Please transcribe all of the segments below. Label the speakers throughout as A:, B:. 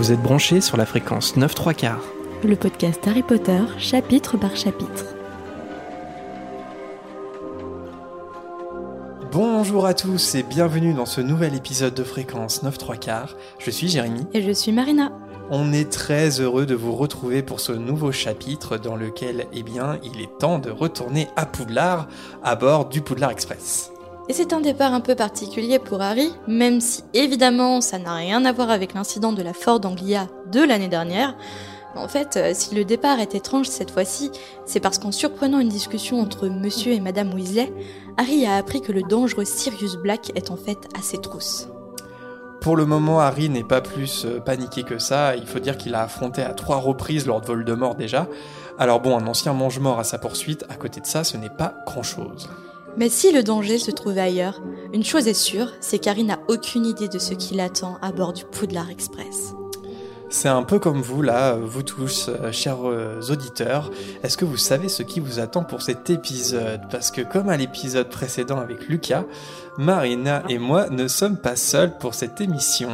A: Vous êtes branchés sur la fréquence 9 3 quarts.
B: Le podcast Harry Potter, chapitre par chapitre.
A: Bonjour à tous et bienvenue dans ce nouvel épisode de fréquence 9 3 quarts. Je suis Jérémy.
B: Et je suis Marina.
A: On est très heureux de vous retrouver pour ce nouveau chapitre dans lequel, eh bien, il est temps de retourner à Poudlard à bord du Poudlard Express.
B: Et c'est un départ un peu particulier pour Harry, même si évidemment ça n'a rien à voir avec l'incident de la Ford Anglia de l'année dernière. En fait, euh, si le départ est étrange cette fois-ci, c'est parce qu'en surprenant une discussion entre monsieur et madame Weasley, Harry a appris que le dangereux Sirius Black est en fait à ses trousses.
A: Pour le moment, Harry n'est pas plus euh, paniqué que ça. Il faut dire qu'il a affronté à trois reprises Lord Voldemort déjà. Alors bon, un ancien mange-mort à sa poursuite, à côté de ça, ce n'est pas grand-chose.
B: Mais si le danger se trouvait ailleurs, une chose est sûre, c'est qu'Harry n'a aucune idée de ce qui l'attend à bord du Poudlard Express.
A: C'est un peu comme vous là, vous tous, euh, chers euh, auditeurs. Est-ce que vous savez ce qui vous attend pour cet épisode? Parce que comme à l'épisode précédent avec Lucas, Marina et moi ne sommes pas seuls pour cette émission.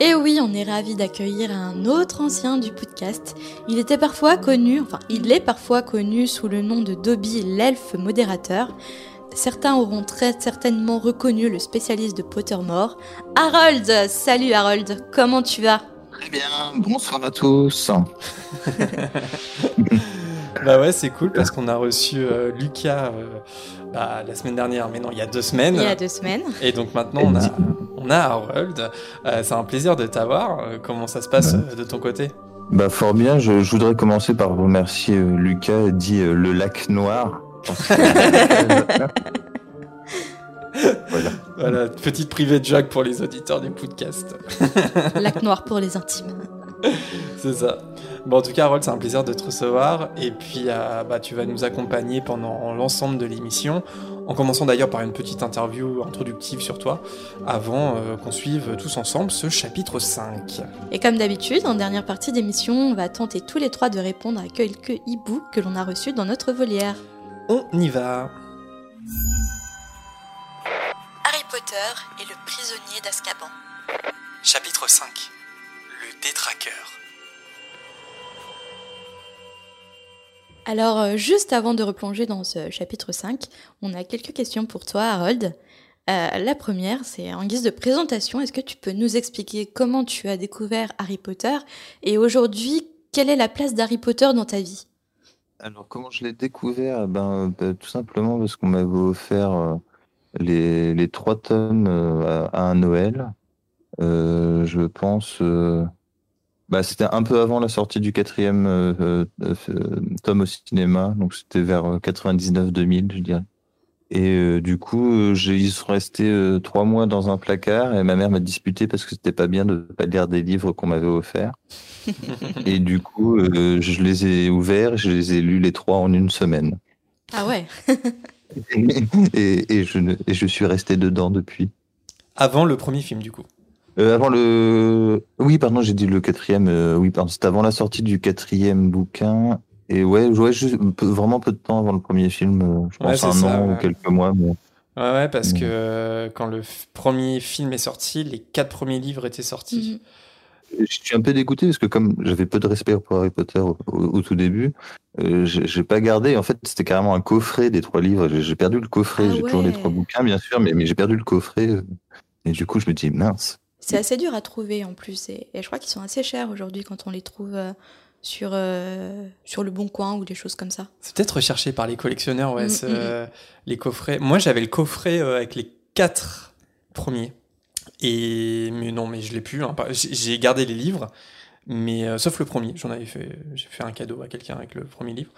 B: Et oui, on est ravis d'accueillir un autre ancien du podcast. Il était parfois connu, enfin il est parfois connu sous le nom de Dobby l'elfe modérateur. Certains auront très certainement reconnu le spécialiste de Pottermore. Harold Salut Harold, comment tu vas?
C: Très bien, bonsoir à tous.
A: bah ouais, c'est cool parce qu'on a reçu euh, Lucas euh, bah, la semaine dernière, mais non, il y a deux semaines.
B: Il y a deux semaines.
A: Et donc maintenant, on a, on a Harold. Euh, c'est un plaisir de t'avoir. Comment ça se passe de ton côté?
C: Bah fort bien, je, je voudrais commencer par remercier euh, Lucas, dit euh, le lac noir. Voilà.
A: Voilà, petite privée de joke pour les auditeurs du podcast.
B: Lac noir pour les intimes.
A: c'est ça. Bon, en tout cas, Harold, c'est un plaisir de te recevoir. Et puis, euh, bah, tu vas nous accompagner pendant l'ensemble de l'émission, en commençant d'ailleurs par une petite interview introductive sur toi, avant euh, qu'on suive tous ensemble ce chapitre 5.
B: Et comme d'habitude, en dernière partie d'émission, on va tenter tous les trois de répondre à quelques hiboux que l'on a reçus dans notre volière.
A: On y va.
B: Harry Potter et le prisonnier d'Azkaban.
A: Chapitre 5. Le détraqueur.
B: Alors, euh, juste avant de replonger dans ce chapitre 5, on a quelques questions pour toi, Harold. Euh, la première, c'est en guise de présentation. Est-ce que tu peux nous expliquer comment tu as découvert Harry Potter et aujourd'hui, quelle est la place d'Harry Potter dans ta vie?
C: Alors comment je l'ai découvert? Ben, ben, Tout simplement parce qu'on m'avait offert euh, les, trois tomes euh, à, un Noël. Euh, je pense... bah, c'était un peu avant la sortie du quatrième tome au cinéma, donc c'était vers euh, 99-2000, je dirais. Et euh, du coup, euh, ils sont restés euh, trois mois dans un placard et ma mère m'a disputé parce que c'était pas bien de pas lire des livres qu'on m'avait offerts. et du coup, euh, je les ai ouverts, je les ai lus les trois en une semaine.
B: Ah ouais
C: et, et je, ne- et je suis resté dedans depuis.
A: Avant le premier film, du coup.
C: Euh, avant le, oui, pardon, j'ai dit le quatrième. euh, oui, pardon, c'était avant la sortie du quatrième bouquin. Et ouais, ouais, juste vraiment peu de temps avant le premier film. euh, Je pense un
A: ça,
C: an
A: ouais.
C: ou quelques mois. mais-
A: Ouais, ouais, parce que euh, quand le premier film est sorti, les quatre premiers livres étaient sortis.
B: Mhm.
C: Je suis un peu dégoûté parce que comme j'avais peu de respect pour Harry Potter au, au- au tout début, euh, j'ai pas gardé. En fait, c'était carrément un coffret des trois livres. J'ai perdu le coffret.
B: Ah
C: j'ai toujours les trois bouquins, bien sûr, mais, mais j'ai perdu le coffret. Et du coup, je me dis mince.
B: C'est assez dur à trouver en plus. Et, et je crois qu'ils sont assez chers aujourd'hui quand on les trouve euh, sur, euh, sur le Bon Coin ou des choses comme ça.
A: C'est peut-être recherché par les collectionneurs, ouais,
B: Mm,
A: ce-
B: mm,
A: euh, les coffrets. Moi, j'avais le coffret euh, avec les quatre premiers. Et mais non, mais je l'ai plus. hein, J'ai gardé les livres, mais euh, sauf le premier. J'en avais fait, j'ai fait un cadeau à quelqu'un avec le premier livre.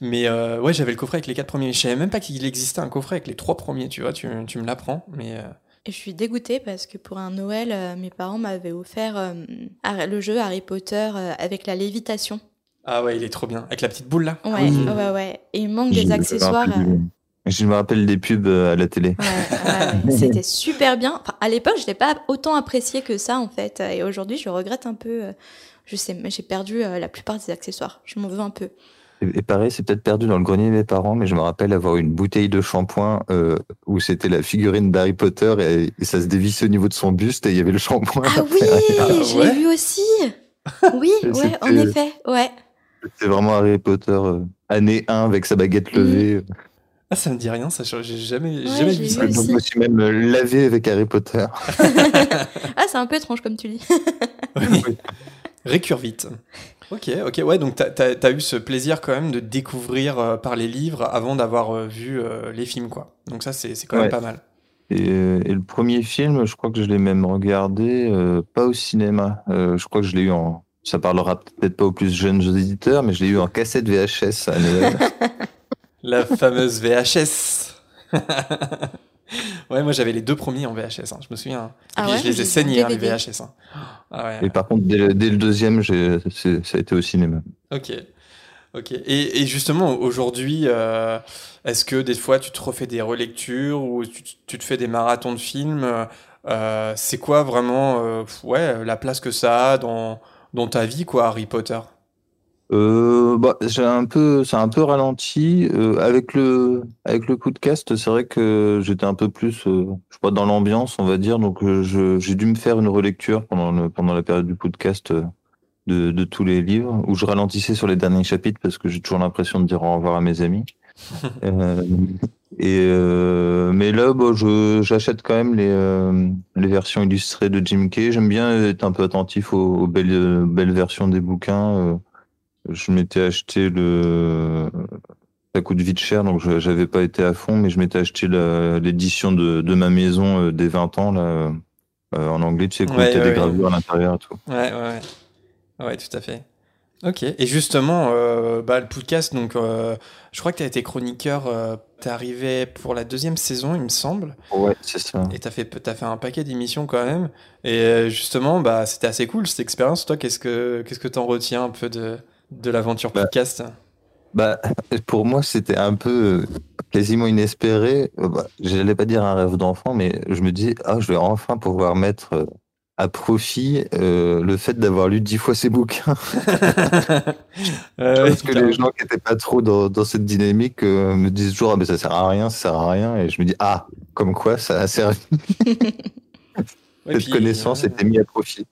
A: Mais euh, ouais, j'avais le coffret avec les quatre premiers. Je savais même pas qu'il existait un coffret avec les trois premiers. Tu vois, tu, tu me l'apprends, mais
B: Et je suis dégoûtée parce que pour un Noël, euh, mes parents m'avaient offert euh, le jeu Harry Potter euh, avec la lévitation.
A: ah ouais, il est trop bien avec la petite boule là.
B: Ouais,
C: Oui.
B: ouais, ouais. Et il manque
C: Je
B: des accessoires.
C: Je me rappelle des pubs à la télé.
B: Ouais, ouais, ouais. C'était super bien. Enfin, à l'époque, je l'ai pas autant apprécié que ça, en fait. Et aujourd'hui, je regrette un peu. Je sais, mais j'ai perdu la plupart des accessoires. Je m'en veux un peu.
C: Et, pareil, c'est peut-être perdu dans le grenier de mes parents, mais je me rappelle avoir une bouteille de shampoing euh, où c'était la figurine d'Harry Potter et, ça se dévissait au niveau de son buste et il y avait le shampoing.
B: Ah oui, j'ai vu aussi. Oui, ouais, en effet, ouais.
C: C'est vraiment Harry Potter euh, année 1 avec sa baguette mm. levée.
A: Ah, ça me dit rien, ça, j'ai jamais, jamais vu ça.
C: je me suis même lavé avec Harry Potter.
B: ah, c'est un peu étrange comme tu dis.
A: oui. Récure vite. Ok, ok, ouais, donc t'as as, eu ce plaisir quand même de découvrir euh, par les livres avant d'avoir euh, vu euh, les films, quoi. Donc ça, c'est quand même pas mal.
C: Et, et, le premier film, je crois que je l'ai même regardé, pas au cinéma. je crois que je l'ai eu en. Ça parlera peut-être pas aux plus jeunes éditeurs, mais je l'ai eu en cassette VHS à Noël.
A: La fameuse VHS. ouais, moi j'avais les deux premiers en VHS, hein, je me souviens. Et ah puis je les ai saignés, hein, les VHS. Hein.
C: Ah et par contre, dès le, deuxième, ça a été au cinéma.
A: Ok. Ok. Et, justement, aujourd'hui, euh, est-ce que des fois tu te refais des relectures ou tu, tu te fais des marathons de films euh, C'est quoi vraiment euh, ouais, la place que ça a dans, dans ta vie, quoi, Harry Potter?
C: Euh, bah, j'ai un peu, c'est un peu ralenti euh, avec le avec le coup de cast. C'est vrai que j'étais un peu plus, euh, je sais pas, dans l'ambiance, on va dire. Donc j'ai dû me faire une relecture pendant le, pendant la période du podcast de, de tous les livres où je ralentissais sur les derniers chapitres parce que j'ai toujours l'impression de dire au revoir à mes amis. et mais là, bah, je j'achète quand même les les versions illustrées de Jim Kay. J'aime bien être un peu attentif aux, aux belles belles versions des bouquins je m'étais acheté le. Ça coûte vite cher, donc j'avais pas été à fond, mais je m'étais acheté l'édition de, de, ma maison euh, des 20 ans, là, euh, en anglais, tu sais, quoi, ouais, des gravures à l'intérieur et tout.
A: Ouais, ouais, ouais. tout à fait. Ok, et justement, euh, bah, le podcast, donc, je crois que tu as été chroniqueur, tu es arrivé pour la deuxième saison, il me semble.
C: Ouais, c'est ça.
A: Et tu as fait, as fait un paquet d'émissions quand même. Et justement, bah, c'était assez cool cette expérience. Toi, qu'est-ce que tu que en retiens un peu de, de l'aventure bah, podcast
C: bah, Pour moi, c'était un peu euh, quasiment inespéré. Euh, bah, je n'allais pas dire un rêve d'enfant, mais je me dis, ah, je vais enfin pouvoir mettre euh, à profit le fait d'avoir lu dix fois ces bouquins. Parce que les gens qui n'étaient pas trop dans, cette dynamique me disent toujours, ah, mais ça sert à rien, ça sert à rien. Et je me dis, ah, comme quoi ça a servi. cette connaissance était mise à profit.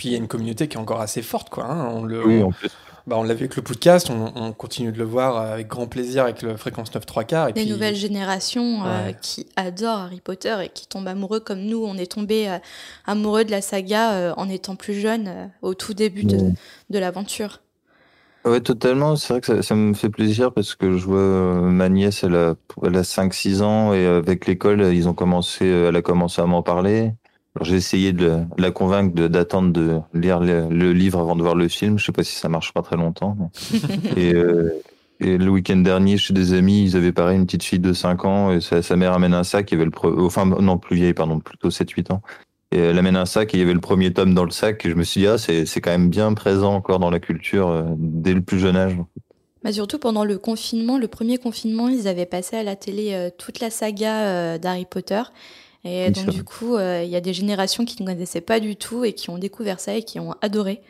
A: Puis il y a une communauté qui est encore assez forte, quoi. Hein. On le,
C: oui, en plus.
A: Bah, on l'a vu avec le podcast, on, continue de le voir avec grand plaisir avec le Fréquence 9 3 quarts.
B: Les nouvelles générations euh, qui adorent Harry Potter et qui tombent amoureux comme nous. On est tombé euh, amoureux de la saga euh, en étant plus jeune, au tout début de, de l'aventure.
C: Oui, totalement. C'est vrai que ça, me fait plaisir parce que je vois ma nièce, elle a, elle a 5-6 ans et avec l'école, ils ont commencé, elle a commencé à m'en parler. J'ai essayé de la convaincre d'attendre de, lire le, livre avant de voir le film. Je sais pas si ça marche pas très longtemps. Euh, et, le week-end dernier, chez des amis, ils avaient pareil une petite fille de 5 ans et sa, mère amène un sac. Il y avait le enfin non plus vieille, pardon, plutôt 7-8 ans. Et elle amène un sac et il y avait le premier tome dans le sac. Et je me suis dit ah c'est quand même bien présent encore dans la culture euh, dès le plus jeune âge.
B: Bah surtout pendant le confinement, le premier confinement, ils avaient passé à la télé euh, toute la saga d'Harry Potter. Et donc, du coup, euh, il y a des générations qui ne connaissaient pas du tout et qui ont découvert ça et qui ont adoré.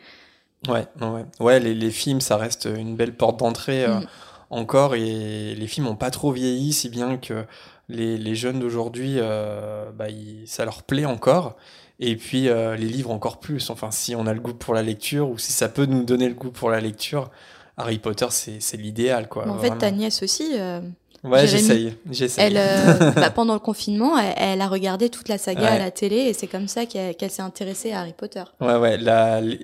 A: Ouais, ouais. ouais les, les films, ça reste une belle porte d'entrée euh, mm. encore. Et les films n'ont pas trop vieilli, si bien que les, les jeunes d'aujourd'hui, euh, bah, ça leur plaît encore. Et puis les livres encore plus. Enfin, si on a le goût pour la lecture ou si ça peut nous donner le goût pour la lecture, Harry Potter, c'est l'idéal. quoi.
B: En fait, ta nièce aussi,
A: Ouais, j'essaye.
B: Elle, euh, bah, pendant le confinement, elle, a regardé toute la saga à la télé et c'est comme ça qu'elle s'est intéressée à Harry Potter.
A: Ouais, ouais.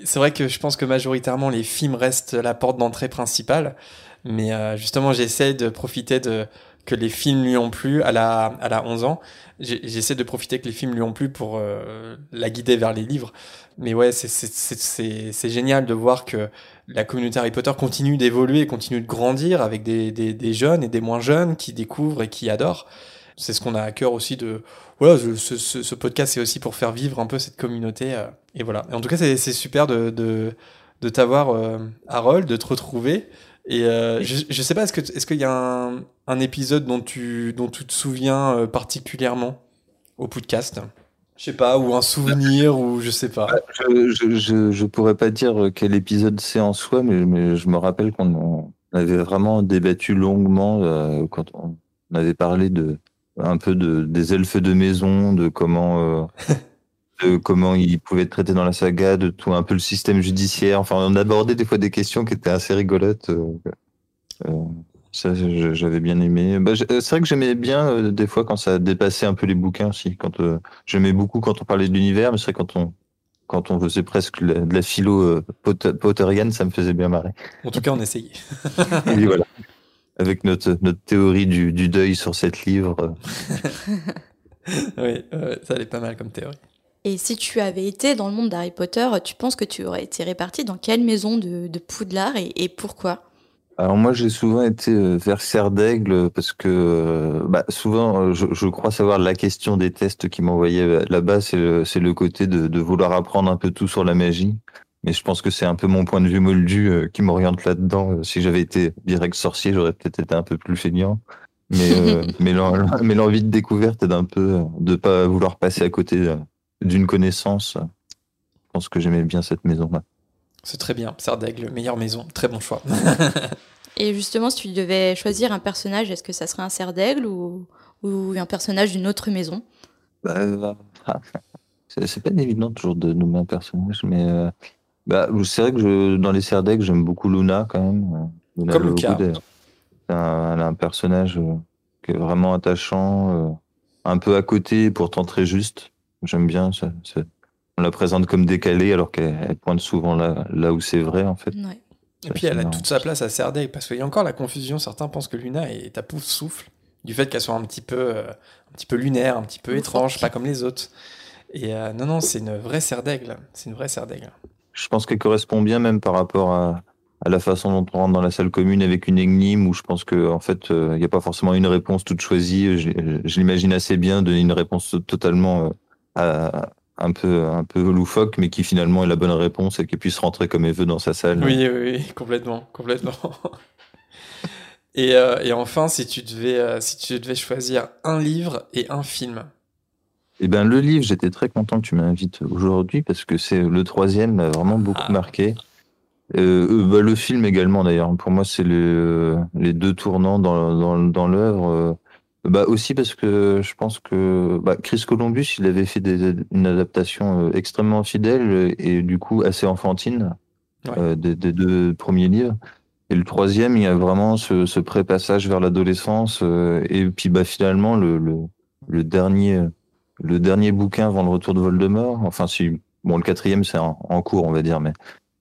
A: C'est vrai que je pense que majoritairement les films restent la porte d'entrée principale, mais euh, justement j'essaye de profiter de que les films lui ont plu à la à la 11 ans. J'essaie de profiter que les films lui ont plu pour euh, la guider vers les livres. Mais ouais, c'est génial de voir que la communauté Harry Potter continue d'évoluer, continue de grandir avec des, des, des, jeunes et des moins jeunes qui découvrent et qui adorent. C'est ce qu'on a à cœur aussi de. Voilà, ce, ce, podcast, c'est aussi pour faire vivre un peu cette communauté. Euh, et voilà. Et en tout cas, c'est super de, de, de t'avoir, euh, Harold, de te retrouver. Et euh, je, je sais pas, est-ce qu'il est qu'il y a un, un, épisode dont tu, dont tu te souviens euh, particulièrement au podcast? Je sais pas, ou un souvenir, ou je sais pas.
C: Je, je, je, pourrais pas dire quel épisode c'est en soi, mais, mais je me rappelle qu'on on avait vraiment débattu longuement euh, quand on avait parlé de un peu de des elfes de maison, de comment euh, de comment ils pouvaient être traités dans la saga, de tout un peu le système judiciaire. Enfin, on abordait des fois des questions qui étaient assez rigolotes. euh, euh, ça, j'avais bien aimé. Bah, j'ai- c'est vrai que j'aimais bien euh, des fois quand ça dépassait un peu les bouquins aussi. Quand euh, j'aimais beaucoup quand on parlait de l'univers, mais c'est vrai quand on quand on faisait presque la- de la philo euh, Potter- potterienne, ça me faisait bien marrer.
A: En tout cas, on essayait.
C: Et voilà. Avec notre notre théorie du, du deuil sur cette livre. euh,
A: oui, euh, ça allait pas mal comme théorie.
B: Et si tu avais été dans le monde d'Harry Potter, tu penses que tu aurais été réparti dans quelle maison de, de Poudlard et, et pourquoi?
C: Alors moi j'ai souvent été euh, vers Serre d'Aigle parce que euh, bah, souvent euh, je, je crois savoir la question des tests qui m'envoyaient là-bas c'est le, côté de, de vouloir apprendre un peu tout sur la magie. Mais je pense que c'est un peu mon point de vue moldu qui m'oriente là-dedans. Si j'avais été direct sorcier, j'aurais peut-être été un peu plus feignant. Mais, euh, mais l'en- mais l'envie de découverte et d'un peu de pas vouloir passer à côté d'une connaissance. Je pense que j'aimais bien cette maison-là.
A: C'est très bien. Serre d'Aigle, meilleure maison. Très bon choix.
B: Et justement, si tu devais choisir un personnage, est-ce que ça serait un cerf d'aigle ou, ou un personnage d'une autre maison?
C: Bah, c'est c'est pas évident toujours de nommer un personnage, mais euh, bah, c'est vrai que je, dans les Serdec, j'aime beaucoup Luna quand même. euh, Luna
A: Comme Lucas.
C: elle, c'est un, elle a un personnage euh, qui est vraiment attachant, euh, un peu à côté, pourtant très juste. J'aime bien. Ça, ça- on la présente comme décalée alors qu'elle elle pointe souvent là, là où c'est vrai en fait.
B: Ouais.
A: Et puis elle a toute sa place à Serre d'Aigle parce qu'il y a encore la confusion. Certains pensent que Luna est à pouf souffle du fait qu'elle soit un petit peu, euh, un petit peu lunaire, un petit peu étrange, pas comme les autres. Et euh, non, non, c'est une vraie Serre d'Aigle. C'est une vraie Serre d'Aigle.
C: Je pense qu'elle correspond bien même par rapport à, à la façon dont on rentre dans la salle commune avec une énigme où je pense que en fait euh, il n'y a pas forcément une réponse toute choisie. Je, je l'imagine assez bien donner une réponse totalement euh, un peu un peu loufoque, mais qui finalement est la bonne réponse et qu'elle puisse rentrer comme elle veut dans sa salle.
A: Oui, oui, oui, complètement, complètement. Et, euh, et enfin, si tu devais, euh, si tu devais choisir un livre et un film.
C: Et ben le livre, j'étais très content que tu m'invites aujourd'hui parce que c'est le troisième m'a vraiment beaucoup
A: Ah.
C: marqué. Euh, euh, bah, le film également d'ailleurs. Pour moi, c'est le- les deux tournants dans, dans, dans l'œuvre. Euh, Bah aussi parce que je pense que bah, Chris Columbus, il avait fait des, une adaptation euh, extrêmement fidèle et du coup assez enfantine
A: Ouais.
C: euh, des, des deux premiers livres. Et le troisième, il y a vraiment ce, ce pré-passage vers l'adolescence euh, et puis bah finalement le, le, le dernier le dernier bouquin avant le retour de Voldemort. Enfin, si bon le quatrième c'est en, en cours, on va dire, mais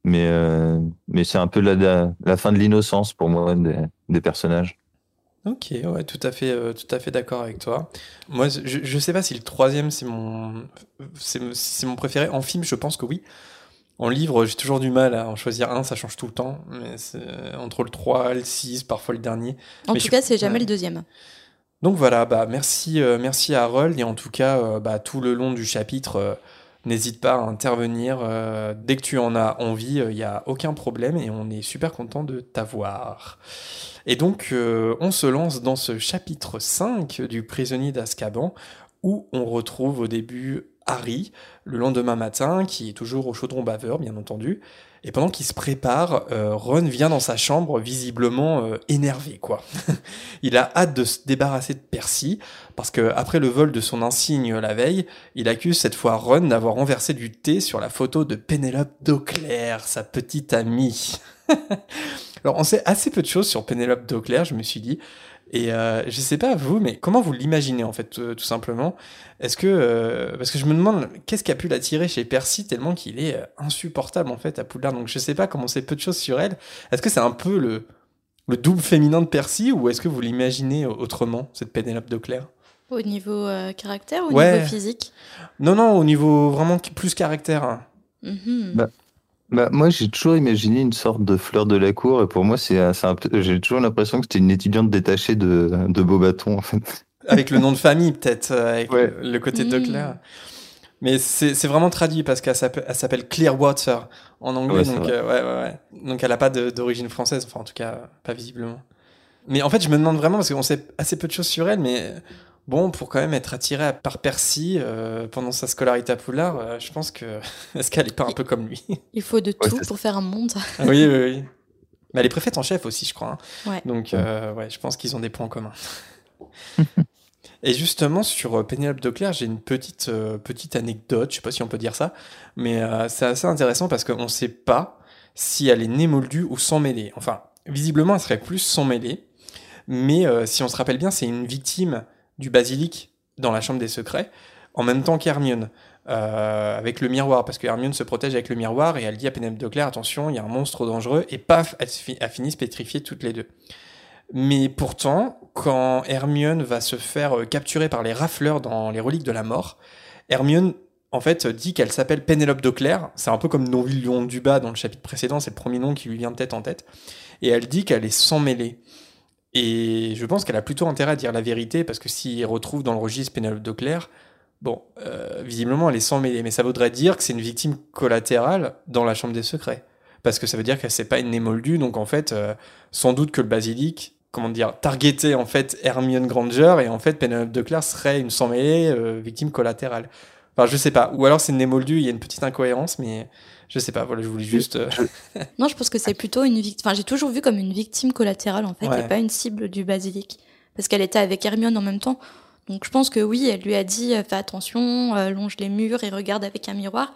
C: mais euh, mais c'est un peu la, la, la fin de l'innocence pour moi des, des personnages.
A: Ok, ouais, tout à fait, euh, tout à fait d'accord avec toi. Moi, je, je sais pas si le troisième c'est mon, c'est c'est mon préféré. En film, je pense que oui. En livre, j'ai toujours du mal à en choisir un, ça change tout le temps. Mais c'est entre le 3, le 6, parfois le dernier.
B: En
A: Mais
B: tout
A: je-
B: cas, c'est jamais
A: ouais.
B: le deuxième.
A: Donc voilà, bah merci, euh, merci à Harold et en tout cas, euh, bah, tout le long du chapitre, euh, n'hésite pas à intervenir euh, dès que tu en as envie, il n'y a aucun problème et on est super content de t'avoir. Et donc, euh, on se lance dans ce chapitre 5 du prisonnier d'Azkaban où on retrouve au début Harry le lendemain matin qui est toujours au chaudron baveur, bien entendu. Et pendant qu'il se prépare, euh, Ron vient dans sa chambre visiblement euh, énervé, quoi. Il a hâte de se débarrasser de Percy, parce que après le vol de son insigne la veille, il accuse cette fois Ron d'avoir renversé du thé sur la photo de Pénélope Dauclair, sa petite amie. Alors on sait assez peu de choses sur Pénélope Dauclair, je me suis dit, et euh, je sais pas vous, mais comment vous l'imaginez en fait, euh, tout simplement? Est-ce que euh, parce que je me demande qu'est-ce qui a pu l'attirer chez Percy tellement qu'il est euh, insupportable en fait à Poudlard, donc je sais pas comment c'est peu de choses sur elle. Est-ce que c'est un peu le le double féminin de Percy ou est-ce que vous l'imaginez autrement cette Pénélope Dauclair
B: Au niveau euh, caractère ou au
A: Ouais.
B: niveau physique?
A: Non non, au niveau vraiment plus caractère. hein.
B: Mhm.
C: Bah, Bah, moi, j'ai toujours imaginé une sorte de fleur de la cour, et pour moi, c'est, c'est un peu- j'ai toujours l'impression que c'était une étudiante détachée de, de Beaubaton, en fait.
A: Avec le nom de famille, peut-être, euh, avec
C: Ouais.
A: le, le côté de. Claire. Mais c'est c'est vraiment traduit parce qu'elle s'appelle elle s'appelle Clearwater en anglais,
C: Ouais, c'est
A: donc,
C: vrai.
A: euh, ouais, ouais, ouais. donc elle n'a pas de- d'origine française, enfin en tout cas, pas visiblement. Mais en fait, je me demande vraiment, parce qu'on sait assez peu de choses sur elle, mais bon, pour quand même être attirée par Percy euh, pendant sa scolarité à Poudlard, euh, je pense que. Est-ce qu'elle est pas un peu comme lui?
B: Il faut de tout pour faire un monde.
A: Oui, oui, oui. Mais elle est préfète en chef aussi, je crois. hein.
B: Ouais.
A: Donc, euh, ouais, je pense qu'ils ont des points communs. Et justement, sur euh, Pénélope de Clerc, j'ai une petite, euh, petite anecdote, je sais pas si on peut dire ça, mais euh, c'est assez intéressant parce qu'on ne sait pas si elle est née moldue ou sans mêlée. Enfin, visiblement, elle serait plus sans mêlée, mais euh, si on se rappelle bien, c'est une victime du basilic dans la chambre des secrets, en même temps qu'Hermione, euh, avec le miroir, parce que Hermione se protège avec le miroir et elle dit à Pénélope de Clerc, attention, il y a un monstre dangereux, et paf, elles, fi- elles finissent pétrifiées toutes les deux. Mais pourtant, quand Hermione va se faire euh, capturer par les rafleurs dans les reliques de la mort, Hermione, en fait, dit qu'elle s'appelle Pénélope de Clerc. C'est un peu comme Lion du bas dans le chapitre précédent, c'est le premier nom qui lui vient de tête en tête. Et elle dit qu'elle est sans mêlée. Et je pense qu'elle a plutôt intérêt à dire la vérité, parce que s'il retrouve dans le registre Pénélope de Clerc, bon, euh, visiblement elle est sans mêlée. Mais ça voudrait dire que c'est une victime collatérale dans la chambre des secrets. Parce que ça veut dire qu'elle s'est pas une née moldue, donc en fait, euh, sans doute que le basilic, comment dire, targetait en fait Hermione Granger, et en fait Pénélope de Clerc serait une sans mêlée euh, victime collatérale. Enfin, je sais pas. Ou alors c'est une née moldue, il y a une petite incohérence, mais je sais pas. Voilà, je voulais juste. euh,
B: Non, je pense que c'est plutôt une victime. Enfin, j'ai toujours vu comme une victime collatérale en fait,
A: Ouais.
B: et pas une cible du basilic, parce qu'elle était avec Hermione en même temps. Donc, je pense que oui, elle lui a dit euh, fais attention, euh, longe les murs et regarde avec un miroir.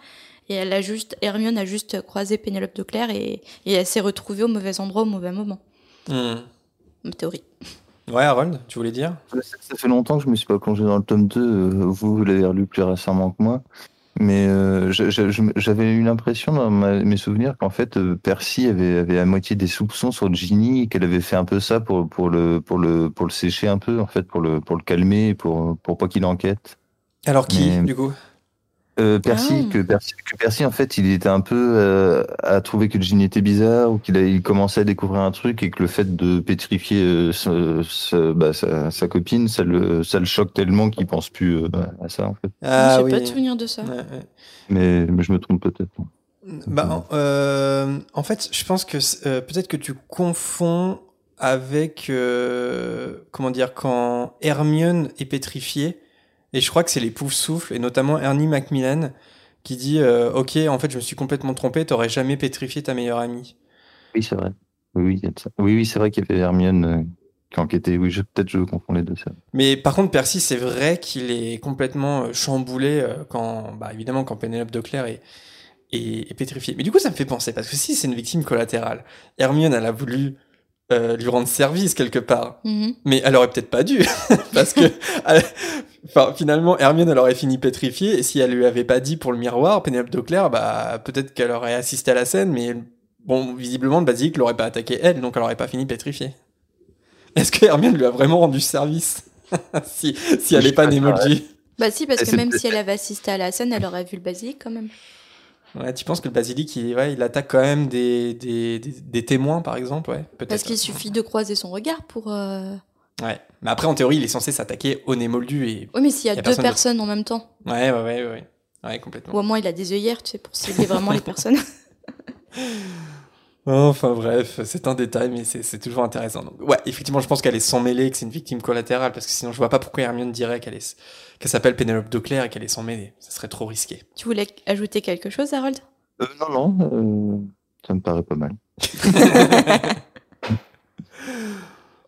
B: Et elle a juste, Hermione a juste croisé Pénélope de Clerc et, et elle s'est retrouvée au mauvais endroit au mauvais moment. En théorie.
A: Ouais, Harold, tu voulais dire?
C: Ça, ça fait longtemps que je me suis pas plongé dans le tome 2. euh, Vous, vous l'avez relu plus récemment que moi. Mais euh, j'avais eu l'impression dans ma- mes souvenirs qu'en fait euh, Percy avait, avait à moitié des soupçons sur Ginny et qu'elle avait fait un peu ça pour, pour, le, pour, le, pour le sécher un peu, en fait, pour le, pour le calmer, pour, pour pas qu'il enquête.
A: Alors qui,
C: Mais-
A: du coup?
C: Euh, Percy,
B: Ah.
C: que Percy, que Percy, en fait, il était un peu euh, à trouver que Ginny était bizarre ou qu'il a- il commençait à découvrir un truc et que le fait de pétrifier euh, ce- ce- bah, sa, sa copine, ça le, ça le choque tellement qu'il pense plus euh, à ça, en fait.
A: Ah
B: j'ai
A: oui.
B: pas de souvenir de ça.
A: Ouais, ouais.
C: Mais, mais je me trompe peut-être.
A: Bah, en- euh, en fait, je pense que euh, peut-être que tu confonds avec euh, comment dire quand Hermione est pétrifiée et je crois que c'est les poufs souffles et notamment Ernie Macmillan qui dit euh, ok en fait je me suis complètement trompé t'aurais jamais pétrifié ta meilleure amie
C: Oui, c'est vrai. Oui, oui, c'est vrai qu'il y avait Hermione euh, qui enquêtait. Oui, peut-être je confonds les deux. ça.
A: mais par contre Percy c'est vrai qu'il est complètement euh, chamboulé quand bah évidemment quand Pénélope de Clerc est, est, est pétrifiée mais du coup ça me fait penser parce que si c'est une victime collatérale Hermione elle a voulu euh, lui rendre service quelque part
B: Mhm.
A: Mais elle aurait peut-être pas dû, parce que, elle- enfin, finalement, Hermione, elle aurait fini pétrifiée, et si elle lui avait pas dit pour le miroir, Pénélope de Clerc, bah, peut-être qu'elle aurait assisté à la scène, mais bon, visiblement, le basilic l'aurait pas attaqué elle, donc elle aurait pas fini pétrifiée. Est-ce que Hermione lui a vraiment rendu service si, si elle
C: Je
A: est pas Némoldi
B: Bah si, parce que même si elle avait assisté à la scène, elle aurait vu le basilic quand même.
A: Ouais, tu penses que le basilic, il, ouais, il attaque quand même des, des, des, des témoins, par exemple, ouais, peut-être.
B: Parce qu'il suffit de croiser son regard pour. euh,
A: Ouais. Mais après, en théorie, il est censé s'attaquer au Némoldu et.
B: Oui, mais s'il y a,
A: Y a
B: deux
A: personne
B: personnes en même temps,
A: Ouais, ouais, ouais, ouais. Ouais, complètement.
B: ou au moins il a des œillères, tu sais, pour cibler vraiment les personnes.
A: Enfin bref, c'est un détail, mais c'est toujours intéressant. Donc, ouais, effectivement, je pense qu'elle est sans mêlée, que c'est une victime collatérale, parce que sinon je vois pas pourquoi Hermione dirait qu'elle est qu'elle s'appelle Pénélope de et qu'elle est sans mêlée. Ça serait trop risqué.
B: tu voulais ajouter quelque chose, Harold?
C: Euh, non, non, euh, ça me paraît pas mal.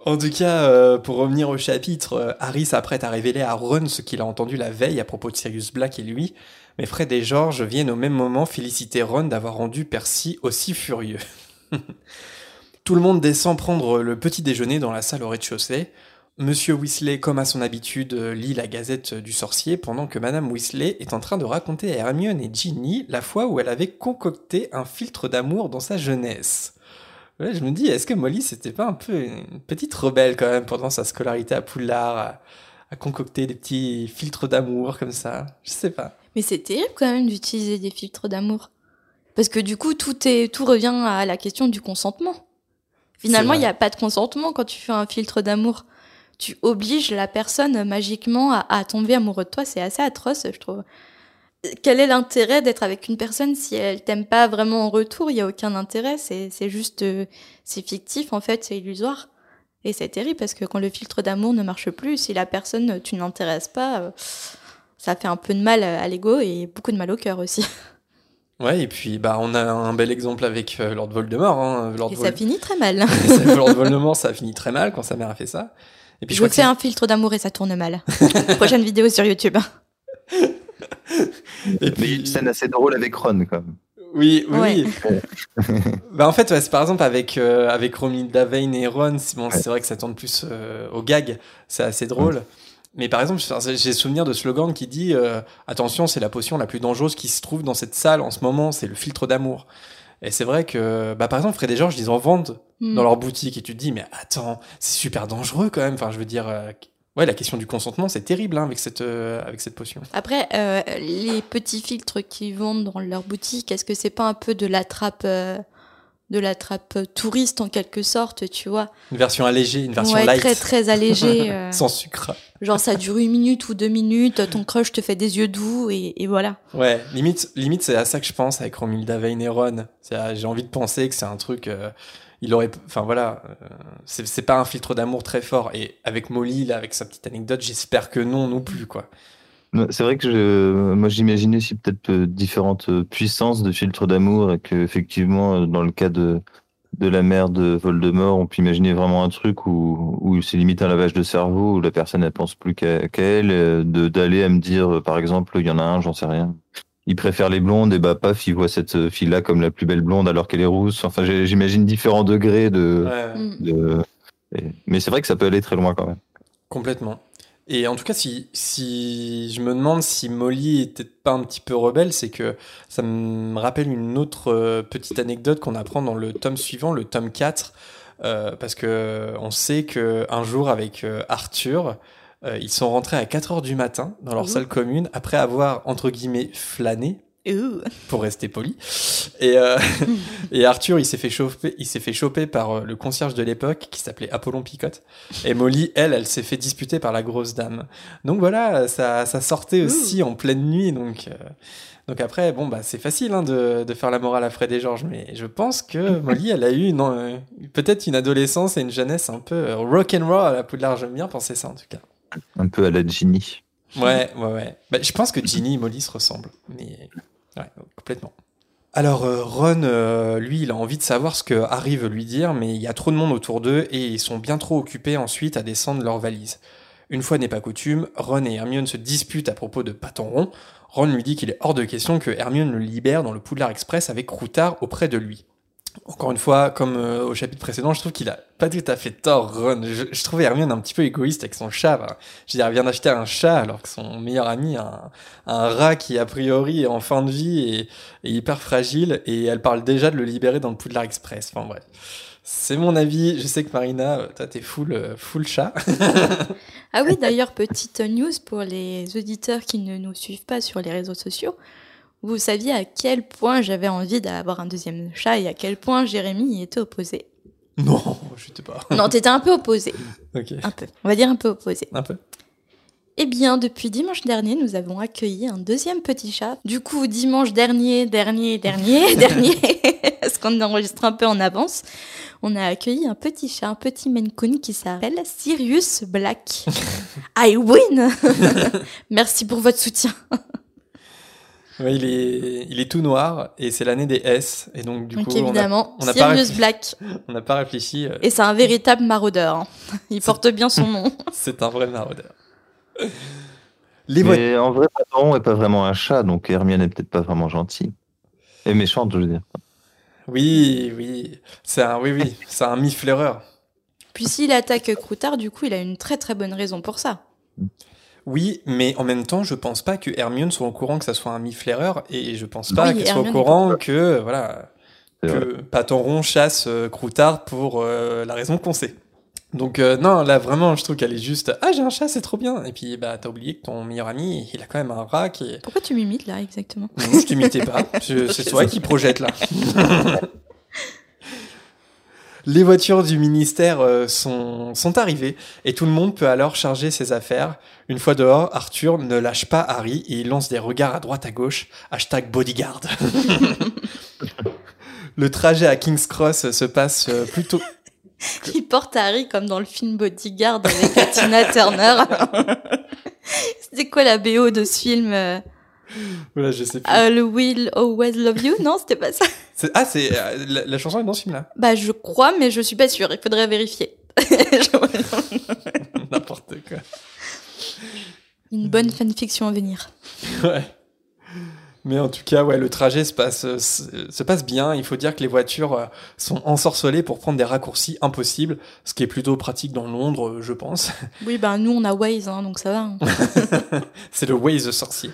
A: En tout cas, euh, pour revenir au chapitre, euh, Harry s'apprête à révéler à Ron ce qu'il a entendu la veille à propos de Sirius Black et lui, mais Fred et George viennent au même moment féliciter Ron d'avoir rendu Percy aussi furieux. Tout le monde descend prendre le petit déjeuner dans la salle au rez-de-chaussée. Monsieur Weasley, comme à son habitude, lit la gazette du sorcier pendant que Madame Weasley est en train de raconter à Hermione et Ginny la fois où elle avait concocté un filtre d'amour dans sa jeunesse. Je me dis, est-ce que Molly, c'était pas un peu une petite rebelle quand même pendant sa scolarité à Poudlard, à, à concocter des petits filtres d'amour comme ça? Je sais pas.
B: Mais c'est terrible quand même d'utiliser des filtres d'amour. Parce que du coup, tout, est, tout revient à la question du consentement. Finalement, il n'y a pas de consentement quand tu fais un filtre d'amour. Tu obliges la personne magiquement à, à tomber amoureux de toi. C'est assez atroce, je trouve. Quel est l'intérêt d'être avec une personne si elle t'aime pas vraiment en retour? Il y a aucun intérêt. C'est juste, euh, c'est fictif en fait, c'est illusoire. Et c'est terrible parce que quand le filtre d'amour ne marche plus, si la personne tu n'intéresses pas, euh, ça fait un peu de mal à l'ego et beaucoup de mal au cœur aussi.
A: Ouais, et puis bah on a un bel exemple avec euh, Lord Voldemort. Hein. Lord
B: Et
A: Vol-
B: ça finit très mal.
A: Lord Voldemort, ça a fini très mal quand sa mère a fait ça. Et puis je
B: Je
A: crois que
B: fais un filtre d'amour et ça tourne mal. Prochaine vidéo sur YouTube.
A: et puis
C: une scène assez drôle avec Ron, quand même.
A: oui, oui.
B: Ouais.
A: bah en fait, ouais, c'est par exemple avec euh, avec Romilda Vane et Ron, c'est bon,
C: Ouais.
A: c'est vrai que ça tourne plus euh, au gag, c'est assez drôle. Mais par exemple, j'ai souvenir de slogan qui dit euh, attention, c'est la potion la plus dangereuse qui se trouve dans cette salle en ce moment, c'est le filtre d'amour. Et c'est vrai que, bah, par exemple, Fred et George, ils en vendent
B: Hmm.
A: dans leur boutique et tu te dis, mais attends, c'est super dangereux quand même. Enfin, je veux dire, euh, ouais, la question du consentement, c'est terrible hein, avec cette, euh, avec cette potion.
B: Après, euh, les petits filtres qu'ils vendent dans leur boutique, est-ce que c'est pas un peu de la trappe, euh, de la trappe touriste en quelque sorte, tu vois
A: Une version allégée, une version
B: Ouais,
A: light,
B: très très allégé. euh,
A: sans sucre.
B: genre ça dure une minute ou deux minutes, ton crush te fait des yeux doux et, et voilà.
A: Ouais, limite, limite c'est à ça que je pense avec Romilda Vane et Ron. C'est à- J'ai envie de penser que c'est un truc. euh, il aurait, enfin voilà, euh, c'est c'est pas un filtre d'amour très fort. Et avec Molly, là, avec sa petite anecdote, j'espère que non, non plus, quoi.
C: C'est vrai que je, moi j'imaginais aussi peut-être euh, différentes euh, puissances de filtres d'amour et que effectivement euh, dans le cas de de la mère de Voldemort, on peut imaginer vraiment un truc où où c'est limite un lavage de cerveau où la personne elle pense plus qu'à elle, de d'aller à me dire par exemple il y en a un, j'en sais rien. Il préfère les blondes et bah paf il voit cette fille là comme la plus belle blonde alors qu'elle est rousse. Enfin j'imagine différents degrés de,
A: Ouais,
C: de et- mais c'est vrai que ça peut aller très loin quand même.
A: complètement. Et en tout cas, si, si je me demande si Molly était pas un petit peu rebelle, c'est que ça me rappelle une autre euh, petite anecdote qu'on apprend dans le tome suivant, le tome 4, euh, parce que on sait que un jour avec euh, Arthur, euh, ils sont rentrés à 4 heures du matin dans leur
B: Ouh.
A: salle commune après avoir entre guillemets flâné. Pour rester poli. Et, euh, et Arthur, il s'est fait choper, il s'est fait choper par euh, le concierge de l'époque qui s'appelait Apollon Picotte. Et Molly, elle, elle s'est fait disputer par la grosse dame. Donc voilà, ça, ça sortait aussi en pleine nuit. Donc, euh, donc après, bon, bah, c'est facile hein, de, de faire la morale à Fred et George, mais je pense que Molly, elle a eu une, euh, peut-être une adolescence et une jeunesse un peu euh, rock and roll à la Poudlard. J'aime bien penser ça en tout cas.
C: Un peu à la Ginny.
A: Ouais, ouais, ouais. Bah, je pense que Ginny et Molly se ressemblent. Mais ouais, complètement. Alors, euh, Ron, euh, lui, il a envie de savoir ce que Harry veut lui dire, mais il y a trop de monde autour d'eux et ils sont bien trop occupés ensuite à descendre leurs valises. Une fois n'est pas coutume, Ron et Hermione se disputent à propos de Paton Rond. Ron lui dit qu'il est hors de question que Hermione le libère dans le Poudlard Express avec Croutard auprès de lui. Encore une fois, comme euh, au chapitre précédent, je trouve qu'il a pas tout à fait tort, Ron. Je, je trouvais Hermione un petit peu égoïste avec son chat. Je veux dire, elle vient d'acheter un chat alors que son meilleur ami un, rat qui, a priori, est en fin de vie et, et hyper fragile et elle parle déjà de le libérer dans le Poudlard Express. Enfin bref. C'est mon avis. Je sais que Marina, euh, toi, t'es full, euh, full chat.
B: Ah oui, d'ailleurs, petite news pour les auditeurs qui ne nous suivent pas sur les réseaux sociaux. Vous saviez à quel point j'avais envie d'avoir un deuxième chat et à quel point Jérémy y était opposé.
A: non, je sais pas.
B: Non, t'étais un peu opposé.
A: Ok.
B: Un peu. On va dire un peu opposé.
A: Un peu.
B: Eh bien, depuis dimanche dernier, nous avons accueilli un deuxième petit chat. Du coup, dimanche dernier, dernier, dernier, dernier, parce qu'on enregistre un peu en avance, on a accueilli un petit chat, un petit Maine Coon qui s'appelle Sirius Black. I win Merci pour votre soutien.
A: Ouais, il est, il est tout noir et c'est l'année des S et donc du
B: Donc
A: coup, on a-
B: évidemment,
A: on n'a pas réfléchi.
B: Black.
A: on n'a pas réfléchi. euh,
B: Et c'est un véritable maraudeur. hein. Il porte bien son nom.
A: c'est un vrai maraudeur. Les.
C: Mais en vrai, Patron est pas vraiment un chat, donc Hermione est peut-être pas vraiment gentille. Et méchante, je veux dire.
A: Oui, oui. C'est un, oui, oui. C'est un mi-flaireur.
B: Puis s'il attaque Croutard, du coup, il a une très très bonne raison pour ça.
A: Oui, mais en même temps, je pense pas que Hermione soit au courant que ça soit un mi-flaireur et je pense pas
B: Oui,
A: qu'elle soit au courant que, voilà, que Patenron chasse euh, Croutard pour euh, la raison qu'on sait. Donc euh, non, là vraiment, je trouve qu'elle est juste ah j'ai un chat, c'est trop bien. Et puis bah t'as oublié que ton meilleur ami, il a quand même un rat qui est.
B: Pourquoi tu m'imites là exactement?
A: Non, je t'imitais pas. C'est toi qui projette là. Les voitures du ministère euh, sont, sont arrivées et tout le monde peut alors charger ses affaires. Une fois dehors, Arthur ne lâche pas Harry et il lance des regards à droite à gauche. Hashtag bodyguard. le trajet à King's Cross se passe euh, plutôt...
B: Il porte Harry comme dans le film Bodyguard avec Tina Turner. C'était quoi la BO de ce film euh
A: voilà, je sais plus.
B: I will always love you, non, c'était pas ça.
A: C'est- Ah, c'est euh, la, la chanson est dans ce film-là.
B: Bah, je crois, mais je suis pas sûre. Il faudrait vérifier.
A: N'importe quoi.
B: Une bonne fanfiction à venir.
A: Ouais. Mais en tout cas, ouais, le trajet se passe, euh, se, se passe bien. Il faut dire que les voitures euh, sont ensorcelées pour prendre des raccourcis impossibles, ce qui est plutôt pratique dans Londres, euh, je pense.
B: Oui, bah, nous, on a Waze, hein, donc ça va. hein.
A: C'est le Waze sorcier.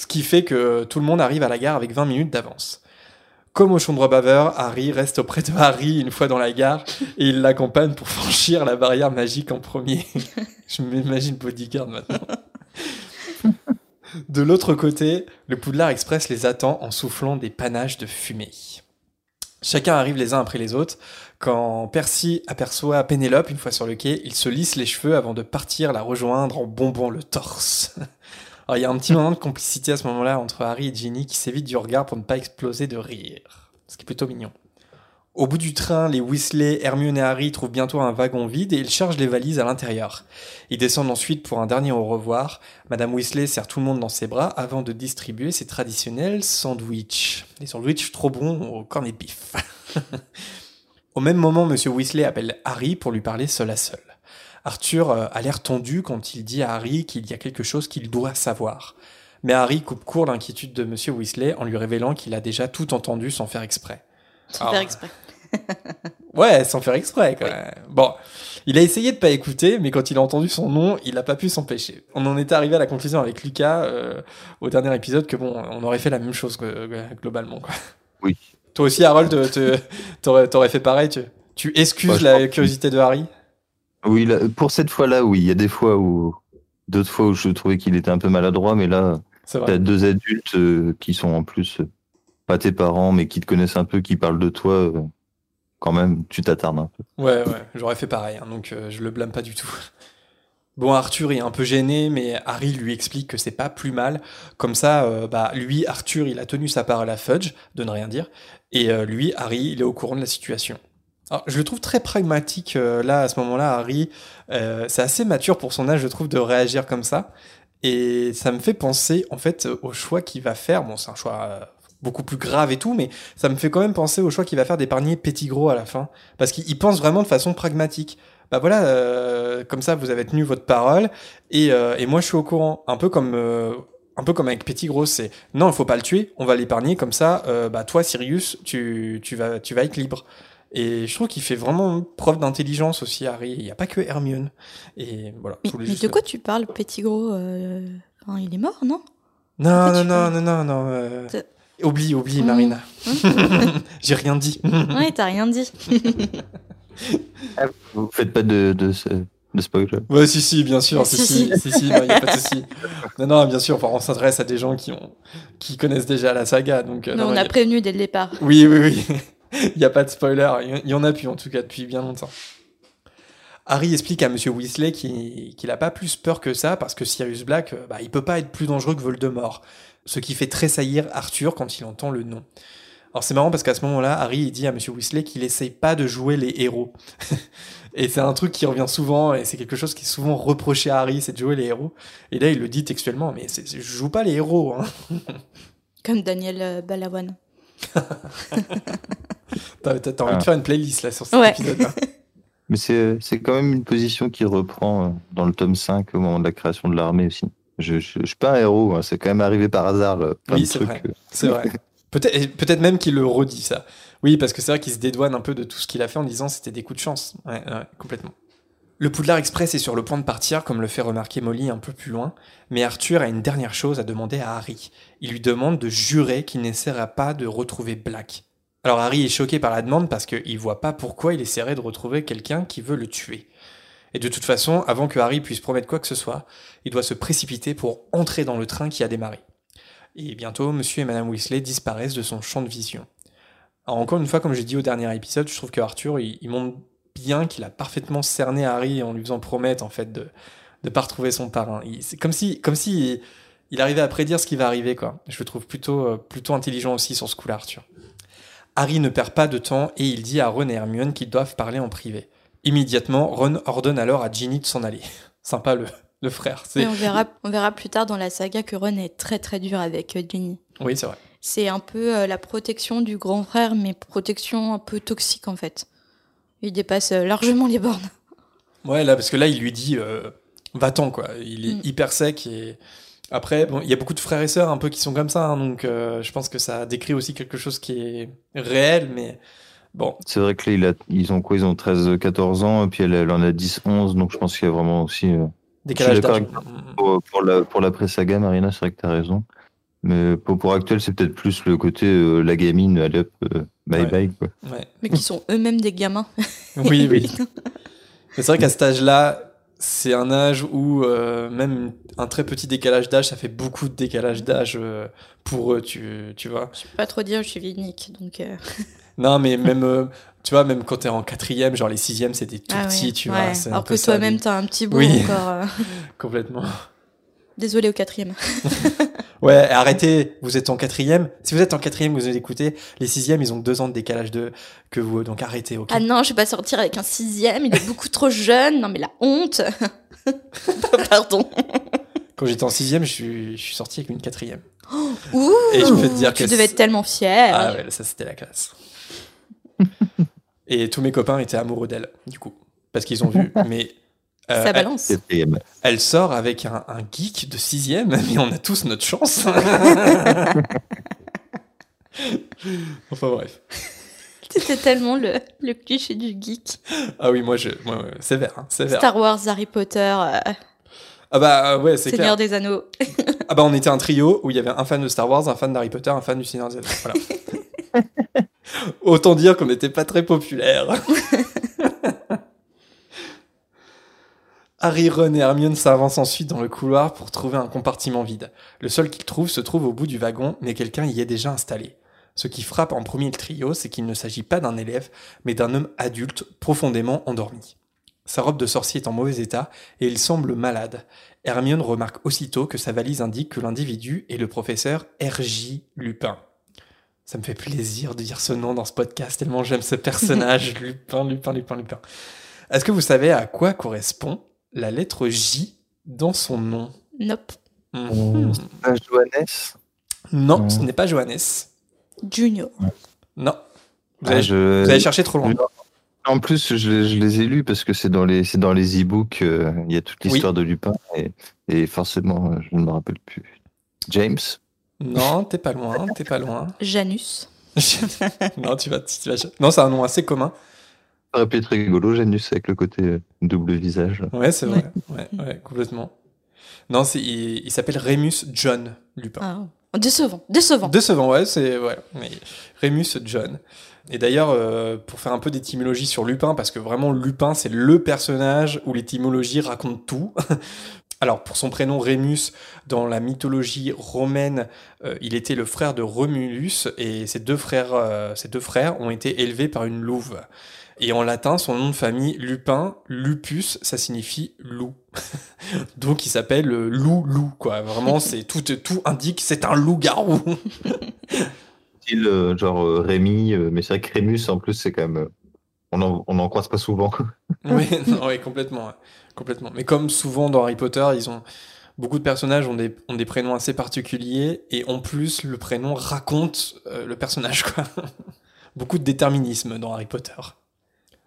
A: Ce qui fait que tout le monde arrive à la gare avec 20 minutes d'avance. Comme au chambre baveur, Harry reste auprès de Harry une fois dans la gare et il l'accompagne pour franchir la barrière magique en premier. Je m'imagine bodyguard maintenant. De l'autre côté, le Poudlard Express les attend en soufflant des panaches de fumée. Chacun arrive les uns après les autres. Quand Percy aperçoit Pénélope une fois sur le quai, il se lisse les cheveux avant de partir la rejoindre en bombant le torse. Il y a un petit moment de complicité à ce moment-là entre Harry et Ginny qui s'évitent du regard pour ne pas exploser de rire. Ce qui est plutôt mignon. Au bout du train, les Weasley, Hermione et Harry trouvent bientôt un wagon vide et ils chargent les valises à l'intérieur. Ils descendent ensuite pour un dernier au revoir. Madame Weasley serre tout le monde dans ses bras avant de distribuer ses traditionnels sandwichs. Des sandwichs trop bons au cornet de bif. au même moment, Monsieur Weasley appelle Harry pour lui parler seul à seul. Arthur euh, a l'air tendu quand il dit à Harry qu'il y a quelque chose qu'il doit savoir. Mais Harry coupe court l'inquiétude de Monsieur Weasley en lui révélant qu'il a déjà tout entendu sans faire exprès.
B: Sans
A: Ah.
B: faire exprès.
A: Ouais, sans faire exprès, quand même. Bon, il a essayé de pas écouter, mais quand il a entendu son nom, il a pas pu s'empêcher. On en était arrivé à la conclusion avec Lucas euh, au dernier épisode que bon, on aurait fait la même chose que- que- globalement, quoi.
C: Oui.
A: Toi aussi, Harold, t'aurais fait pareil. Tu, tu excuses
C: je
A: la curiosité de Harry?
C: Oui, là, pour cette fois-là, oui. Il y a des fois où, d'autres fois où je trouvais qu'il était un peu maladroit, mais là, t'as deux adultes euh, qui sont en plus euh, pas tes parents, mais qui te connaissent un peu, qui parlent de toi. euh, quand même, tu t'attardes un peu.
A: Ouais, ouais, j'aurais fait pareil, hein, donc euh, je le blâme pas du tout. Bon, Arthur est un peu gêné, mais Harry lui explique que c'est pas plus mal. Comme ça, euh, bah, lui, Arthur, il a tenu sa part à la Fudge, de ne rien dire, et euh, lui, Harry, il est au courant de la situation. Alors, je le trouve très pragmatique euh, là, à ce moment-là, Harry. Euh, c'est assez mature pour son âge, je trouve, de réagir comme ça. Et ça me fait penser, en fait, au choix qu'il va faire. Bon, c'est un choix euh, beaucoup plus grave et tout, mais ça me fait quand même penser au choix qu'il va faire d'épargner Petit Gros à la fin. Parce qu'il pense vraiment de façon pragmatique. Bah voilà, euh, comme ça, vous avez tenu votre parole, et, euh, et moi, je suis au courant. Un peu comme... euh, un peu comme avec Petit Gros, c'est non, il faut pas le tuer, on va l'épargner comme ça. euh, bah toi, Sirius, tu, tu vas tu vas être libre. Et je trouve qu'il fait vraiment preuve d'intelligence aussi, Harry. Il n'y a pas que Hermione. Et voilà.
B: Mais,
A: juste-
B: de quoi tu parles, petit gros euh, enfin, Il est mort, non?
A: Non, non, non, non, non, euh, Oublie, oublie,
B: Mmh.
A: Marina. J'ai rien dit.
B: Ouais, t'as rien dit.
C: Vous faites pas de, de, de spoiler?
A: Ouais, si, si, bien sûr, si,
B: Si,
A: si, si, si, non, y a pas de souci. Non, non, bien sûr, enfin, on s'adresse à des gens qui ont, qui connaissent déjà la saga, donc. euh, non,
B: on a- prévenu dès le départ.
A: Oui, oui, oui. Il n'y a pas de spoiler. Il y en a plus, en tout cas, depuis bien longtemps. Harry explique à Monsieur Weasley qu'il qu'il a pas plus peur que ça, parce que Sirius Black, euh, bah, il peut pas être plus dangereux que Voldemort. Ce qui fait tressaillir Arthur quand il entend le nom. Alors c'est marrant parce qu'à ce moment-là, Harry dit à Monsieur Weasley qu'il essaye pas de jouer les héros. et c'est un truc qui revient souvent, et c'est quelque chose qui est souvent reproché à Harry, c'est de jouer les héros. Et là, il le dit textuellement, mais je joue pas les héros. Hein.
B: Comme Daniel euh, Balawan.
A: T'as t'as- t'as envie de
C: Ah.
A: faire une playlist là sur cet
B: Ouais.
A: épisode-là.
C: Mais c'est c'est quand même une position qui reprend euh, dans le tome 5 au moment de la création de l'armée aussi. Je, je, je suis pas un héros, hein, c'est quand même arrivé par hasard. euh, plein
A: Oui,
C: de
A: c'est
C: trucs,
A: vrai.
C: euh.
A: C'est vrai. Peut-être peut-être même qu'il le redit ça. Oui, parce que c'est vrai qu'il se dédouane un peu de tout ce qu'il a fait en disant c'était des coups de chance. Ouais, ouais, complètement. Le Poudlard Express est sur le point de partir, comme le fait remarquer Molly un peu plus loin, mais Arthur a une dernière chose à demander à Harry. Il lui demande de jurer qu'il n'essaiera pas de retrouver Black. Alors Harry est choqué par la demande parce qu'il voit pas pourquoi il essaierait de retrouver quelqu'un qui veut le tuer. Et de toute façon, avant que Harry puisse promettre quoi que ce soit, il doit se précipiter pour entrer dans le train qui a démarré. Et bientôt, monsieur et madame Weasley disparaissent de son champ de vision. Alors encore une fois, comme j'ai dit au dernier épisode, je trouve que Arthur, il, il montre bien qu'il a parfaitement cerné Harry en lui faisant promettre, en fait, de ne pas retrouver son parrain. C'est comme si, comme si il, il arrivait à prédire ce qui va arriver, quoi. Je le trouve plutôt, euh, plutôt intelligent aussi sur ce coup-là, Arthur. Harry ne perd pas de temps et il dit à Ron et Hermione qu'ils doivent parler en privé. Immédiatement, Ron ordonne alors à Ginny de s'en aller. Sympa le, le frère.
B: Et on verra, on verra plus tard dans la saga que Ron est très très dur avec euh, Ginny.
A: Oui, c'est vrai.
B: C'est un peu euh, la protection du grand frère, mais protection un peu toxique en fait. Il dépasse euh, largement les bornes.
A: Ouais, là, parce que là, il lui dit va-t'en, quoi. Il est
B: Mm.
A: hyper sec et. Après, bon, il y a beaucoup de frères et sœurs un peu qui sont comme ça, hein, donc je pense que ça décrit aussi quelque chose qui est réel, mais bon.
C: C'est vrai que là, il a, ils ont quoi? Ils ont 13-14 ans, et puis elle, elle en a 10-11, donc je pense qu'il y a vraiment aussi. euh,
A: Décalage d'âge.
C: avec Pour, pour la, pour l'après-saga, Marina, c'est vrai que t'as raison. Mais pour, pour actuel, c'est peut-être plus le côté euh, la gamine, allez hop, euh, bye
A: Ouais.
C: bye. Quoi.
A: Ouais.
B: Mais qui sont eux-mêmes des gamins.
A: Oui, oui. Mais c'est vrai qu'à cet âge-là, c'est un âge où euh, même un très petit décalage d'âge, ça fait beaucoup de décalage d'âge euh, pour eux, tu, tu vois.
B: Je peux pas trop dire, je suis unique, donc. euh,
A: Non, mais même, euh, tu vois, même quand t'es en quatrième, genre les sixièmes, c'était tout
B: ah
A: petit,
B: ouais,
A: tu
B: ouais.
A: vois. c'est un
B: Alors que toi-même, t'as un petit bout
A: Oui.
B: encore. euh.
A: Complètement.
B: Désolé au quatrième.
A: Ouais, arrêtez, vous êtes en quatrième. Si vous êtes en quatrième, vous écoutez, les sixièmes, ils ont deux ans de décalage de que vous, donc arrêtez, ok
B: Ah non, je vais pas sortir avec un sixième, il est beaucoup trop jeune. Non mais la honte. Pardon.
A: Quand j'étais en sixième, je suis, je suis sorti avec une quatrième.
B: Ouh.
A: Et je peux te dire
B: tu
A: que
B: devais être tellement fier.
A: Ah ouais, ça c'était la classe. Et tous mes copains étaient amoureux d'elle, du coup, parce qu'ils ont vu. Mais euh,
B: Ça
A: elle,
B: balance.
A: Elle sort avec un, un geek de sixième, mais on a tous notre chance. enfin bref.
B: C'était tellement le, le cliché du geek.
A: Ah oui, moi je, moi, sévère, hein, sévère.
B: Star Wars, Harry Potter, euh,
A: Ah bah ouais, c'est
B: Seigneur
A: clair.
B: des Anneaux.
A: Ah bah on était un trio où il y avait un fan de Star Wars, un fan d'Harry Potter, un fan du Seigneur des Anneaux. Voilà. Autant dire qu'on n'était pas très populaire. Harry, Ron et Hermione s'avancent ensuite dans le couloir pour trouver un compartiment vide. Le seul qu'ils trouvent se trouve au bout du wagon, mais quelqu'un y est déjà installé. Ce qui frappe en premier le trio, c'est qu'il ne s'agit pas d'un élève, mais d'un homme adulte profondément endormi. Sa robe de sorcier est en mauvais état et il semble malade. Hermione remarque aussitôt que sa valise indique que l'individu est le professeur R.J. Lupin. Ça me fait plaisir de dire ce nom dans ce podcast, tellement j'aime ce personnage, Lupin, Lupin, Lupin, Lupin. Est-ce que vous savez à quoi correspond la lettre J dans son nom
B: Nope.
C: Ah, Johannes
A: Non, ce n'est pas Johannes.
B: Junior.
A: Non. Vous,
C: Ah,
A: avez,
C: je-
A: vous avez cherché trop loin.
C: En plus, je, les- je les ai lus parce que c'est dans les, c'est dans les e-books, euh, il y a toute
A: Oui.
C: l'histoire de Lupin et, et forcément, euh, je ne me rappelle plus. James
A: Non, t'es pas loin, t'es pas loin.
B: Janus.
A: non, tu vas, tu vas- Non, c'est un nom assez commun.
C: Ça aurait pu être rigolo, Janus, avec le côté euh, double visage.
A: Ouais, c'est vrai. Ouais, ouais, complètement. Non, il, il s'appelle Remus John Lupin.
B: Ah. Décevant. Décevant.
A: Décevant, ouais, c'est ouais, mais Remus John. Et d'ailleurs, euh, pour faire un peu d'étymologie sur Lupin, parce que vraiment Lupin, c'est le personnage où l'étymologie raconte tout. Alors, pour son prénom Rémus, dans la mythologie romaine, euh, il était le frère de Romulus, et ces deux frères, euh, ces deux frères ont été élevés par une louve. Et en latin, son nom de famille, Lupin, Lupus, ça signifie loup. Donc il s'appelle euh, Loup Loup, quoi. Vraiment, c'est tout, tout indique, c'est un loup-garou.
C: Style, euh, genre euh, Rémi, euh, mais c'est vrai que Rémus, en plus, c'est quand même. euh, on en, on en croise pas souvent.
A: Oui, non, complètement, ouais. complètement. Mais comme souvent dans Harry Potter, ils ont beaucoup de personnages ont des, ont des prénoms assez particuliers et en plus le prénom raconte euh, le personnage quoi. beaucoup de déterminisme dans Harry Potter.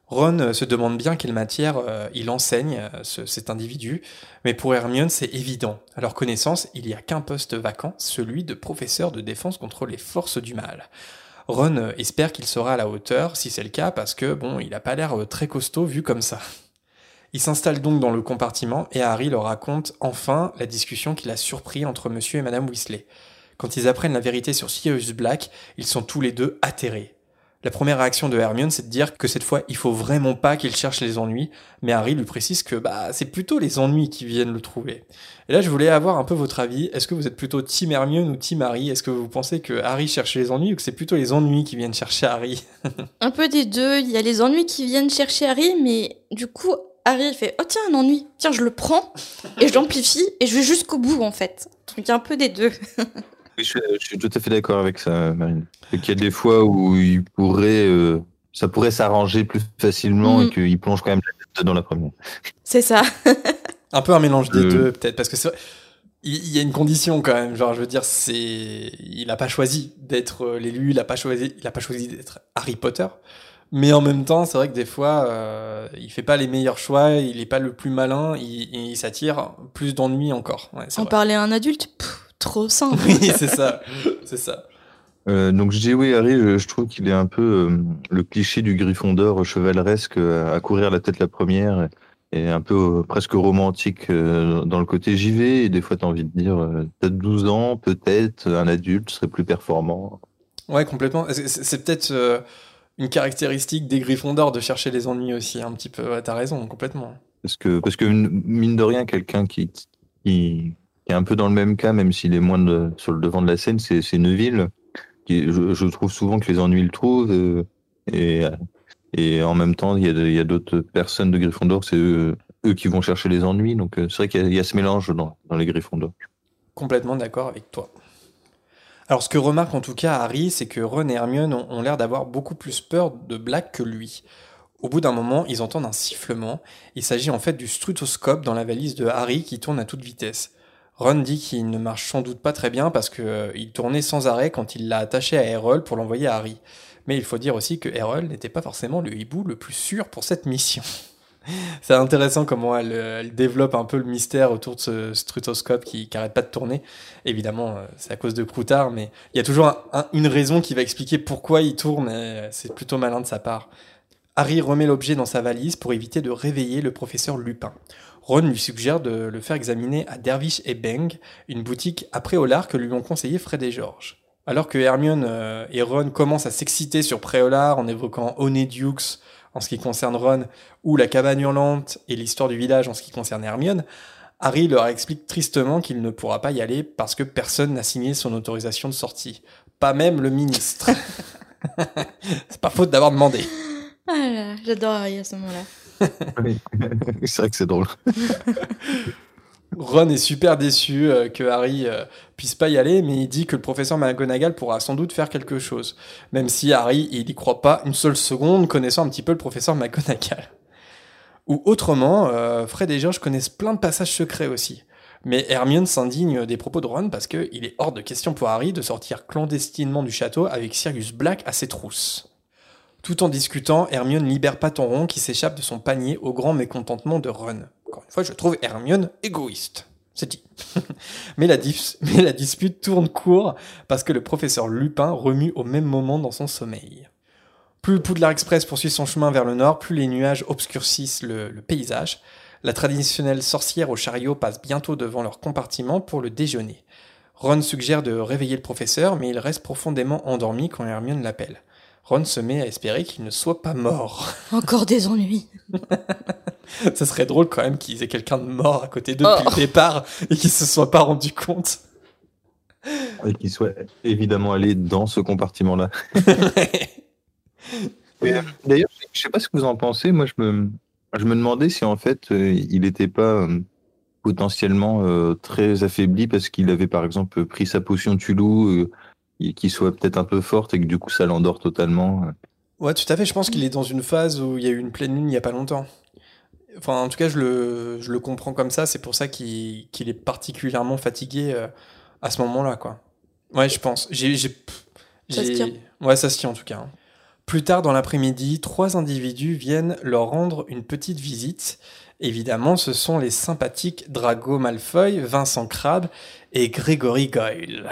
A: Ron euh, se demande bien quelle matière euh, il enseigne euh, ce- cet individu, mais pour Hermione c'est évident. À leur connaissance, il n'y a qu'un poste vacant, celui de professeur de défense contre les forces du mal. Ron espère qu'il sera à la hauteur, si c'est le cas, parce que bon, il a pas l'air très costaud vu comme ça. Il s'installe donc dans le compartiment et Harry leur raconte enfin la discussion qu'il a surpris entre Monsieur et Madame Weasley. Quand ils apprennent la vérité sur Sirius Black, ils sont tous les deux atterrés. La première réaction de Hermione, c'est de dire que cette fois, il faut vraiment pas qu'il cherche les ennuis, mais Harry lui précise que bah c'est plutôt les ennuis qui viennent le trouver. Et là, je voulais avoir un peu votre avis. Est-ce que vous êtes plutôt Team Hermione ou Team Harry? Est-ce que vous pensez que Harry cherche les ennuis ou que c'est plutôt les ennuis qui viennent chercher Harry?
B: Un peu des deux. Il y a les ennuis qui viennent chercher Harry, mais du coup, Harry fait Oh, tiens, un ennui. Tiens, je le prends et je l'amplifie et je vais jusqu'au bout, en fait. Donc, un peu des deux.
C: Oui, je, suis- je suis tout à fait d'accord avec ça, Marine. Et qu'il y a des fois où il pourrait, euh, ça pourrait s'arranger plus facilement et qu'il plonge quand même la tête dans la première.
B: C'est ça.
A: Un peu un mélange des
C: Euh.
A: deux, peut-être, parce que c'est il y a une condition quand même. Genre, je veux dire, c'est, il a pas choisi d'être euh, l'élu, il a pas choisi, il a pas choisi d'être Harry Potter. Mais en même temps, c'est vrai que des fois, euh, il fait pas les meilleurs choix, il est pas le plus malin, il, il s'attire plus d'ennuis encore. Ouais,
B: En
A: vrai.
B: parler à un adulte, pff, trop simple.
A: Oui, c'est ça, c'est ça.
C: Euh, donc je dis oui, Harry, je, je trouve qu'il est un peu euh, le cliché du Gryffondor chevaleresque euh, à courir la tête la première et un peu euh, presque romantique euh, dans le côté j'y vais et des fois t'as envie de dire euh, peut-être 12 ans, peut-être un adulte serait plus performant.
A: Ouais, complètement. C'est peut-être euh, une caractéristique des Gryffondors de chercher les ennuis aussi, un petit peu. Ouais, T'as raison, complètement.
C: Parce que, parce que mine de rien, quelqu'un qui est un peu dans le même cas, même s'il est moins sur le devant de la scène, c'est Neville. Qui, je, trouve souvent que les ennuis le trouvent. euh, et, en même temps, il y a, d'autres personnes de Gryffondor, c'est eux, qui vont chercher les ennuis. Donc euh, c'est vrai qu'il y, a- ce mélange dans, dans les Gryffondor.
A: Complètement d'accord avec toi. Alors, ce que remarque en tout cas Harry, c'est que Ron et Hermione ont, ont l'air d'avoir beaucoup plus peur de Black que lui. Au bout d'un moment, ils entendent un sifflement. Il s'agit en fait du strutoscope dans la valise de Harry qui tourne à toute vitesse. Ron dit qu'il ne marche sans doute pas très bien parce qu'il tournait sans arrêt quand il l'a attaché à Errol pour l'envoyer à Harry. Mais il faut dire aussi que Errol n'était pas forcément le hibou le plus sûr pour cette mission. C'est intéressant comment elle, euh, elle développe un peu le mystère autour de ce strutoscope qui n'arrête pas de tourner. Évidemment, euh, c'est à cause de Croutard, mais il y a toujours un- un- une raison qui va expliquer pourquoi il tourne, euh, c'est plutôt malin de sa part. Harry remet l'objet dans sa valise pour éviter de réveiller le professeur Lupin. Ron lui suggère de le faire examiner à Dervish et Bang, une boutique à Préolard que lui ont conseillé Fred et George. Alors que Hermione euh, et Ron commencent à s'exciter sur Préolard en évoquant Honeydews en ce qui concerne Ron, ou la cabane hurlante et l'histoire du village en ce qui concerne Hermione, Harry leur explique tristement qu'il ne pourra pas y aller parce que personne n'a signé son autorisation de sortie. Pas même le ministre. C'est pas faute d'avoir demandé.
B: Ah là, j'adore Harry à ce moment-là.
C: c'est vrai que c'est drôle.
A: Ron est super déçu euh, que Harry euh, puisse pas y aller, mais il dit que le professeur McGonagall pourra sans doute faire quelque chose. Même si Harry, il y croit pas une seule seconde, connaissant un petit peu le professeur McGonagall. Ou autrement, euh, Fred et George connaissent plein de passages secrets aussi. Mais Hermione s'indigne des propos de Ron parce qu'il est hors de question pour Harry de sortir clandestinement du château avec Sirius Black à ses trousses. Tout en discutant, Hermione libère Patonron qui s'échappe de son panier au grand mécontentement de Ron. Encore une fois, je trouve Hermione égoïste. C'est dit. mais, la dispute tourne court parce que le professeur Lupin remue au même moment dans son sommeil. Plus le Poudlard Express poursuit son chemin vers le nord, plus les nuages obscurcissent le, le paysage. La traditionnelle sorcière au chariot passe bientôt devant leur compartiment pour le déjeuner. Ron suggère de réveiller le professeur, mais il reste profondément endormi quand Hermione l'appelle. Ron se met à espérer qu'il ne soit pas mort.
B: Encore des ennuis.
A: Ça serait drôle quand même qu'ils aient quelqu'un de mort à côté d'eux depuis
B: Oh.
A: le départ et qu'ils se soient pas rendus compte.
C: Et qu'il soit évidemment allé dans ce compartiment-là. Euh, D'ailleurs, je sais pas ce que vous en pensez. Moi, je me, je me demandais si en fait, euh, il n'était pas euh, potentiellement euh, très affaibli parce qu'il avait par exemple pris sa potion Tulou, euh, et qu'il soit peut-être un peu forte et que du coup ça l'endort totalement.
A: Ouais, tout à fait. Je pense qu'il est dans une phase où il y a eu une pleine lune il y a pas longtemps. Enfin, en tout cas, je le, je le comprends comme ça. C'est pour ça qu'il qu'il est particulièrement fatigué euh, à ce moment-là, quoi. Ouais, je pense. J'ai,
B: Ça se
A: j'ai-
B: tient.
A: Ouais, ça se tient en tout cas. hein. Plus tard dans l'après-midi, trois individus viennent leur rendre une petite visite. Évidemment, ce sont les sympathiques Drago Malfoy, Vincent Crabbe et Gregory Goyle.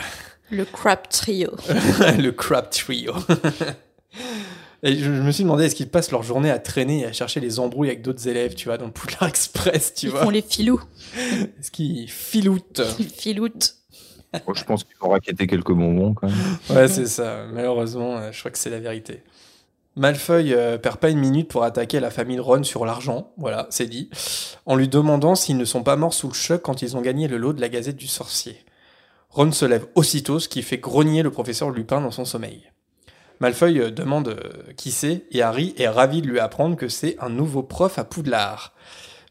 B: Le crap trio.
A: le crap trio. Et je, je me suis demandé, est-ce qu'ils passent leur journée à traîner et à chercher les embrouilles avec d'autres élèves, tu vois, dans le Poudlard Express, tu
B: Ils
A: vois?
B: font les filous.
A: Est-ce qu'ils filoutent?
B: Ils filoutent.
C: Bon, je pense qu'il faut raqueter quelques bonbons quand même.
A: Ouais, c'est ça. Malheureusement, euh, je crois que c'est la vérité. Malfoy euh, perd pas une minute pour attaquer la famille de Ron sur l'argent, voilà, c'est dit, en lui demandant s'ils ne sont pas morts sous le choc quand ils ont gagné le lot de la Gazette du Sorcier. Ron se lève aussitôt, ce qui fait grogner le professeur Lupin dans son sommeil. Malfoy euh, demande euh, qui c'est, et Harry est ravi de lui apprendre que c'est un nouveau prof à Poudlard.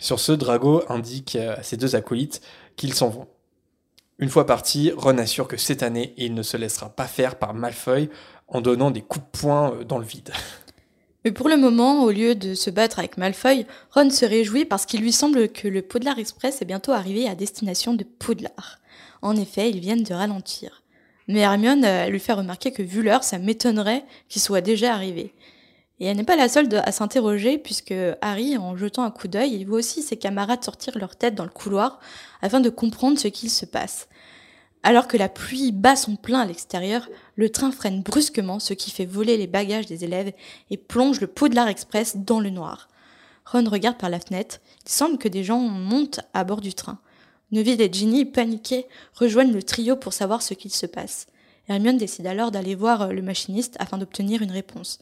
A: Sur ce, Drago indique euh, à ses deux acolytes qu'ils s'en vont. Une fois parti, Ron assure que cette année, il ne se laissera pas faire par Malfoy en donnant des coups de poing euh, dans le vide.
B: Mais pour le moment, au lieu de se battre avec Malfoy, Ron se réjouit parce qu'il lui semble que le Poudlard Express est bientôt arrivé à destination de Poudlard. En effet, ils viennent de ralentir. Mais Hermione euh, lui fait remarquer que vu l'heure, ça m'étonnerait qu'il soit déjà arrivé. Et elle n'est pas la seule à s'interroger puisque Harry, en jetant un coup d'œil, il voit aussi ses camarades sortir leur tête dans le couloir afin de comprendre ce qu'il se passe. Alors que la pluie bat son plein à l'extérieur, le train freine brusquement, ce qui fait voler les bagages des élèves et plonge le Poudlard Express dans le noir. Ron regarde par la fenêtre. Il semble que des gens montent à bord du train. Neville et Ginny, paniqués, rejoignent le trio pour savoir ce qu'il se passe. Hermione décide alors d'aller voir le machiniste afin d'obtenir une réponse.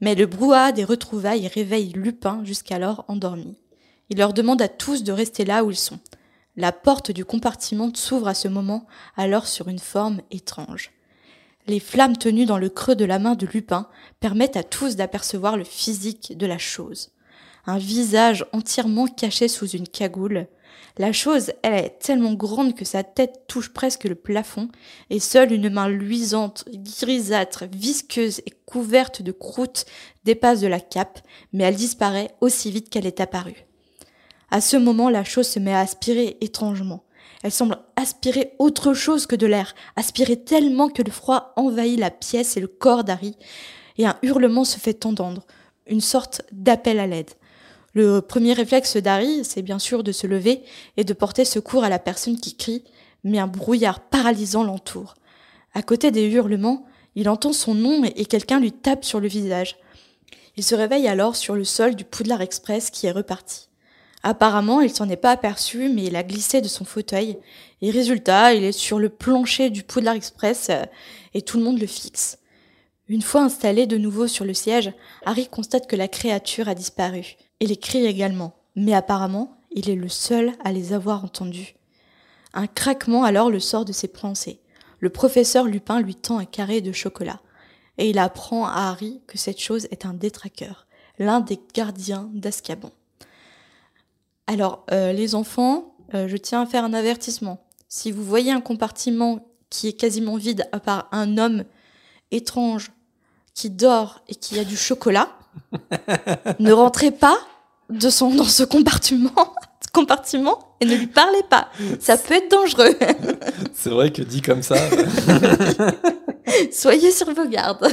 B: Mais le brouhaha des retrouvailles réveille Lupin jusqu'alors endormi. Il leur demande à tous de rester là où ils sont. La porte du compartiment s'ouvre à ce moment, alors sur une forme étrange. Les flammes tenues dans le creux de la main de Lupin permettent à tous d'apercevoir le physique de la chose. Un visage entièrement caché sous une cagoule. La chose, elle est tellement grande que sa tête touche presque le plafond, et seule une main luisante, grisâtre, visqueuse et couverte de croûte dépasse de la cape, mais elle disparaît aussi vite qu'elle est apparue. À ce moment, la chose se met à aspirer étrangement. Elle semble aspirer autre chose que de l'air, aspirer tellement que le froid envahit la pièce et le corps d'Harry, et un hurlement se fait entendre, une sorte d'appel à l'aide. Le premier réflexe d'Harry, c'est bien sûr de se lever et de porter secours à la personne qui crie, mais un brouillard paralysant l'entoure. À côté des hurlements, il entend son nom et quelqu'un lui tape sur le visage. Il se réveille alors sur le sol du Poudlard Express qui est reparti. Apparemment, il s'en est pas aperçu, mais il a glissé de son fauteuil. Et résultat, il est sur le plancher du Poudlard Express euh, et tout le monde le fixe. Une fois installé de nouveau sur le siège, Harry constate que la créature a disparu, et les cris également. Mais apparemment, il est le seul à les avoir entendus. Un craquement alors le sort de ses pensées. Le professeur Lupin lui tend un carré de chocolat, et il apprend à Harry que cette chose est un détraqueur, l'un des gardiens d'Azkaban. Alors, euh, les enfants, euh, je tiens à faire un avertissement. Si vous voyez un compartiment qui est quasiment vide, à part un homme étrange qui dort et qui a du chocolat, ne rentrez pas de son, dans ce compartiment, compartiment et ne lui parlez pas. Ça peut être dangereux.
A: C'est vrai que dit comme ça.
B: Soyez sur vos gardes.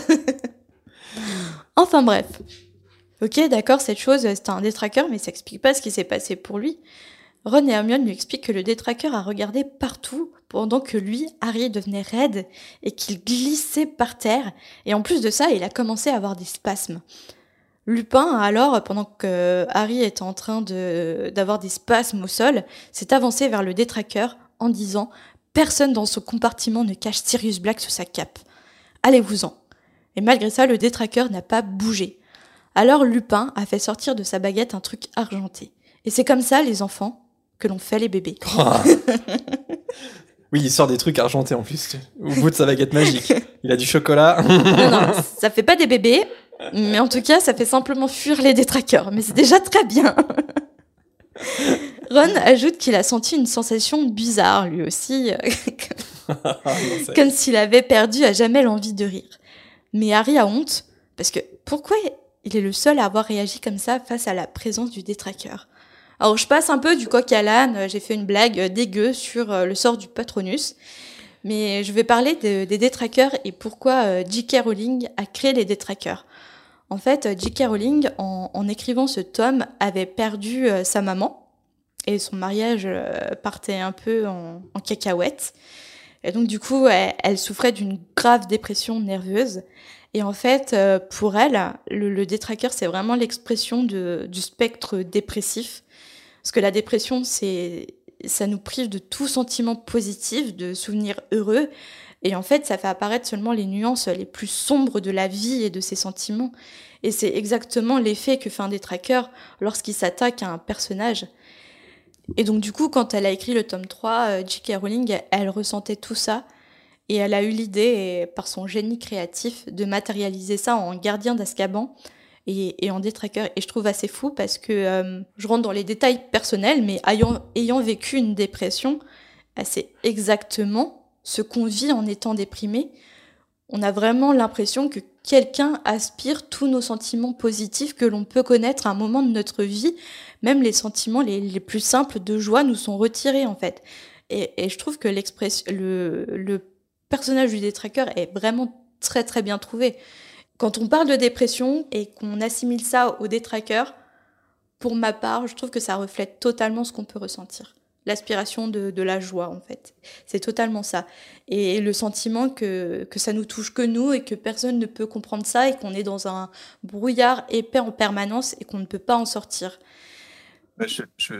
B: enfin bref. Ok, d'accord, cette chose, c'est un détraqueur, mais ça explique pas ce qui s'est passé pour lui. Ron et Hermione lui expliquent que le détraqueur a regardé partout pendant que lui, Harry, devenait raide et qu'il glissait par terre. Et en plus de ça, il a commencé à avoir des spasmes. Lupin, alors, pendant que Harry est en train d'avoir des spasmes au sol, s'est avancé vers le détraqueur en disant Personne dans ce compartiment ne cache Sirius Black sous sa cape. Allez-vous-en. Et malgré ça, le détraqueur n'a pas bougé. Alors Lupin a fait sortir de sa baguette un truc argenté. Et c'est comme ça, les enfants, que l'on fait les bébés.
A: oui, il sort des trucs argentés en plus, au bout de sa baguette magique. Il a du chocolat.
B: non, non, ça fait pas des bébés, mais en tout cas, ça fait simplement fuir les détraqueurs. Mais c'est déjà très bien. Ron ajoute qu'il a senti une sensation bizarre, lui aussi, comme s'il avait perdu à jamais l'envie de rire. Mais Harry a honte, parce que pourquoi il est le seul à avoir réagi comme ça face à la présence du détraqueur? Alors je passe un peu du coq à l'âne, euh, j'ai fait une blague euh, dégueu sur euh, le sort du Patronus, mais je vais parler des détraqueurs et pourquoi J.K. Rowling a créé les détraqueurs. En fait, J.K. Rowling, en, écrivant ce tome, avait perdu sa maman et son mariage partait un peu en, cacahuète. Et donc du coup, elle souffrait d'une grave dépression nerveuse. Et en fait, euh, pour elle, le, détraqueur, c'est vraiment l'expression du spectre dépressif. Parce que la dépression, c'est, ça nous prive de tout sentiment positif, de souvenirs heureux. Et en fait, ça fait apparaître seulement les nuances les plus sombres de la vie et de ses sentiments. Et c'est exactement l'effet que fait un détraqueur lorsqu'il s'attaque à un personnage. Et donc, du coup, quand elle a écrit le tome 3, J.K. Rowling, elle ressentait tout ça. Et elle a eu l'idée, par son génie créatif, de matérialiser ça en gardien d'Azkaban et, en détraqueur. Et je trouve assez fou parce que euh, je rentre dans les détails personnels, mais ayant, ayant vécu une dépression, c'est exactement ce qu'on vit en étant déprimé. On a vraiment l'impression que quelqu'un aspire tous nos sentiments positifs que l'on peut connaître à un moment de notre vie. Même les sentiments les, plus simples de joie nous sont retirés en fait. Et, je trouve que le, le personnage du détraqueur est vraiment très très bien trouvé. Quand on parle de dépression et qu'on assimile ça au détraqueur, pour ma part, je trouve que ça reflète totalement ce qu'on peut ressentir l'aspiration de, la joie en fait. C'est totalement ça. Et, le sentiment que, que ça nous touche que nous et que personne ne peut comprendre ça et qu'on est dans un brouillard épais en permanence et qu'on ne peut pas en sortir.
C: Je, suis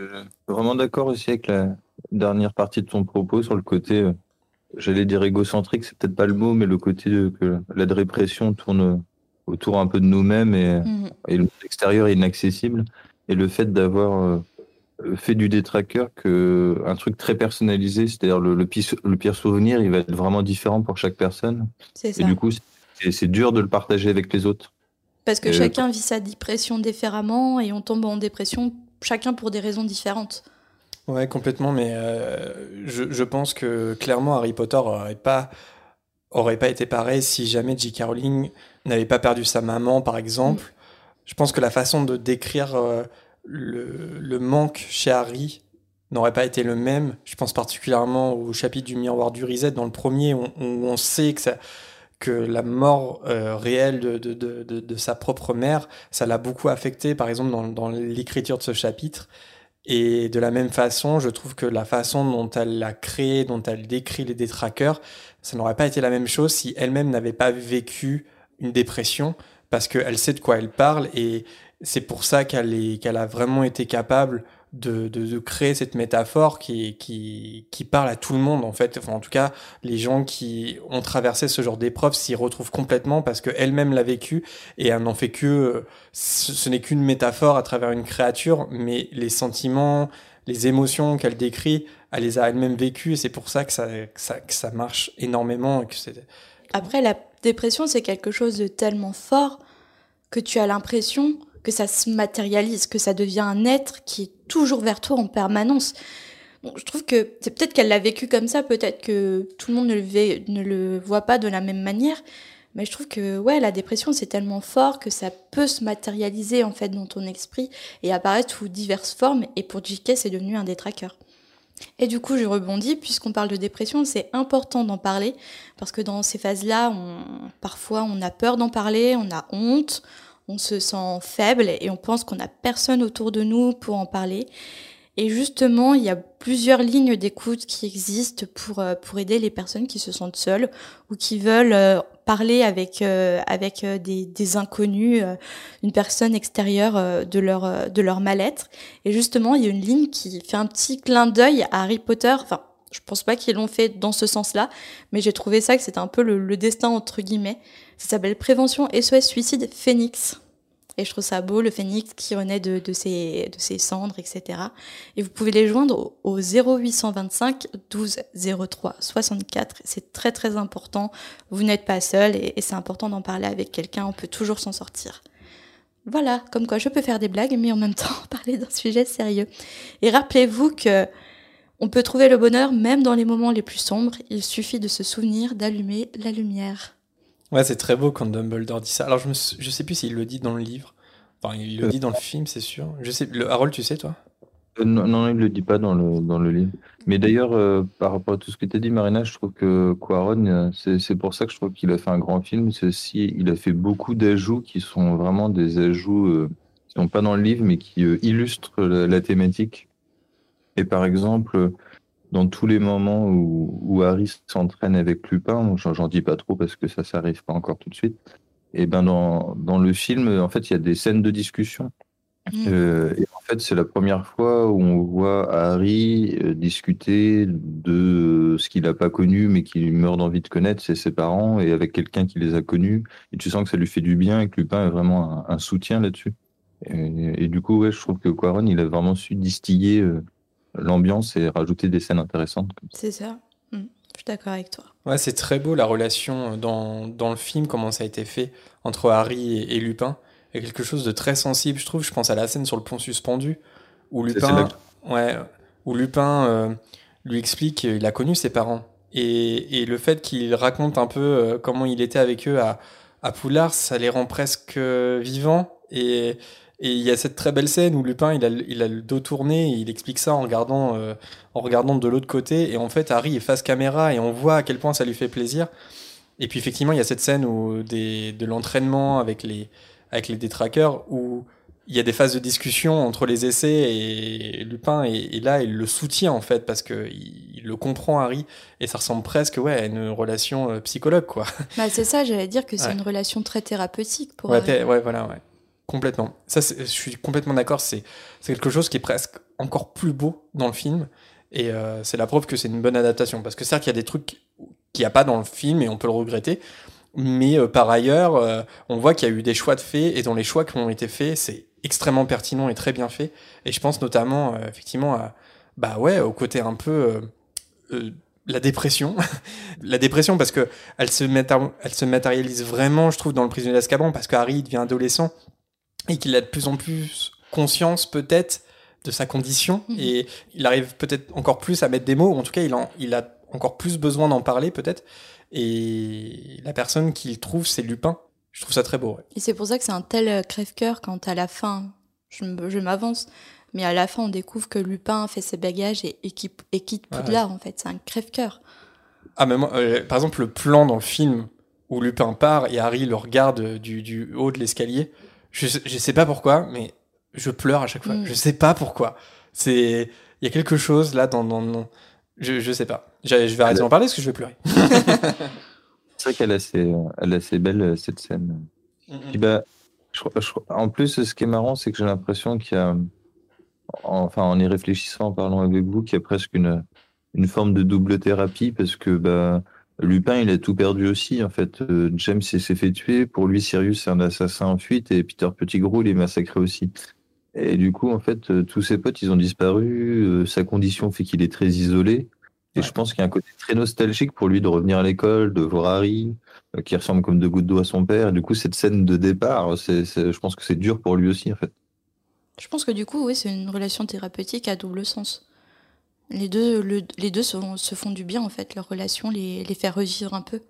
C: vraiment d'accord aussi avec la dernière partie de ton propos sur le côté, euh, j'allais dire égocentrique, c'est peut-être pas le mot, mais le côté que la dépression tourne autour un peu de nous-mêmes et, mmh. et le monde extérieur est inaccessible. Et le fait d'avoir euh, fait du détraqueur que un truc très personnalisé, c'est-à-dire le, le, pire, souvenir, il va être vraiment différent pour chaque personne.
B: C'est ça.
C: Et du coup, c'est dur de le partager avec les autres.
B: Parce que chacun vit sa dépression différemment et on tombe en dépression chacun pour des raisons différentes.
A: Ouais, complètement, mais euh, je, pense que clairement Harry Potter aurait pas, aurait pas été pareil si jamais J.K. Rowling n'avait pas perdu sa maman, par exemple. Mm. Je pense que la façon de décrire euh, le, manque chez Harry n'aurait pas été le même. Je pense particulièrement au chapitre du miroir du Reset dans le premier, où, on sait que, la mort euh, réelle de, sa propre mère, ça l'a beaucoup affecté, par exemple, dans, dans l'écriture de ce chapitre. Et de la même façon, je trouve que la façon dont elle l'a créé, dont elle décrit les détraqueurs, ça n'aurait pas été la même chose si elle-même n'avait pas vécu une dépression, parce qu'elle sait de quoi elle parle et c'est pour ça qu'elle a vraiment été capable de, de, créer cette métaphore qui, qui, qui, parle à tout le monde en fait. Enfin, en tout cas, les gens qui ont traversé ce genre d'épreuve s'y retrouvent complètement parce qu'elle-même l'a vécu et elle n'en fait que ce, n'est qu'une métaphore à travers une créature, mais les sentiments, les émotions qu'elle décrit, elle les a elle-même vécues et c'est pour ça que ça, que ça, marche énormément.
B: Après, la dépression, c'est quelque chose de tellement fort que tu as l'impression que ça se matérialise, que ça devient un être qui est toujours vers toi en permanence. Bon, je trouve que c'est peut-être qu'elle l'a vécu comme ça, peut-être que tout le monde ne le, voit pas de la même manière, mais je trouve que ouais, la dépression c'est tellement fort que ça peut se matérialiser en fait dans ton esprit et apparaître sous diverses formes. Et pour JK, c'est devenu un détraqueur. Et du coup, je rebondis, puisqu'on parle de dépression, c'est important d'en parler, parce que dans ces phases-là, parfois on a peur d'en parler, on a honte, on se sent faible et on pense qu'on n'a personne autour de nous pour en parler. Et justement, il y a plusieurs lignes d'écoute qui existent pour, euh, pour aider les personnes qui se sentent seules ou qui veulent euh, parler avec, euh, avec des, des inconnus, une personne extérieure de leur, de leur mal-être. Et justement, il y a une ligne qui fait un petit clin d'œil à Harry Potter. Enfin, je pense pas qu'ils l'ont fait dans ce sens-là, mais j'ai trouvé ça que c'était un peu le, le destin entre guillemets. Ça s'appelle Prévention SOS Suicide Phoenix. Et je trouve ça beau, le phénix qui renaît de, ses, cendres, etc. Et vous pouvez les joindre au, 0825 12 03 64. C'est très très important. Vous n'êtes pas seul et, c'est important d'en parler avec quelqu'un. On peut toujours s'en sortir. Voilà, comme quoi je peux faire des blagues, mais en même temps parler d'un sujet sérieux. Et rappelez-vous que on peut trouver le bonheur même dans les moments les plus sombres. Il suffit de se souvenir d'allumer la lumière.
A: Ouais, c'est très beau quand Dumbledore dit ça. Alors, je, me, je sais plus s'il le dit dans le livre. Enfin, il le euh. dit dans le film, c'est sûr. Je sais, le, Harold, tu sais, toi?
C: Euh, non, non, il le dit pas dans le, dans le livre. Mais d'ailleurs, euh, par rapport à tout ce que tu as dit, Marina, je trouve que Quaron, c'est pour ça que je trouve qu'il a fait un grand film. C'est aussi, il a fait beaucoup d'ajouts qui sont vraiment des ajouts qui sont pas dans le livre, mais qui illustrent la, la, thématique. Et par exemple, dans tous les moments où, où Harry s'entraîne avec Lupin, j'en dis pas trop parce que ça, ça arrive pas encore tout de suite. Et ben dans, dans le film, en fait, il y a des scènes de discussion. Mmh. Euh, et en fait, c'est la première fois où on voit Harry euh, discuter de ce qu'il n'a pas connu, mais qu'il meurt d'envie de connaître, c'est ses parents, et avec quelqu'un qui les a connus. Et tu sens que ça lui fait du bien et que Lupin est vraiment un, soutien là-dessus. Et, et, du coup, ouais, je trouve que Quaron, il a vraiment su distiller euh, l'ambiance et rajouter des scènes intéressantes.
B: C'est ça. Hmm. Je suis d'accord avec toi.
A: Ouais, c'est très beau la relation dans, dans, le film, comment ça a été fait entre Harry et, Lupin. Il y a quelque chose de très sensible, je trouve. Je pense à la scène sur le pont suspendu où Lupin, ouais, où Lupin euh, lui explique qu'il a connu ses parents Et, et le fait qu'il raconte un peu euh, comment il était avec eux à, à Poudlard, ça les rend presque vivants. Et, et il y a cette très belle scène où Lupin, il a, il a le dos tourné, et il explique ça en regardant, euh, en regardant de l'autre côté. Et en fait, Harry est face caméra et on voit à quel point ça lui fait plaisir. Et puis effectivement, il y a cette scène où des, de l'entraînement avec les, avec les détraqueurs où il y a des phases de discussion entre les essais et Lupin et, là il le soutient en fait parce que il, le comprend Harry et ça ressemble presque ouais à une relation euh, psychologue quoi.
B: Bah c'est ça, j'allais dire que c'est une relation très thérapeutique pour
A: ouais,
B: Harry.
A: Ouais, voilà, ouais. Complètement. Ça, je suis complètement d'accord. C'est quelque chose qui est presque encore plus beau dans le film. Et euh, c'est la preuve que c'est une bonne adaptation. Parce que certes, il y a des trucs qu'il n'y a pas dans le film et on peut le regretter. Mais euh, par ailleurs, euh, on voit qu'il y a eu des choix de faits et dans les choix qui ont été faits, c'est extrêmement pertinent et très bien fait. Et je pense notamment, effectivement, à, bah ouais, au côté un peu la dépression. la dépression parce que elle se, se matérialise vraiment, je trouve, dans le prisonnier d'Azkaban parce que Harry devient adolescent et qu'il a de plus en plus conscience peut-être de sa condition mhm. et il arrive peut-être encore plus à mettre des mots, en tout cas il, en, il a encore plus besoin d'en parler peut-être et la personne qu'il trouve c'est Lupin. Je trouve ça très beau.
B: Et c'est pour ça que c'est un tel euh, crève-cœur quand à la fin, je, m'avance, mais à la fin on découvre que Lupin fait ses bagages et, quitte Poudlard en fait, c'est un crève-cœur.
A: Ah mais moi, euh, par exemple le plan dans le film où Lupin part et Harry le regarde du, du haut de l'escalier, je, je sais pas pourquoi, mais je pleure à chaque fois. Mm. Je sais pas pourquoi. C'est, il y a quelque chose là dans, dans, je, je sais pas. Je, vais arrêter d'en parler parce que je vais pleurer.
C: c'est vrai qu'elle est assez, elle est assez belle cette scène. bah, je, en plus, ce qui est marrant, c'est que j'ai l'impression qu'il y a, enfin, en y réfléchissant, en parlant avec vous, qu'il y a presque une, une forme de double thérapie parce que bah, Lupin, il a tout perdu aussi. En fait, euh, James s'est fait tuer. Pour lui, Sirius, c'est un assassin en fuite et Peter Pettigrew, il est massacré aussi. Et du coup, en fait, euh, tous ses potes, ils ont disparu. Euh, sa condition fait qu'il est très isolé. Et je pense qu'il y a un côté très nostalgique pour lui de revenir à l'école, de voir Harry, qui ressemble comme deux gouttes d'eau à son père. Et du coup, cette scène de départ, c'est, je pense que c'est dur pour lui aussi, en fait.
B: Je pense que du coup, oui, c'est une relation thérapeutique à double sens. Les deux, les deux se, font du bien, en fait, leur relation les, les fait revivre un peu.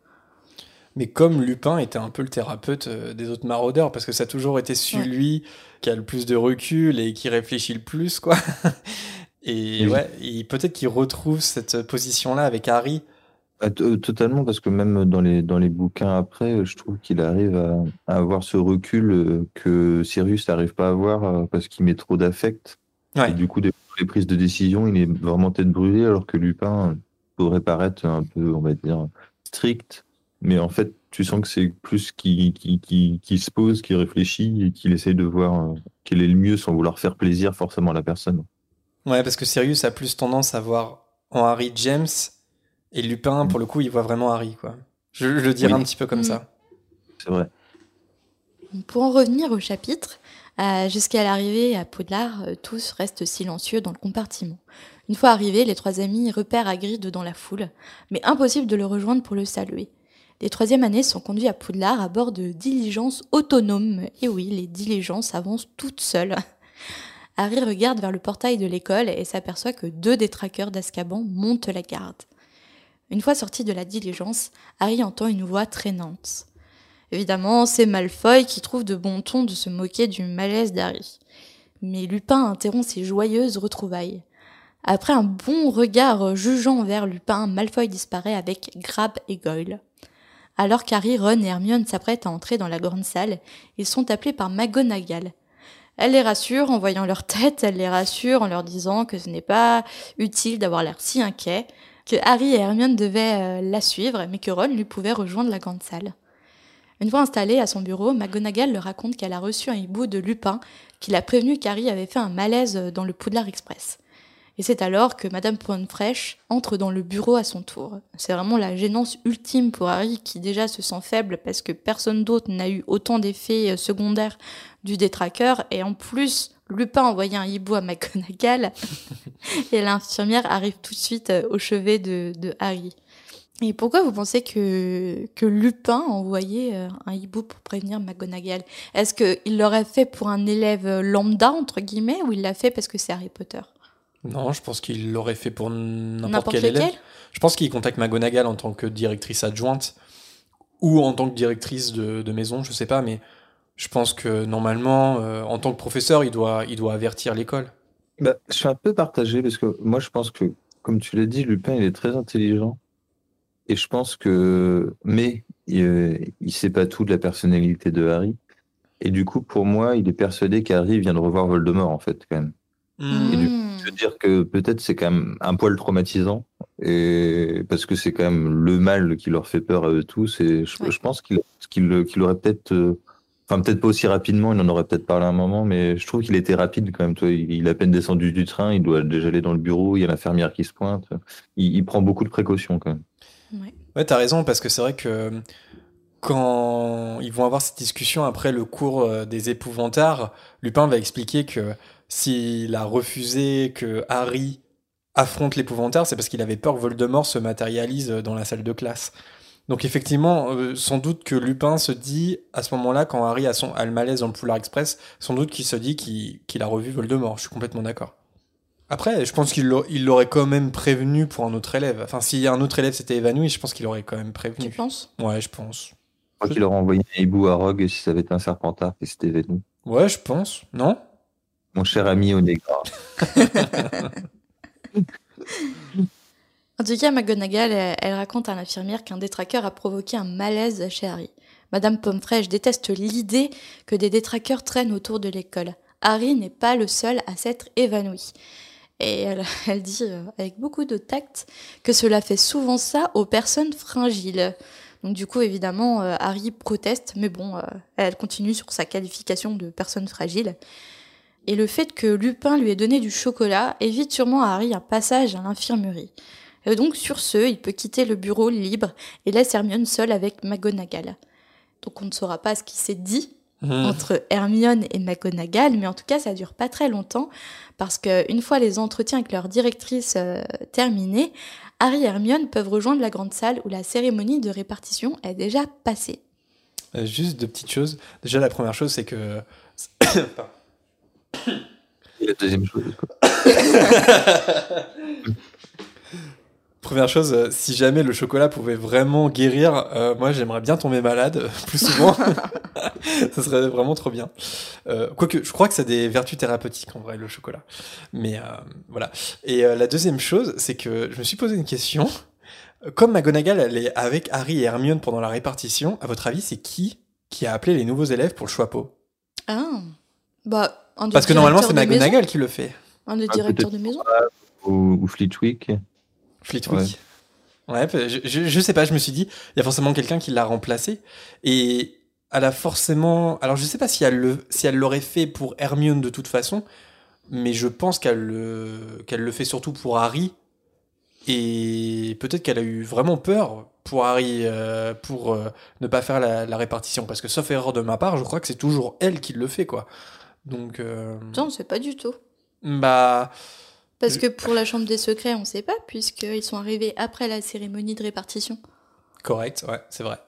A: Mais comme Lupin était un peu le thérapeute euh, des autres maraudeurs, parce que ça a toujours été celui qui a le plus de recul et qui réfléchit le plus, quoi. et ouais, peut-être qu'il retrouve cette position-là avec Harry.
C: Ah, euh, totalement, parce que même dans les, dans les bouquins après, je trouve qu'il arrive à, avoir ce recul euh, que Sirius n'arrive pas à avoir parce qu'il met trop d'affect. Et du coup, des les prises de décision, il est vraiment tête brûlée, alors que Lupin pourrait paraître un peu, on va dire, strict. Mais en fait, tu sens que c'est plus qui, qui, qui, qui, se pose, qui réfléchit et qu'il essaye de voir euh, quel est le mieux sans vouloir faire plaisir forcément à la personne.
A: Ouais, parce que Sirius a plus tendance à voir en Harry James et Lupin, pour le coup, il voit vraiment Harry, quoi. Je, le dirais un petit peu comme mm. ça.
C: C'est vrai.
B: Pour en revenir au chapitre, euh, jusqu'à l'arrivée à Poudlard, euh, tous restent silencieux dans le compartiment. Une fois arrivés, les trois amis repèrent Hagrid dans la foule, mais impossible de le rejoindre pour le saluer. Les troisième années sont conduits à Poudlard à bord de diligences autonomes. Et oui, les diligences avancent toutes seules. Harry regarde vers le portail de l'école et s'aperçoit que deux des traqueurs d'Azkaban montent la garde. Une fois sorti de la diligence, Harry entend une voix traînante. Évidemment, c'est Malfoy qui trouve de bon ton de se moquer du malaise d'Harry. Mais Lupin interrompt ses joyeuses retrouvailles. Après un bon regard jugeant vers Lupin, Malfoy disparaît avec Grab et Goyle. Alors qu'Harry, Ron et Hermione s'apprêtent à entrer dans la grande salle, ils sont appelés par McGonagall. Elle les rassure en voyant leur tête, elle les rassure en leur disant que ce n'est pas utile d'avoir l'air si inquiet, que Harry et Hermione devaient euh, la suivre, mais que Ron lui pouvait rejoindre la grande salle. Une fois installée à son bureau, McGonagall leur raconte qu'elle a reçu un hibou de Lupin qui l'a prévenu qu'Harry avait fait un malaise dans le Poudlard Express. Et c'est alors que Madame Pointe-Fraîche entre dans le bureau à son tour. C'est vraiment la gênance ultime pour Harry qui déjà se sent faible parce que personne d'autre n'a eu autant d'effets euh, secondaires du détraqueur et en plus Lupin envoyait un hibou à McGonagall et l'infirmière arrive tout de suite euh, au chevet de Harry. Et pourquoi vous pensez que, que Lupin a envoyé euh, un hibou pour prévenir McGonagall? Est-ce qu'il l'aurait fait pour un élève lambda, entre guillemets, ou il l'a fait parce que c'est Harry Potter?
A: Non, je pense qu'il l'aurait fait pour n'importe quel élève.
B: lequel?
A: Je pense qu'il contacte McGonagall en tant que directrice adjointe ou en tant que directrice de, de maison, je sais pas, mais je pense que normalement, euh, en tant que professeur, il doit, il doit avertir l'école.
C: Bah, je suis un peu partagé parce que moi, je pense que, comme tu l'as dit, Lupin, il est très intelligent. Et je pense que, mais il, euh, il sait pas tout de la personnalité de Harry. Et du coup, pour moi, il est persuadé qu'Harry vient de revoir Voldemort, en fait, quand même. Et du
B: Hmm.
C: Je veux dire que peut-être c'est quand même un poil traumatisant. Et parce que c'est quand même le mal qui leur fait peur à eux tous. Et je,
B: Ouais.
C: je pense qu'il qu'il qu'il aurait peut-être. euh, Enfin, peut-être pas aussi rapidement, il en aurait peut-être parlé un moment, mais je trouve qu'il était rapide quand même. Toi, il, a à peine descendu du train, il doit déjà aller dans le bureau, il y a l'infirmière qui se pointe. Il, il prend beaucoup de précautions quand même.
B: Ouais.
A: T'as raison, parce que c'est vrai que quand ils vont avoir cette discussion après le cours euh, des épouvantards, Lupin va expliquer que s'il a refusé que Harry affronte l'épouvantard, c'est parce qu'il avait peur que Voldemort se matérialise dans la salle de classe. Donc effectivement, euh, sans doute que Lupin se dit, à ce moment-là, quand Harry a, son, le malaise dans le Poulard Express, sans doute qu'il se dit qu'il qu'il a revu Voldemort. Je suis complètement d'accord. Après, je pense qu'il l'a- il l'aurait quand même prévenu pour un autre élève. Enfin, si un autre élève s'était évanoui, je pense qu'il aurait quand même
B: Tu
A: prévenu.
B: penses?
A: Ouais, je pense.
C: Je crois qu'il aurait envoyé un hibou à Rogue si ça avait été un serpentard et c'était Venom.
A: Ouais, je pense. Non?
C: Mon cher ami Onégra.
B: En tout cas, McGonagall, elle, elle raconte à l'infirmière qu'un détraqueur a provoqué un malaise chez Harry. Madame Pomfrey déteste l'idée que des détraqueurs traînent autour de l'école. Harry n'est pas le seul à s'être évanoui. Et elle, dit euh, avec beaucoup de tact que cela fait souvent ça aux personnes fragiles. Donc du coup, évidemment, euh, Harry proteste, mais bon, euh, elle continue sur sa qualification de personne fragile. Et le fait que Lupin lui ait donné du chocolat évite sûrement à Harry un passage à l'infirmerie. Et donc sur ce, il peut quitter le bureau libre et laisse Hermione seule avec McGonagall. Donc on ne saura pas ce qui s'est dit
A: Mhm.
B: entre Hermione et McGonagall, mais en tout cas ça dure pas très longtemps parce que une fois les entretiens avec leur directrice euh, terminés, Harry et Hermione peuvent rejoindre la grande salle où la cérémonie de répartition est déjà passée.
A: Euh, juste deux petites choses. Déjà, la première chose, c'est que.
C: Et la deuxième chose.
A: Première chose, euh, si jamais le chocolat pouvait vraiment guérir, euh, moi j'aimerais bien tomber malade euh, plus souvent. ça serait vraiment trop bien. Euh, quoique, je crois que ça a des vertus thérapeutiques en vrai, le chocolat. Mais euh, voilà. Et euh, la deuxième chose, c'est que je me suis posé une question. Comme McGonagall, elle est avec Harry et Hermione pendant la répartition, à votre avis, c'est qui qui a appelé les nouveaux élèves pour le choix-pot
B: Ah, bah un des
A: Parce que normalement, c'est
B: directeurs de maison.
A: McGonagall qui le fait.
B: Un des
C: Ah,
B: directeurs de maison.
C: Ou, ou Fleetwick.
A: Fleetwick. Ouais, je, je, je sais pas, je me suis dit, il y a forcément quelqu'un qui l'a remplacé. Et elle a forcément. Alors, je sais pas si elle le, si elle l'aurait fait pour Hermione de toute façon, mais je pense qu'elle le, qu'elle le fait surtout pour Harry. Et peut-être qu'elle a eu vraiment peur pour Harry, euh, pour euh, ne pas faire la, la répartition. Parce que, sauf erreur de ma part, je crois que c'est toujours elle qui le fait, quoi. Donc. euh,
B: Non, c'est pas du tout.
A: bah.
B: Parce
A: Je-
B: que pour la chambre des secrets, on sait pas, puisqu'ils sont arrivés après la cérémonie de répartition.
A: Correct, ouais, c'est vrai.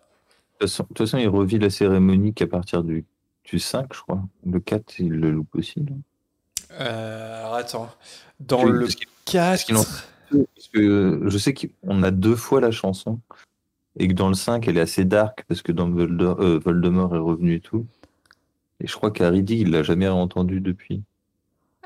C: De toute façon, il revit la cérémonie qu'à partir du, du 5, je crois. Le 4, il le loupe aussi. non?
A: Euh, alors, attends. Dans
C: Oui,
A: le
C: parce qu'il-
A: 4.
C: qu'il en- Parce que euh, je sais qu'on a deux fois la chanson et que dans le 5, elle est assez dark parce que dans Voldemort, euh, Voldemort est revenu et tout. Et je crois qu'Harry dit il l'a jamais entendu depuis.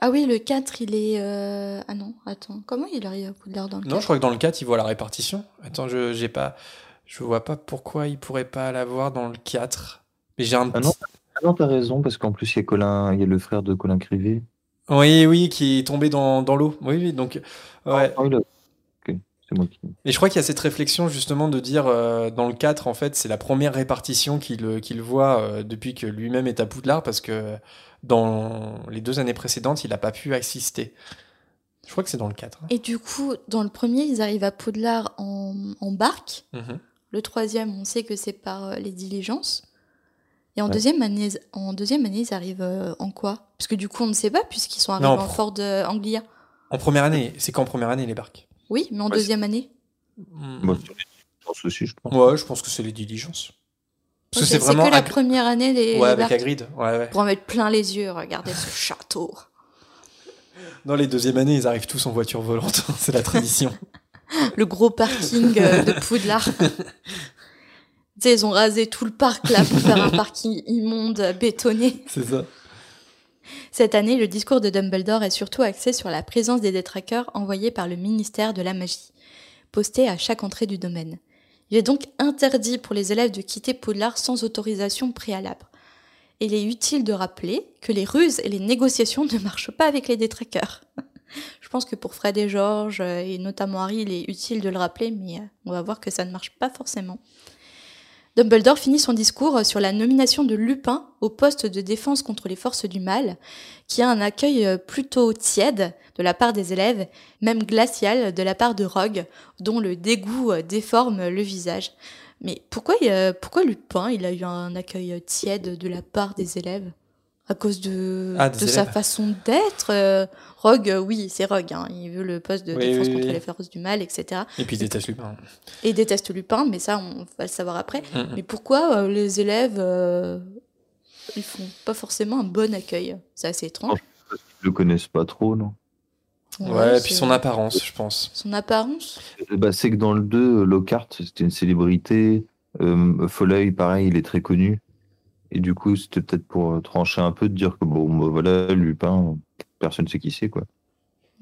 B: Ah oui, le 4, il est... euh, Ah non, attends, comment il arrive à Poudlard dans le 4
A: Non, je crois que dans le 4, il voit la répartition. Attends, je j'ai pas je vois pas pourquoi il pourrait pas l'avoir dans le 4. Mais j'ai un
C: Ah non, ah non, t'as raison parce qu'en plus il y a Colin, il y a le frère de Colin Crivet.
A: Oui, oui, qui est tombé dans, dans l'eau. Oui, oui, donc ouais.
C: Ah, il a- Ok, c'est moi qui.
A: Et je crois qu'il y a cette réflexion justement de dire euh, dans le 4 en fait, c'est la première répartition qu'il euh, qu'il voit euh, depuis que lui-même est à Poudlard parce que dans les deux années précédentes, il n'a pas pu assister. Je crois que c'est dans le 4. hein.
B: Et du coup, dans le premier, ils arrivent à Poudlard en, en barque.
A: Mhm.
B: Le troisième, on sait que c'est par euh, les diligences. Et en,
C: Ouais.
B: deuxième année, en deuxième année, ils arrivent euh, en quoi? Parce que du coup, on ne sait pas, puisqu'ils sont arrivés
A: Non,
B: en
A: pro-
B: Fort de Anglia.
A: En première année, c'est qu'en première année les barques.
B: Oui, mais en
C: Ouais,
B: deuxième année
C: aussi, je pense.
A: Ouais, je pense que c'est les diligences. Parce que c'est vraiment
B: que la première année, les,
A: ouais, avec. Hagrid. Ouais, ouais.
B: Pour en mettre plein les yeux, regardez ce château.
A: Dans les deuxièmes années, ils arrivent tous en voiture volante. C'est la tradition.
B: Le gros parking euh, de Poudlard. tu sais, ils ont rasé tout le parc là pour faire un parking immonde, bétonné.
A: C'est ça.
B: Cette année, le discours de Dumbledore est surtout axé sur la présence des détraqueurs envoyés par le ministère de la Magie, postés à chaque entrée du domaine. Il est donc interdit pour les élèves de quitter Poudlard sans autorisation préalable. Il est utile de rappeler que les ruses et les négociations ne marchent pas avec les détraqueurs. Je pense que pour Fred et George, euh, et notamment Harry, il est utile de le rappeler, mais euh, on va voir que ça ne marche pas forcément. Dumbledore finit son discours sur la nomination de Lupin au poste de défense contre les forces du mal, qui a un accueil euh, plutôt tiède de la part des élèves, même glacial de la part de Rogue, dont le dégoût déforme le visage. Mais pourquoi, pourquoi Lupin il a eu un accueil tiède de la part des élèves? À cause de,
A: Ah,
B: de sa façtion d'être euh, Rogue, euh, oui, c'est Rogue. hein, il veut le poste de
A: Oui,
B: défense
A: oui,
B: contre
A: oui.
B: les forces du mal, etc.
A: Et puis, ils détestent Lupin.
B: Et il déteste Lupin, mais ça, on va le savoir après.
A: Mm, mm.
B: Mais pourquoi euh, les élèves, euh, ils font pas forcément un bon accueil? C'est assez étrange.
C: Ils le connaissent pas trop, non?
A: Ouais, et puis son apparence, je pense.
B: son apparence?
C: Bah, C'est que dans le 2, Lockhart, c'était une célébrité. Euh, Folleuil, pareil, il est très connu. Et du coup, c'était peut-être pour euh, trancher un peu, de dire que bon, bah, voilà, Lupin, personne ne sait qui c'est, quoi.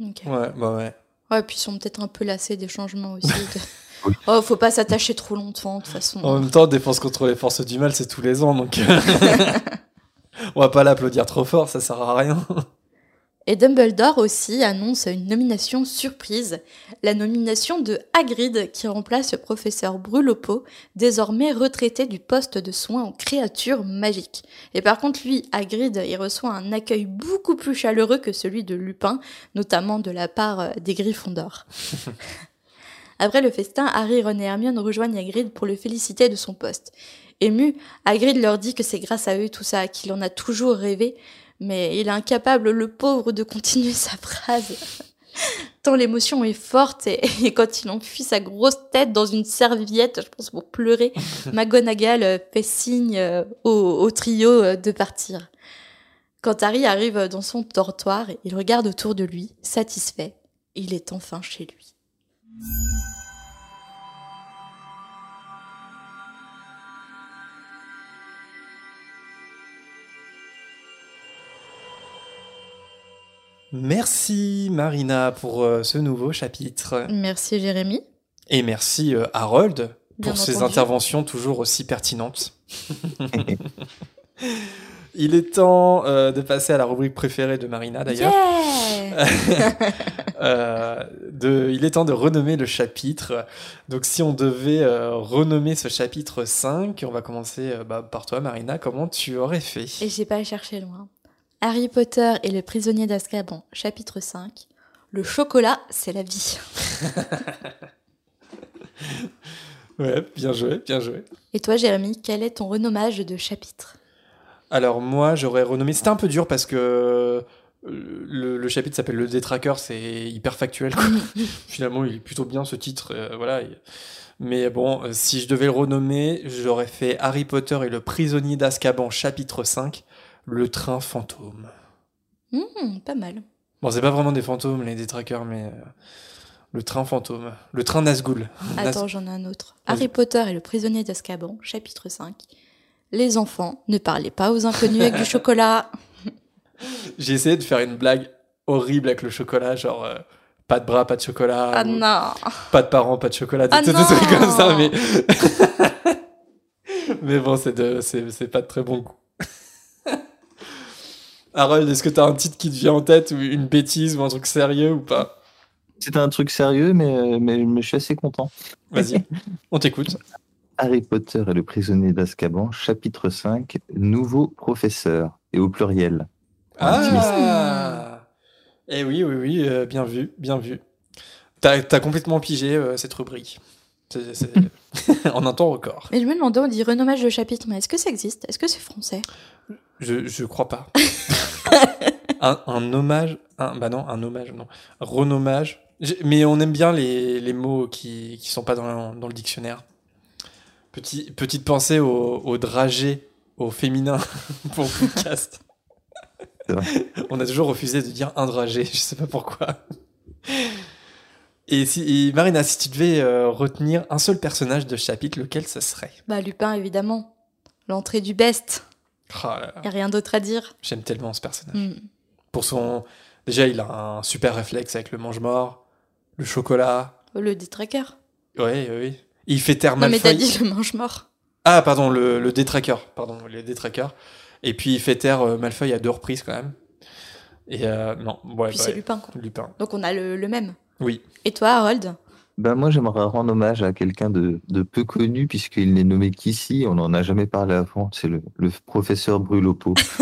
A: Ouais, bah ouais.
B: Ouais, puis ils sont peut-être un peu lassés des changements aussi. de-
C: Oui.
B: Oh, faut pas s'attacher trop longtemps, de toute façon.
A: En même temps, défense contre les forces du mal, c'est tous les ans, donc. euh, On va pas l'applaudir trop fort, ça sert à rien.
B: Et Dumbledore aussi annonce une nomination surprise, la nomination de Hagrid qui remplace le professeur Brulopo, désormais retraité du poste de soins aux créatures magiques. Et par contre lui, Hagrid, il reçoit un accueil beaucoup plus chaleureux que celui de Lupin, notamment de la part euh, des Gryffondors. Après le festin, Harry, Ron et Hermione rejoignent Hagrid pour le féliciter de son poste. Ému, Hagrid leur dit que c'est grâce à eux tout ça, qu'il en a toujours rêvé, mais il est incapable, le pauvre, de continuer sa phrase. Tant l'émotion est forte et, et quand il enfuit sa grosse tête dans une serviette, je pense pour pleurer, McGonagall euh, fait signe euh, au, au trio euh, de partir. Quand Harry arrive dans son dortoir, il regarde autour de lui, satisfait. Il est enfin chez lui.
A: Merci Marina pour euh, ce nouveau chapitre.
B: Merci Jérémy.
A: Et merci euh, Harold
B: Bien
A: pour ses
B: entendu.
A: interventions toujours aussi pertinentes. Il est temps euh, de passer à la rubrique préférée de Marina d'ailleurs.
B: Yeah
A: de, il est temps de renommer le chapitre. Donc si on devait renommer ce chapitre 5, on va commencer bah, par toi Marina, comment tu aurais fait?
B: Et j'ai pas cherché loin. Harry Potter et le prisonnier d'Azkaban, chapitre 5. Le chocolat, c'est la vie.
A: Ouais, bien joué, bien joué.
B: Et toi, Jérémy, quel est ton renommage de chapitre?
A: Alors moi, j'aurais renommé. C'était un peu dur parce que euh, le, le chapitre s'appelle Le Détraqueur, c'est hyper factuel. quoi. Finalement, il est plutôt bien ce titre. euh, voilà. Mais bon, euh, si je devais le renommer, j'aurais fait Harry Potter et le prisonnier d'Azkaban, chapitre 5, Le train fantôme.
B: Hmm, Pas mal.
A: Bon, c'est pas vraiment des fantômes, les détraqueurs, mais euh, le train fantôme. Le train Nazgûl. Naz-
B: Attends, j'en ai un autre. Harry Potter et le prisonnier d'Azkaban, chapitre 5. Les enfants, ne parlez pas aux inconnus avec du chocolat.
A: J'ai essayé de faire une blague horrible avec le chocolat, genre euh, pas de bras, pas de chocolat.
B: Ah non
A: Pas de parents, pas de chocolat.
B: Ah
A: des, des
B: non
A: trucs comme ça, mais. mais bon, c'est de- c'est c'est pas de très bon goût. Harold, est-ce que t'as un titre qui te vient en tête, ou une bêtise, ou un truc sérieux, ou pas?
C: C'était un truc sérieux, mais, euh, mais, mais je suis assez content.
A: Vas-y, on t'écoute.
C: Harry Potter et le prisonnier d'Azkaban, chapitre 5, nouveau professeur, et au pluriel.
A: Ah Eh oui, oui, oui, euh, bien vu, bien vu. T'as as complètement pigé euh, cette rubrique. C'est- c'est- en un temps record.
B: Mais je me demandais, on dit renommage de chapitre, mais est-ce que ça existe? Est-ce que c'est français?
A: Je, je crois pas. un, un hommage, un, bah non, un hommage, non. Renommage. Mais on aime bien les, les mots qui, qui sont pas dans, dans le dictionnaire. Petit, petite pensée au, au dragé, au féminin pour podcast. On a toujours refusé de dire un dragé, je sais pas pourquoi. Et, si, Marina, si tu devais euh, retenir un seul personnage de chapitre, lequel ça serait?
B: Bah Lupin, évidemment. L'entrée du best.
A: Oh
B: y a rien d'autre à dire.
A: J'aime tellement ce personnage. Mm. Pour son... Déjà, il a un super réflexe avec le mange-mort, le chocolat.
B: Le détracker.
A: Oui, oui. Il fait taire
B: Non, mais t'as dit le mange-mort.
A: Ah, pardon, le, le détracker. Pardon, le détracker. Et puis, il fait taire euh, Malfeuille à deux reprises, quand même. Et euh, non, ouais,
B: Puis c'est Lupin, quoi.
A: Lupin.
B: Donc, on a le, le même.
A: Oui.
B: Et toi, Harold?
C: Ben moi, j'aimerais rendre hommage à quelqu'un de, de, peu connu, puisqu'il n'est nommé qu'ici, on n'en a jamais parlé avant, c'est le, le professeur Brulopo.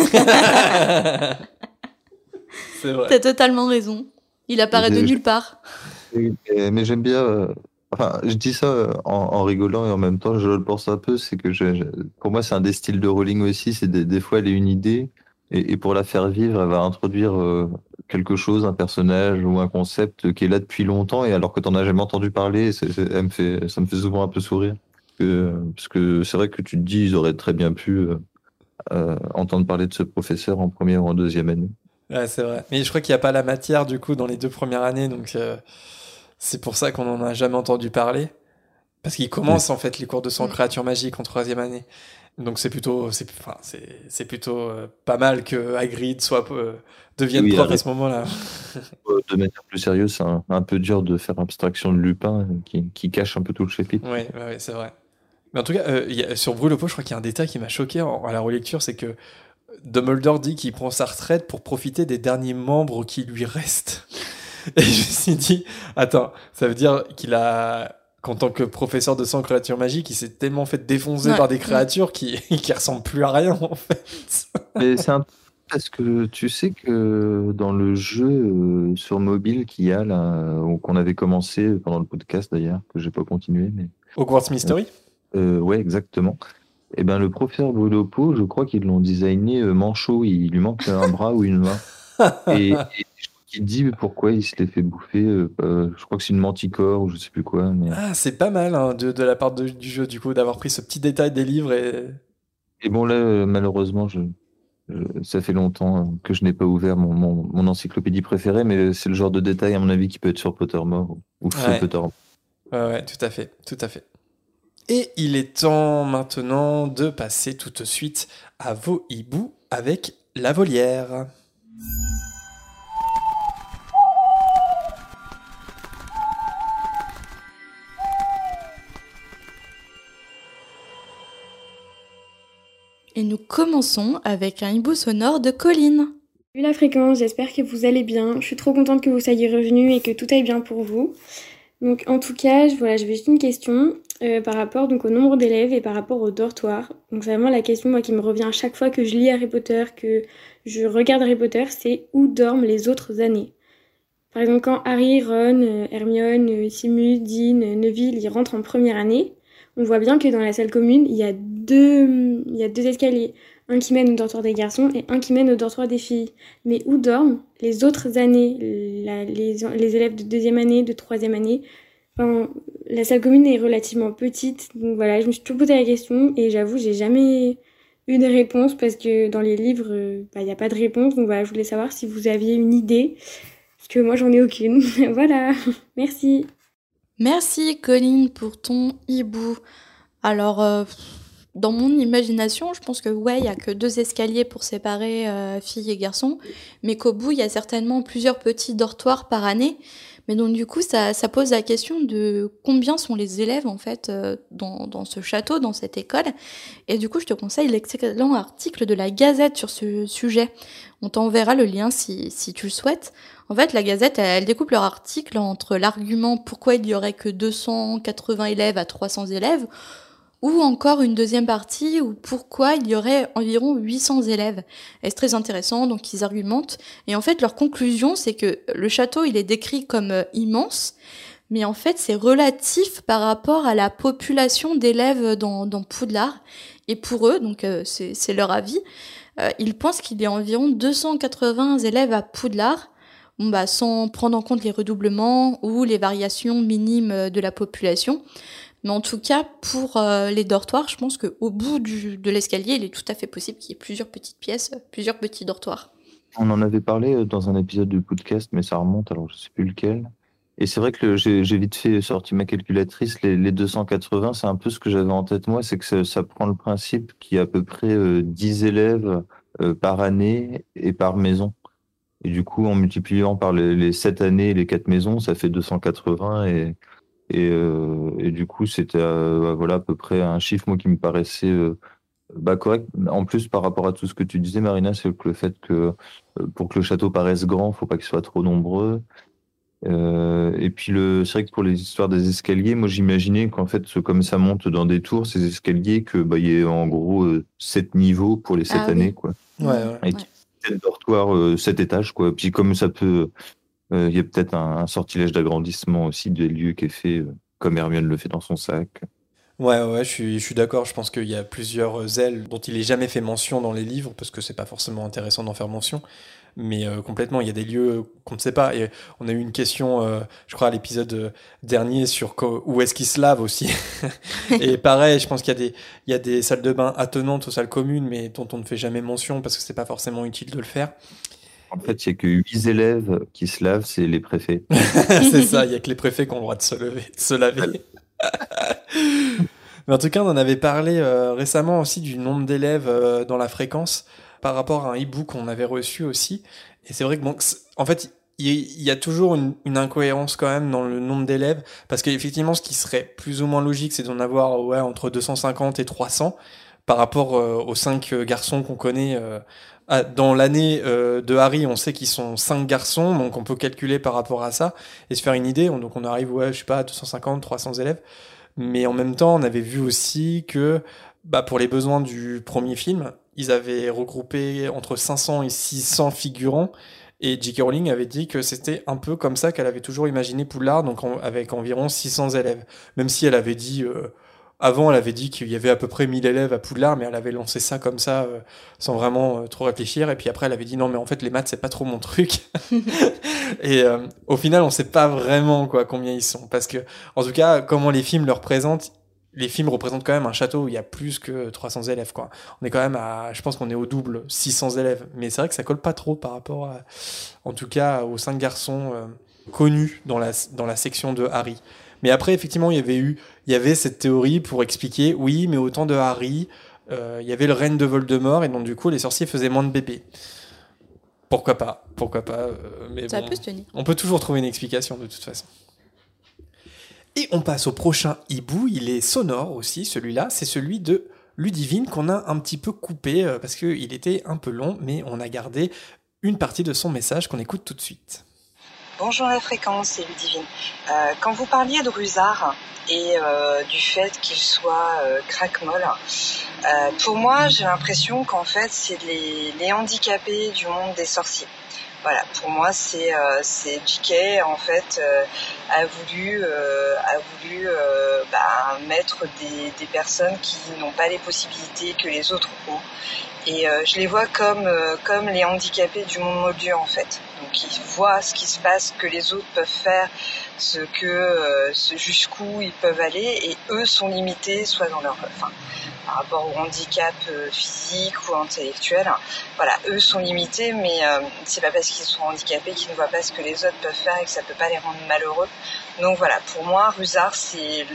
A: c'est vrai.
B: T'as totalement raison. Il apparaît de nulle part.
C: Mais j'aime bien, euh, enfin, je dis ça euh, en, rigolant et en même temps, je le pense un peu, c'est que je, pour moi, c'est un des styles de Rowling aussi, c'est des, des, fois, elle a une idée, et, et, pour la faire vivre, elle va introduire euh, quelque chose, un personnage ou un concept qui est là depuis longtemps et alors que tu n'en as jamais entendu parler, me fait, ça me fait souvent un peu sourire. parce que c'est vrai que tu te dis, ils auraient très bien pu euh, euh, entendre parler de ce professeur en première ou en deuxième année.
A: Ouais, c'est vrai. Mais je crois qu'il n'y a pas la matière du coup dans les deux premières années, donc euh, c'est pour ça qu'on n'en a jamais entendu parler. Parce qu'il commence en fait les cours de son créature magique en troisième année. Donc c'est plutôt, c'est, enfin, c'est, plutôt euh, pas mal que Hagrid soit euh, devienne prof à ce moment-là.
C: Euh, de manière plus sérieuse, c'est un, peu dur de faire abstraction de Lupin qui, qui cache un peu tout le chapitre.
A: Oui, c'est vrai. Mais en tout cas, y a, sur Brûle je crois qu'il y a un détail qui m'a choqué à la relecture, c'est que Dumbledore dit qu'il prend sa retraite pour profiter des derniers membres qui lui restent. Et je me suis dit, attends, ça veut dire qu'il a qu'en tant que professeur de sang créature magique, il s'est tellement fait défoncer par des créatures qui, qui ressemblent plus à rien en fait.
C: Mais c'est un parce que tu sais que dans le jeu euh, sur mobile qu'il y a là, qu'on avait commencé pendant le podcast d'ailleurs, que j'ai pas continué, mais
A: Hogwarts Mystery.
C: Euh, ouais, exactement. Et eh ben le professeur Bolopo, je crois qu'ils l'ont designé euh, manchot, il lui manque un bras ou une main. et il dit pourquoi il se l'est fait bouffer. Euh, euh, je crois que c'est une manticore ou je sais plus quoi. Mais...
A: Ah, c'est pas mal hein, de, de, la part du jeu, du coup, d'avoir pris ce petit détail des livres. Et,
C: et bon, là, euh, malheureusement, je, ça fait longtemps que je n'ai pas ouvert mon, mon, encyclopédie préférée, mais c'est le genre de détail, à mon avis, qui peut être sur Pottermore ou sur
A: ouais.
C: Pottermore.
A: Ouais, ouais, tout à fait, tout à fait. Et il est temps maintenant de passer tout de suite à vos hiboux avec la volière.
B: Et nous commençons avec un hibou sonore de Colline.
D: Vu la fréquence, j'espère que vous allez bien. Je suis trop contente que vous soyez revenu et que tout aille bien pour vous. Donc en tout cas, voilà, je vais juste une question euh, par rapport donc au nombre d'élèves et par rapport au dortoir. Donc c'est vraiment la question moi qui me revient à chaque fois que je lis Harry Potter, que je regarde Harry Potter, c'est où dorment les autres années? Par exemple, quand Harry, Ron, euh, Hermione, euh, Simus, Dean, Neville, ils rentrent en première année, on voit bien que dans la salle commune, il y a deux, escaliers. Un qui mène au dortoir des garçons et un qui mène au dortoir des filles. Mais où dorment les autres années, les, élèves de deuxième année, de troisième année? La salle commune est relativement petite. Donc voilà, je me suis toujours posé la question et j'avoue, j'ai jamais eu de réponse parce que dans les livres, bah, il n'y a pas de réponse. Donc voilà, je voulais savoir si vous aviez une idée. Parce que moi, j'en ai aucune. voilà, merci.
B: Merci Colline pour ton hibou. Alors, euh, dans mon imagination, je pense que ouais, il y a que deux escaliers pour séparer euh, filles et garçons, mais qu'au bout, il y a certainement plusieurs petits dortoirs par année. Mais donc du coup, ça, pose la question de combien sont les élèves en fait euh, dans, ce château, dans cette école. Et du coup, je te conseille l'excellent article de la Gazette sur ce sujet. On t'enverra le lien si tu le souhaites. En fait, la Gazette, elle, découpe leur article entre l'argument pourquoi il y aurait que 280 élèves à 300 élèves, ou encore une deuxième partie où pourquoi il y aurait environ 800 élèves. C'est très intéressant, donc ils argumentent. Et en fait, leur conclusion, c'est que le château, il est décrit comme euh, immense, mais en fait, c'est relatif par rapport à la population d'élèves dans, dans Poudlard. Et pour eux, donc euh, c'est leur avis, euh, ils pensent qu'il y a environ 280 élèves à Poudlard, bah, sans prendre en compte les redoublements ou les variations minimes euh, de la population. Mais en tout cas, pour euh, les dortoirs, je pense qu'au bout du, de l'escalier, il est tout à fait possible qu'il y ait plusieurs petites pièces, plusieurs petits dortoirs.
C: On en avait parlé dans un épisode du podcast, mais ça remonte, alors je sais plus lequel. Et c'est vrai que j'ai vite fait sortir ma calculatrice, les, les 280, c'est un peu ce que j'avais en tête moi, c'est que ça, prend le principe qu'il y a à peu près euh, 10 élèves euh, par année et par maison. Et du coup, en multipliant par les, les 7 années et les 4 maisons, ça fait 280 et, et, euh, et du coup, c'était voilà, à peu près un chiffre moi, qui me paraissait euh, bah, correct. En plus, par rapport à tout ce que tu disais, Marina, c'est que le fait que euh, pour que le château paraisse grand, faut pas qu'il soit trop nombreux. Euh, et puis le, c'est vrai que pour les histoires des escaliers, moi j'imaginais qu'en fait, comme ça monte dans des tours, ces escaliers, que bah, il y ait en gros euh, sept niveaux pour les sept
B: Ah oui.
C: années, quoi.
A: Ouais, ouais.
C: Et dortoirs, euh, sept étages, quoi. Puis comme ça peut, euh, il y a peut-être un, sortilège d'agrandissement aussi des lieux qui est fait, euh, comme Hermione le fait dans son sac.
A: Ouais, ouais, je suis, je suis d'accord. Je pense qu'il y a plusieurs ailes dont il est jamais fait mention dans les livres parce que c'est pas forcément intéressant d'en faire mention. Mais euh, complètement, il y a des lieux qu'on ne sait pas. Et on a eu une question, euh, je crois, à l'épisode dernier sur où est-ce qu'ils se lavent aussi. et pareil, je pense qu'il y a des, il y a des salles de bain attenantes aux salles communes, mais dont on ne fait jamais mention parce que c'est pas forcément utile de le faire.
C: En fait, il y a que huit élèves qui se lavent, c'est les préfets.
A: c'est ça, il y a que les préfets qui ont le droit de se lever, de se laver. Mais en tout cas, on en avait parlé euh, récemment aussi du nombre d'élèves euh, dans la fréquence par rapport à un e-book qu'on avait reçu aussi. Et c'est vrai que, bon, en fait, il y a toujours une, incohérence quand même dans le nombre d'élèves, parce qu'effectivement, ce qui serait plus ou moins logique, c'est d'en avoir ouais, entre 250 et 300 par rapport euh, aux cinq euh, garçons qu'on connaît. euh, dans l'année de Harry, on sait qu'ils sont cinq garçons, donc on peut calculer par rapport à ça et se faire une idée. On- Donc on arrive, ouais, je sais pas, à 250, 300 élèves. Mais en même temps, on avait vu aussi que bah, pour les besoins du premier film, ils avaient regroupé entre 500 et 600 figurants. Et J.K. Rowling avait dit que c'était un peu comme ça qu'elle avait toujours imaginé Poudlard, donc en- avec environ 600 élèves. Même si elle avait dit, euh, avant, elle avait dit qu'il y avait à peu près 1000 élèves à Poudlard, mais elle avait lancé ça comme ça, euh, sans vraiment euh, trop réfléchir. Et puis après, elle avait dit non, mais en fait, les maths, c'est pas trop mon truc. et euh, au final, on sait pas vraiment quoi combien ils sont, parce que en tout cas, comment les films le représentent, les films représentent quand même un château où il y a plus que 300 élèves, quoi. On est quand même à, je pense qu'on est au double, 600 élèves. Mais c'est vrai que ça colle pas trop par rapport à, en tout cas, aux cinq garçons euh, connus dans la, dans la section de Harry. Mais après, effectivement, il y avait eu, il y avait cette théorie pour expliquer, oui, mais au temps de Harry, euh, il y avait le règne de Voldemort et donc du coup, les sorciers faisaient moins de bébés. Pourquoi pas? Pourquoi pas? Euh, mais
B: Ça
A: bon.
B: peut se tenir.
A: On peut toujours trouver une explication de toute façon. Et on passe au prochain hibou, il est sonore aussi, celui-là, c'est celui de Ludivine qu'on a un petit peu coupé euh, parce qu'il était un peu long, mais on a gardé une partie de son message qu'on écoute tout de suite.
E: Bonjour la fréquence, c'est Ludivine. Euh, quand vous parliez de Rusard et euh, du fait qu'il soit craque-molle, pour moi j'ai l'impression qu'en fait c'est les handicapés du monde des sorciers. Voilà, pour moi c'est euh, J.K. en fait euh, a voulu euh, a voulu euh, bah, mettre des, des personnes qui n'ont pas les possibilités que les autres ont et euh, je les vois comme euh, comme les handicapés du monde moldu en fait. Ils voient ce qui se passe, que les autres peuvent faire, ce que euh, jusqu'où ils peuvent aller et eux sont limités soit dans leur enfin par rapport au handicap euh, physique ou intellectuel. Voilà, eux sont limités mais euh, c'est pas parce qu'ils sont handicapés qu'ils ne voient pas ce que les autres peuvent faire et que ça peut pas les rendre malheureux. Donc voilà, pour moi Rusard c'est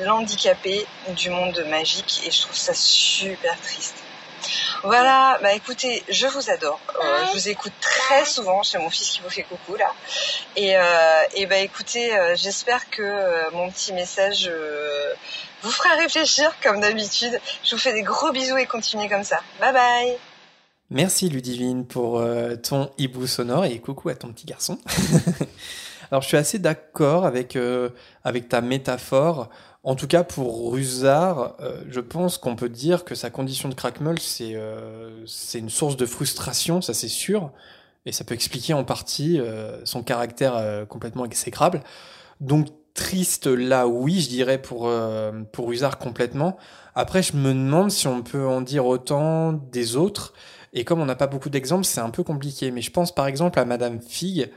E: l'handicapé du monde magique et je trouve ça super triste. Voilà, bah écoutez, je vous adore. Euh, je vous écoute très souvent. C'est mon fils qui vous fait coucou là. Et, euh, bah écoutez, euh, j'espère que mon petit message vous fera réfléchir comme d'habitude. Je vous fais des gros bisous et continuez comme ça. Bye bye.
A: Merci Ludivine pour ton hibou sonore et coucou à ton petit garçon. Alors je suis assez d'accord avec ta métaphore. En tout cas pour Rusard, euh, je pense qu'on peut dire que sa condition de crackmull, c'est euh, c'est une source de frustration, ça c'est sûr. Et ça peut expliquer en partie euh, son caractère euh, complètement exécrable. Donc triste là, oui, je dirais pour, pour Rusard complètement. Après, je me demande si on peut en dire autant des autres. Et comme on n'a pas beaucoup d'exemples, c'est un peu compliqué. Mais je pense par exemple à Madame Fig,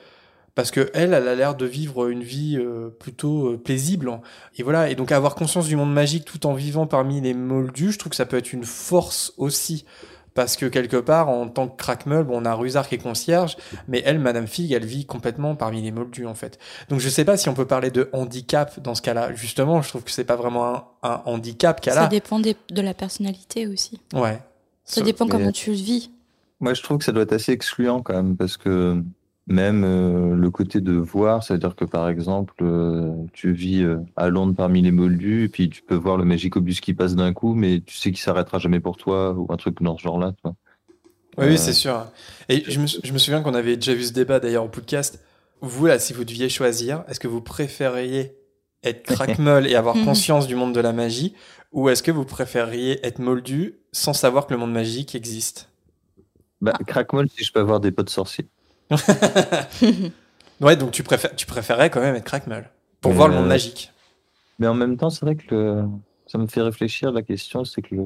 A: parce que elle, elle a l'air de vivre une vie euh, plutôt euh, paisible. Et voilà. Et donc avoir conscience du monde magique tout en vivant parmi les moldus, je trouve que ça peut être une force aussi Parce que quelque part, en tant que crackmeul, bon, on a Rusard qui est concierge, mais elle, Madame Fig, elle vit complètement parmi les moldus, en fait. Donc je sais pas si on peut parler de handicap dans ce cas-là. Justement, je trouve que c'est pas vraiment un, un handicap qu'elle
B: Ça
A: a.
B: dépend des- de la personnalité aussi.
A: Ouais.
B: Ça
A: So-
B: dépend
C: mais-
B: comment tu le vis.
C: Moi, je trouve que ça doit être assez excluant quand même, parce que même euh, le côté de voir, c'est-à-dire que par exemple, euh, tu vis euh, à Londres parmi les moldus, et puis tu peux voir le magicobus qui passe d'un coup, mais tu sais qu'il s'arrêtera jamais pour toi, ou un truc dans ce genre-là. tu vois.
A: Oui, oui, c'est sûr. Et je me, sou- je me souviens qu'on avait déjà vu ce débat d'ailleurs au podcast. Vous, là, si vous deviez choisir, est-ce que vous préfériez être crackmeul et avoir
B: Mhm.
A: conscience du monde de la magie, ou est-ce que vous préfériez être moldu sans savoir que le monde magique existe?
C: Bah, crackmol, si je peux avoir des potes sorciers.
A: Ouais, donc tu, préfères, tu préférerais quand même être crackmeul pour
C: Mais,
A: voir le monde
C: euh,
A: magique.
C: Mais en même temps, c'est vrai que le- ça me fait réfléchir. La question, c'est que le,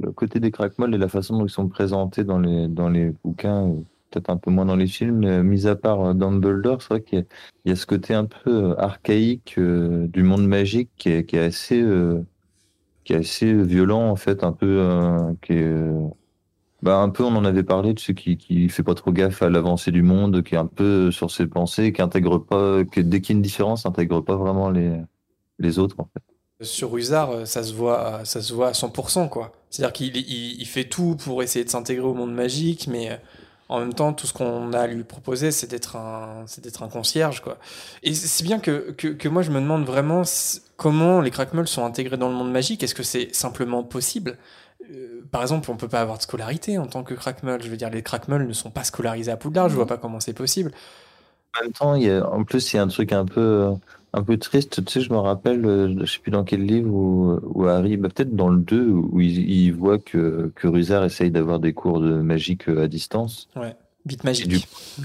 C: le côté des crackmol et la façon dont ils sont présentés dans les, dans les bouquins, ou peut-être un peu moins dans les films, euh, mis à part euh, Dumbledore, c'est vrai qu'il y, a- il y a ce côté un peu euh, archaïque euh, du monde magique qui est, qui est assez, euh, qui est assez violent en fait, un peu, euh, qui est, euh, bah, un peu, on en avait parlé de ceux qui, qui fait pas trop gaffe à l'avancée du monde, qui est un peu sur ses pensées, qui intègre pas, que dès qu'il y a une différence, intègre pas vraiment les, les autres.
A: Sur Usar, euh, ça se voit, à- ça se voit à 100%, quoi. C'est-à-dire qu'il il, fait tout pour essayer de s'intégrer au monde magique, mais euh, en même temps, tout ce qu'on a à lui proposer, c'est d'être un, c'est d'être un concierge, quoi. Et c'est bien que, que, que moi, je me demande vraiment comment les crackmeuls sont intégrés dans le monde magique. Est-ce que c'est simplement possible? Euh, Par exemple, on peut pas avoir de scolarité en tant que crackmeul. Je veux dire, les crackmeuls ne sont pas scolarisés à Poudlard. Je vois pas comment c'est possible.
C: En même temps, il y a, en plus, il y a un truc un peu, euh, un peu triste. Tu sais, je me rappelle, euh, je sais plus dans quel livre où, où Harry, bah, peut-être dans le 2, où il, il voit que, que Rusard essaye d'avoir des cours de magique euh, à distance.
A: Vite
C: Et
A: magique.
C: du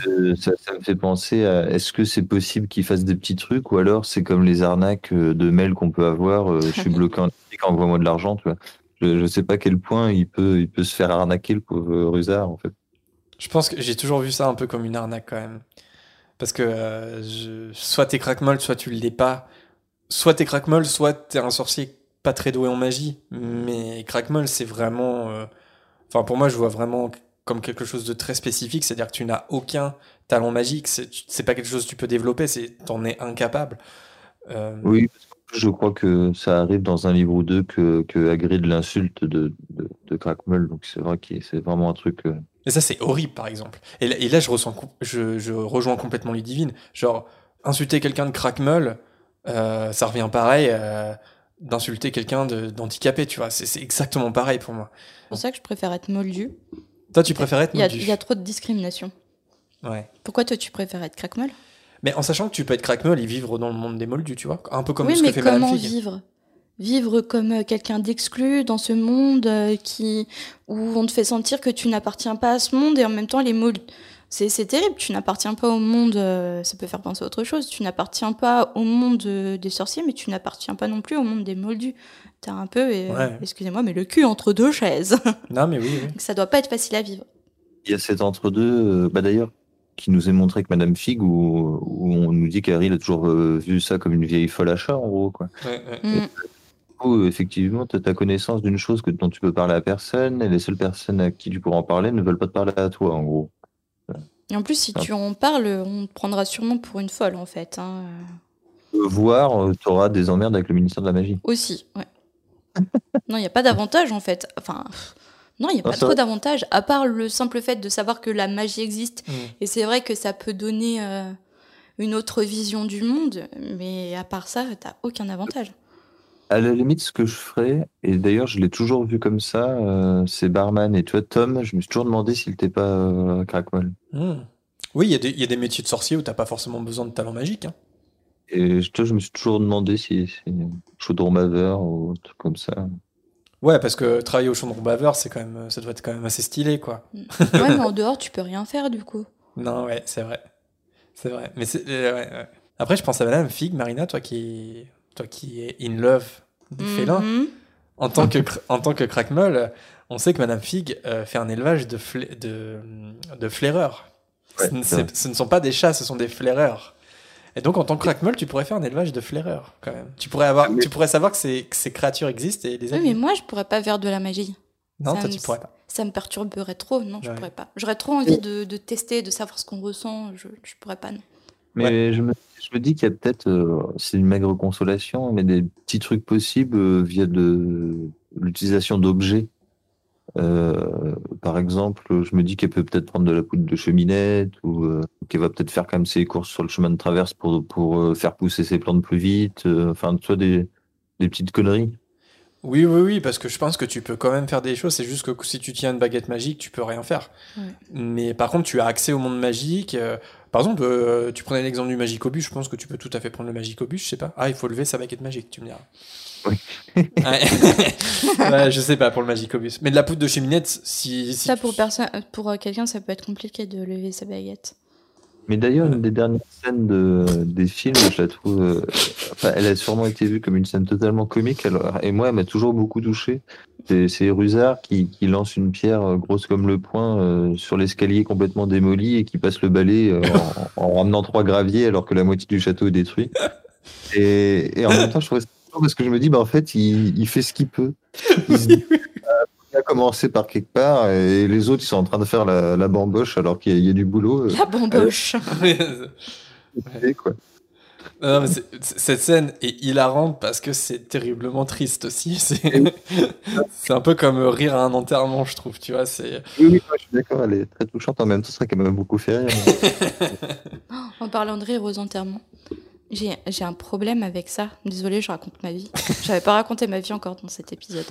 C: Euh, ça, ça me fait penser à est-ce que c'est possible qu'il fasse des petits trucs ou alors c'est comme les arnaques euh, de mails qu'on peut avoir. euh, je suis bloqué en Afrique, envoie-moi de l'argent, tu vois. Je, je sais pas à quel point il peut, il peut se faire arnaquer le pauvre Rusard en fait.
A: Je pense que j'ai toujours vu ça un peu comme une arnaque quand même. Parce que euh, je- soit t'es crackmoll, soit tu l'es pas. Soit t'es crackmoll, soit t'es un sorcier pas très doué en magie. Mais crackmoll, c'est vraiment. euh, Enfin, pour moi, je vois vraiment comme quelque chose de très spécifique. C'est-à-dire que tu n'as aucun talent magique. C'est pas quelque chose que tu peux développer. C'est t'en es incapable. Euh,
C: Oui, parce je crois que ça arrive dans un livre ou deux que, que Hagrid l'insulte de, de, de Crackmull, donc c'est vrai que c'est vraiment un truc. euh,
A: Et ça, c'est horrible, par exemple. Et là, et là, je, ressens, je, je rejoins complètement Ludivine. Genre, insulter quelqu'un de crackmeul, euh, ça revient pareil euh, d'insulter quelqu'un de- d'handicapé, tu vois. C'est c'est exactement pareil pour moi.
B: C'est pour ça que je préfère être moldu.
A: Toi, tu préfères être
B: Il y, a,
A: moldu.
B: il y a trop de discrimination.
A: Ouais.
B: Pourquoi toi tu préfères être crackmeul
A: Mais en sachant que tu peux être crackmeul et vivre dans le monde des moldus, tu vois. Un peu comme
B: Oui,
A: ce que
B: mais
A: fait Madame
B: comment
A: Fig.
B: vivre? Vivre comme euh, quelqu'un d'exclu dans ce monde euh, qui où on te fait sentir que tu n'appartiens pas à ce monde et en même temps les moldus. C'est c'est terrible, tu n'appartiens pas au monde, euh, ça peut faire penser à autre chose, tu n'appartiens pas au monde des sorciers, mais tu n'appartiens pas non plus au monde des moldus. T'as un peu,
A: Ouais.
B: excusez-moi, mais le cul entre deux chaises.
A: Non, mais oui, oui.
B: Donc ça doit pas être facile à vivre.
C: Il y a cet entre-deux, bah d'ailleurs, qui nous est montré avec Madame Fig, où, où on nous dit qu'Harry a toujours euh, vu ça comme une vieille folle achat, en gros. Quoi.
A: Ouais, ouais.
B: Mm.
C: Du coup, euh, effectivement, tu as ta connaissance d'une chose que, dont tu peux parler à personne, et les seules personnes à qui tu pourras en parler ne veulent pas te parler à toi, en gros.
B: Et en plus, si tu en parles, on te prendra sûrement pour une folle en fait. hein.
C: Euh, Voire, tu auras des emmerdes avec le ministère de la Magie.
B: Aussi, ouais. non, il n'y a pas d'avantage en fait. Enfin, pff, non, il n'y a
C: Ah,
B: pas
C: ça
B: trop
C: va.
B: d'avantage, à part le simple fait de savoir que la magie existe.
A: Mm.
B: Et c'est vrai que ça peut donner euh, une autre vision du monde, mais à part ça, t'as aucun avantage.
C: À la limite, ce que je ferais, et d'ailleurs, je l'ai toujours vu comme ça, euh, c'est barman. Et tu vois, Tom, je me suis toujours demandé s'il n'était pas euh, crackmol.
A: Mm. Oui, il y, a des- il y a des métiers de sorcier où t'as pas forcément besoin de talent magique. hein.
C: Et je, tu vois, je me suis toujours demandé si c'est chaudron baveur ou un truc comme ça.
A: Ouais, parce que travailler au chaudron baveur, c'est quand même, ça doit être quand même assez stylé, quoi.
B: Ouais, mais en dehors, tu peux rien faire du coup.
A: Non, ouais, c'est vrai. C'est vrai. Mais c'est, euh, ouais, ouais. Après, je pense à Madame Fig, Marina, toi qui, toi qui est in love du félin.
B: Mhm.
A: En tant que, en tant que on sait que Madame Fig euh, fait un élevage de, fla- de, de flaireurs.
C: Ouais,
A: ce, ce ne sont pas des chats, ce sont des flaireurs. Et donc, en tant que crackmeul, tu pourrais faire un élevage de flaireurs, quand même. Tu pourrais, avoir, tu pourrais savoir que ces, que ces créatures existent et les
B: Oui, mais moi, je pourrais pas faire de la magie.
A: Non,
B: Ça
A: toi,
B: me-
A: tu pourrais pas.
B: Ça me perturberait trop, non, je
A: Ouais.
B: pourrais pas. J'aurais trop envie de, de tester, de savoir ce qu'on ressent, je, je pourrais pas, non.
C: Mais je, me, je me dis qu'il y a peut-être, euh, c'est une maigre consolation, mais des petits trucs possibles euh, via de l'utilisation d'objets. Euh, par exemple, je me dis qu'elle peut peut-être prendre de la poudre de cheminette ou euh, qu'elle va peut-être faire quand même ses courses sur le chemin de traverse pour, pour euh, faire pousser ses plantes plus vite. euh, Enfin, tu vois, des, des petites conneries.
A: Oui, oui, oui, parce que je pense que tu peux quand même faire des choses. C'est juste que si tu tiens une baguette magique, tu peux rien faire.
B: Ouais.
A: Mais par contre, tu as accès au monde magique. euh, par exemple, euh, tu prenais l'exemple du magicobus. Je pense que tu peux tout à fait prendre le magicobus. Je sais pas. Ah, il faut lever sa baguette magique, tu me diras.
C: Oui.
A: Ouais. Je sais pas pour le magicobus. Mais de la poudre de cheminette, si. si
B: Ça,
A: tu-
B: pour, personne, pour euh, quelqu'un, ça peut être compliqué de lever sa baguette.
C: Mais d'ailleurs, une des dernières scènes de, des films, je la trouve. euh, enfin, elle a sûrement été vue comme une scène totalement comique. Alors, et moi, elle m'a toujours beaucoup touché. C'est Rusard qui, qui lance une pierre euh, grosse comme le poing euh, sur l'escalier complètement démoli et qui passe le balai euh, en, en ramenant trois graviers alors que la moitié du château est détruit. Et, et en même temps, je trouvais ça parce que je me dis, bah, en fait, il, il fait ce qu'il peut. Il euh, il a commencé par quelque part et les autres, ils sont en train de faire la, la bamboche alors qu'il y, a- il y a du boulot. euh,
B: La bamboche.
C: quoi.
A: Non, mais cette scène est hilarante parce que c'est terriblement triste aussi. C'est c'est un peu comme rire à un enterrement, je trouve. Tu vois, c'est.
C: Oui, oui, moi, je suis d'accord, elle est très touchante. En même temps, c'est vrai qu'elle m'a beaucoup fait rire.
B: En parlant de rire aux enterrements, j'ai j'ai un problème avec ça. Désolée, je raconte ma vie. J'avais pas raconté ma vie encore dans cet épisode.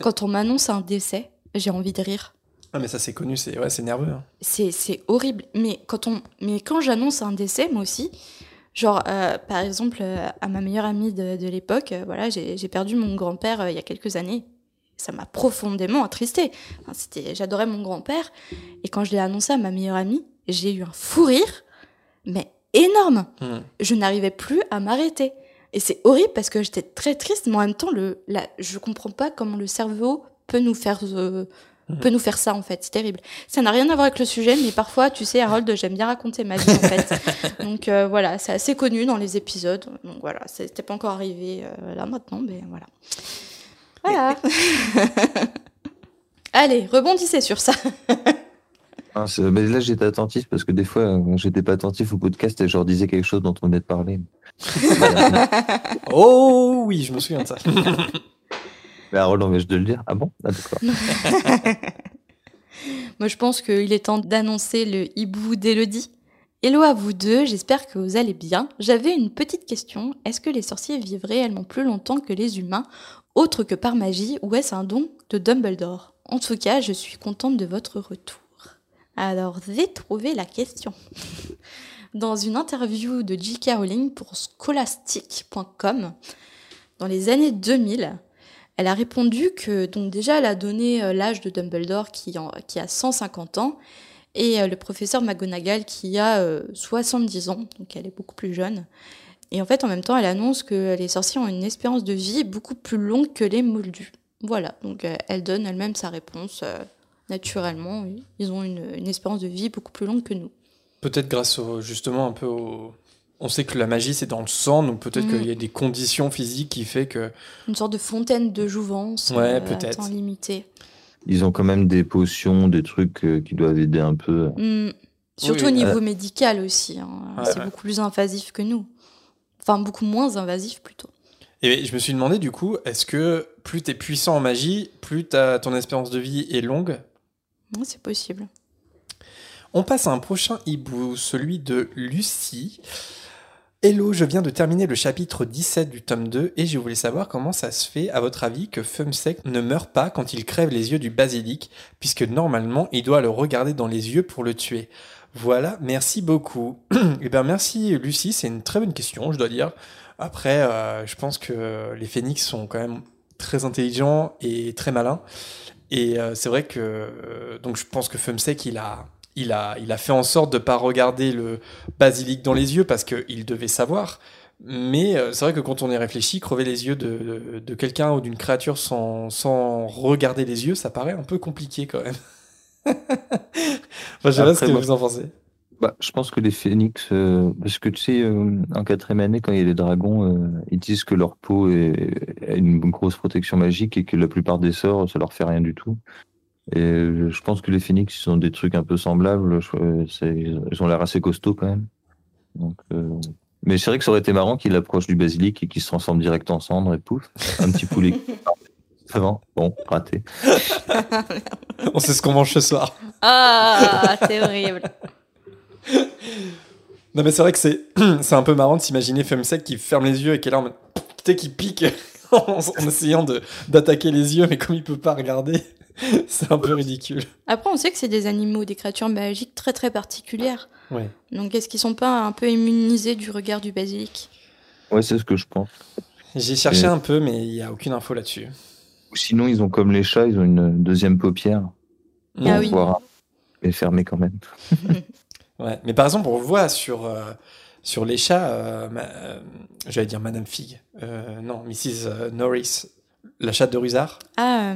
B: Quand on m'annonce un décès, j'ai envie de rire.
A: Ah, mais ça, c'est connu, c'est ouais, c'est nerveux. hein.
B: C'est c'est horrible. Mais quand, on, mais quand j'annonce un décès, moi aussi, genre, euh, par exemple, euh, à ma meilleure amie de, de l'époque, euh, voilà, j'ai j'ai perdu mon grand-père euh, il y a quelques années. Ça m'a profondément attristée. Enfin, c'était- J'adorais mon grand-père. Et quand je l'ai annoncé à ma meilleure amie, j'ai eu un fou rire, mais énorme.
A: Hmm.
B: Je n'arrivais plus à m'arrêter. Et c'est horrible parce que j'étais très triste, mais en même temps, le, la, je comprends pas comment le cerveau peut nous faire euh,
A: Mhm.
B: peut nous faire ça en fait. C'est terrible. Ça n'a rien à voir avec le sujet, mais parfois, tu sais, Harold, j'aime bien raconter ma vie en fait. Donc euh, voilà, c'est assez connu dans les épisodes. Donc voilà, c'était pas encore arrivé euh, là maintenant, mais voilà. Voilà. Allez, rebondissez sur ça.
C: Ah, c'est- mais là, j'étais attentif parce que des fois, euh, j'étais pas attentif au podcast et je leur disais quelque chose dont on venait de parler.
A: Oh oui, je me souviens de ça.
C: Mais Harold empêche de le dire? Ah bon? Ah, d'accord.
B: Moi, je pense qu'il est temps d'annoncer le hibou d'Elodie. Hello à vous deux, j'espère que vous allez bien. J'avais une petite question. Est-ce que les sorciers vivent réellement plus longtemps que les humains, autre que par magie, ou est-ce un don de Dumbledore? En tout cas, je suis contente de votre retour. Alors, j'ai trouvé la question. Dans une interview de J.K. Rowling pour scholastic.com, dans les années 2000, elle a répondu que, donc déjà, elle a donné euh, l'âge de Dumbledore qui, qui a 150 ans et euh, le professeur McGonagall qui a euh, 70 ans, donc elle est beaucoup plus jeune. Et en fait, en même temps, elle annonce que les sorciers ont une espérance de vie beaucoup plus longue que les moldus. Voilà, donc euh, elle donne elle-même sa réponse euh, naturellement. oui. Ils ont une, une espérance de vie beaucoup plus longue que nous.
A: Peut-être grâce au, justement un peu au. On sait que la magie c'est dans le sang, donc peut-être
B: Mm.
A: qu'il y a des conditions physiques qui fait que.
B: Une sorte de fontaine de jouvence
A: Ouais,
B: à
A: peut-être.
B: temps limité.
C: Ils ont quand même des potions, des trucs euh, qui doivent aider un peu.
B: Hmm. Surtout
A: Oui,
B: au niveau
C: euh,
B: médical aussi. hein.
A: Ouais,
B: c'est
A: ouais.
B: beaucoup plus invasif que nous. Enfin, beaucoup moins invasif plutôt.
A: Et je me suis demandé du coup, est-ce que plus t'es puissant en magie, plus ta, ton espérance de vie est longue?
B: C'est possible.
A: On passe à un prochain hibou, celui de Lucie. Hello, je viens de terminer le chapitre 17 du tome 2 et je voulais savoir comment ça se fait, à votre avis, que Fumsec ne meurt pas quand il crève les yeux du basilic, puisque normalement il doit le regarder dans les yeux pour le tuer. Voilà, merci beaucoup. Eh merci Lucie, c'est une très bonne question, je dois dire. Après, euh, je pense que les phénix sont quand même très intelligents et très malins. Et euh, c'est vrai que euh, donc je pense que Fumsec il a il a il a fait en sorte de pas regarder le basilic dans les yeux parce qu'il devait savoir. Mais euh, c'est vrai que quand on y réfléchit, crever les yeux de, de, de quelqu'un ou d'une créature sans, sans regarder les yeux, ça paraît un peu compliqué quand même. enfin, je sais pas ce que
C: moi-
A: vous en pensez.
C: Bah, je pense que les phénix, euh, parce que tu sais, euh, en quatrième année, quand il y a les dragons, euh, ils disent que leur peau est, a une grosse protection magique et que la plupart des sorts, ça leur fait rien du tout. Et je pense que les phénix, ils ont des trucs un peu semblables. Ils ont l'air assez costauds quand même. Donc, Mais c'est vrai que ça aurait été marrant qu'il approche du basilic et qu'il se transforme direct en cendre et pouf, un petit poulet. Avant, bon, raté.
A: On sait ce qu'on mange ce soir.
B: Ah, c'est horrible.
A: Non, mais c'est vrai que c'est, c'est un peu marrant de s'imaginer Femsec qui ferme les yeux et qui est là en mode, qui pique en, essayant de, d'attaquer les yeux, mais comme il peut pas regarder, c'est un peu ridicule.
B: Après, on sait que c'est des animaux, des créatures magiques très très particulières.
A: Ouais.
B: Donc, est-ce qu'ils sont pas un peu immunisés du regard du basilic?
C: Ouais, c'est ce que je pense.
A: J'ai cherché un peu, mais il n'y a aucune info là-dessus.
C: Ou sinon, ils ont comme les chats, ils ont une deuxième paupière.
B: Ah oui.
C: mais fermée quand même.
A: Ouais. Mais par exemple, on voit sur, euh, sur les chats, euh, euh, j'allais dire Madame Fig, non, Mrs. Norris, la chatte de Rusard.
B: Ah,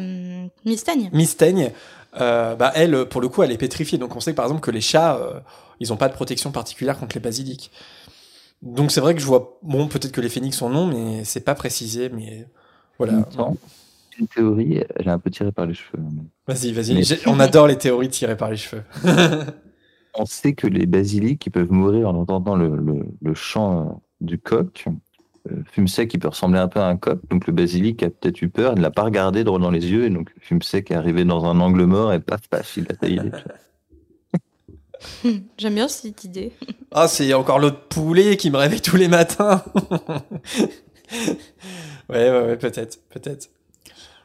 B: Miss Teigne.
A: Miss Teigne, bah, elle, pour le coup, elle est pétrifiée. Donc on sait par exemple que les chats, ils n'ont pas de protection particulière contre les basiliques. Donc c'est vrai que je vois, bon, peut-être que les phénix sont non, mais c'est pas précisé, mais voilà
C: une théorie, elle est un peu tirée par les cheveux.
A: Vas-y, vas-y. On adore les théories tirées par les cheveux.
C: On sait que les basiliques, ils peuvent mourir en entendant le, le, chant du coq. Euh, fume sec, il peut ressembler un peu à un coq. Donc le basilic a peut-être eu peur, il ne l'a pas regardé droit dans les yeux. Et donc fume sec est arrivé dans un angle mort et paf, paf, il a taillé les
B: J'aime bien cette idée.
A: Ah, c'est encore l'autre poulet qui me réveille tous les matins. ouais, ouais, ouais, peut-être, peut-être.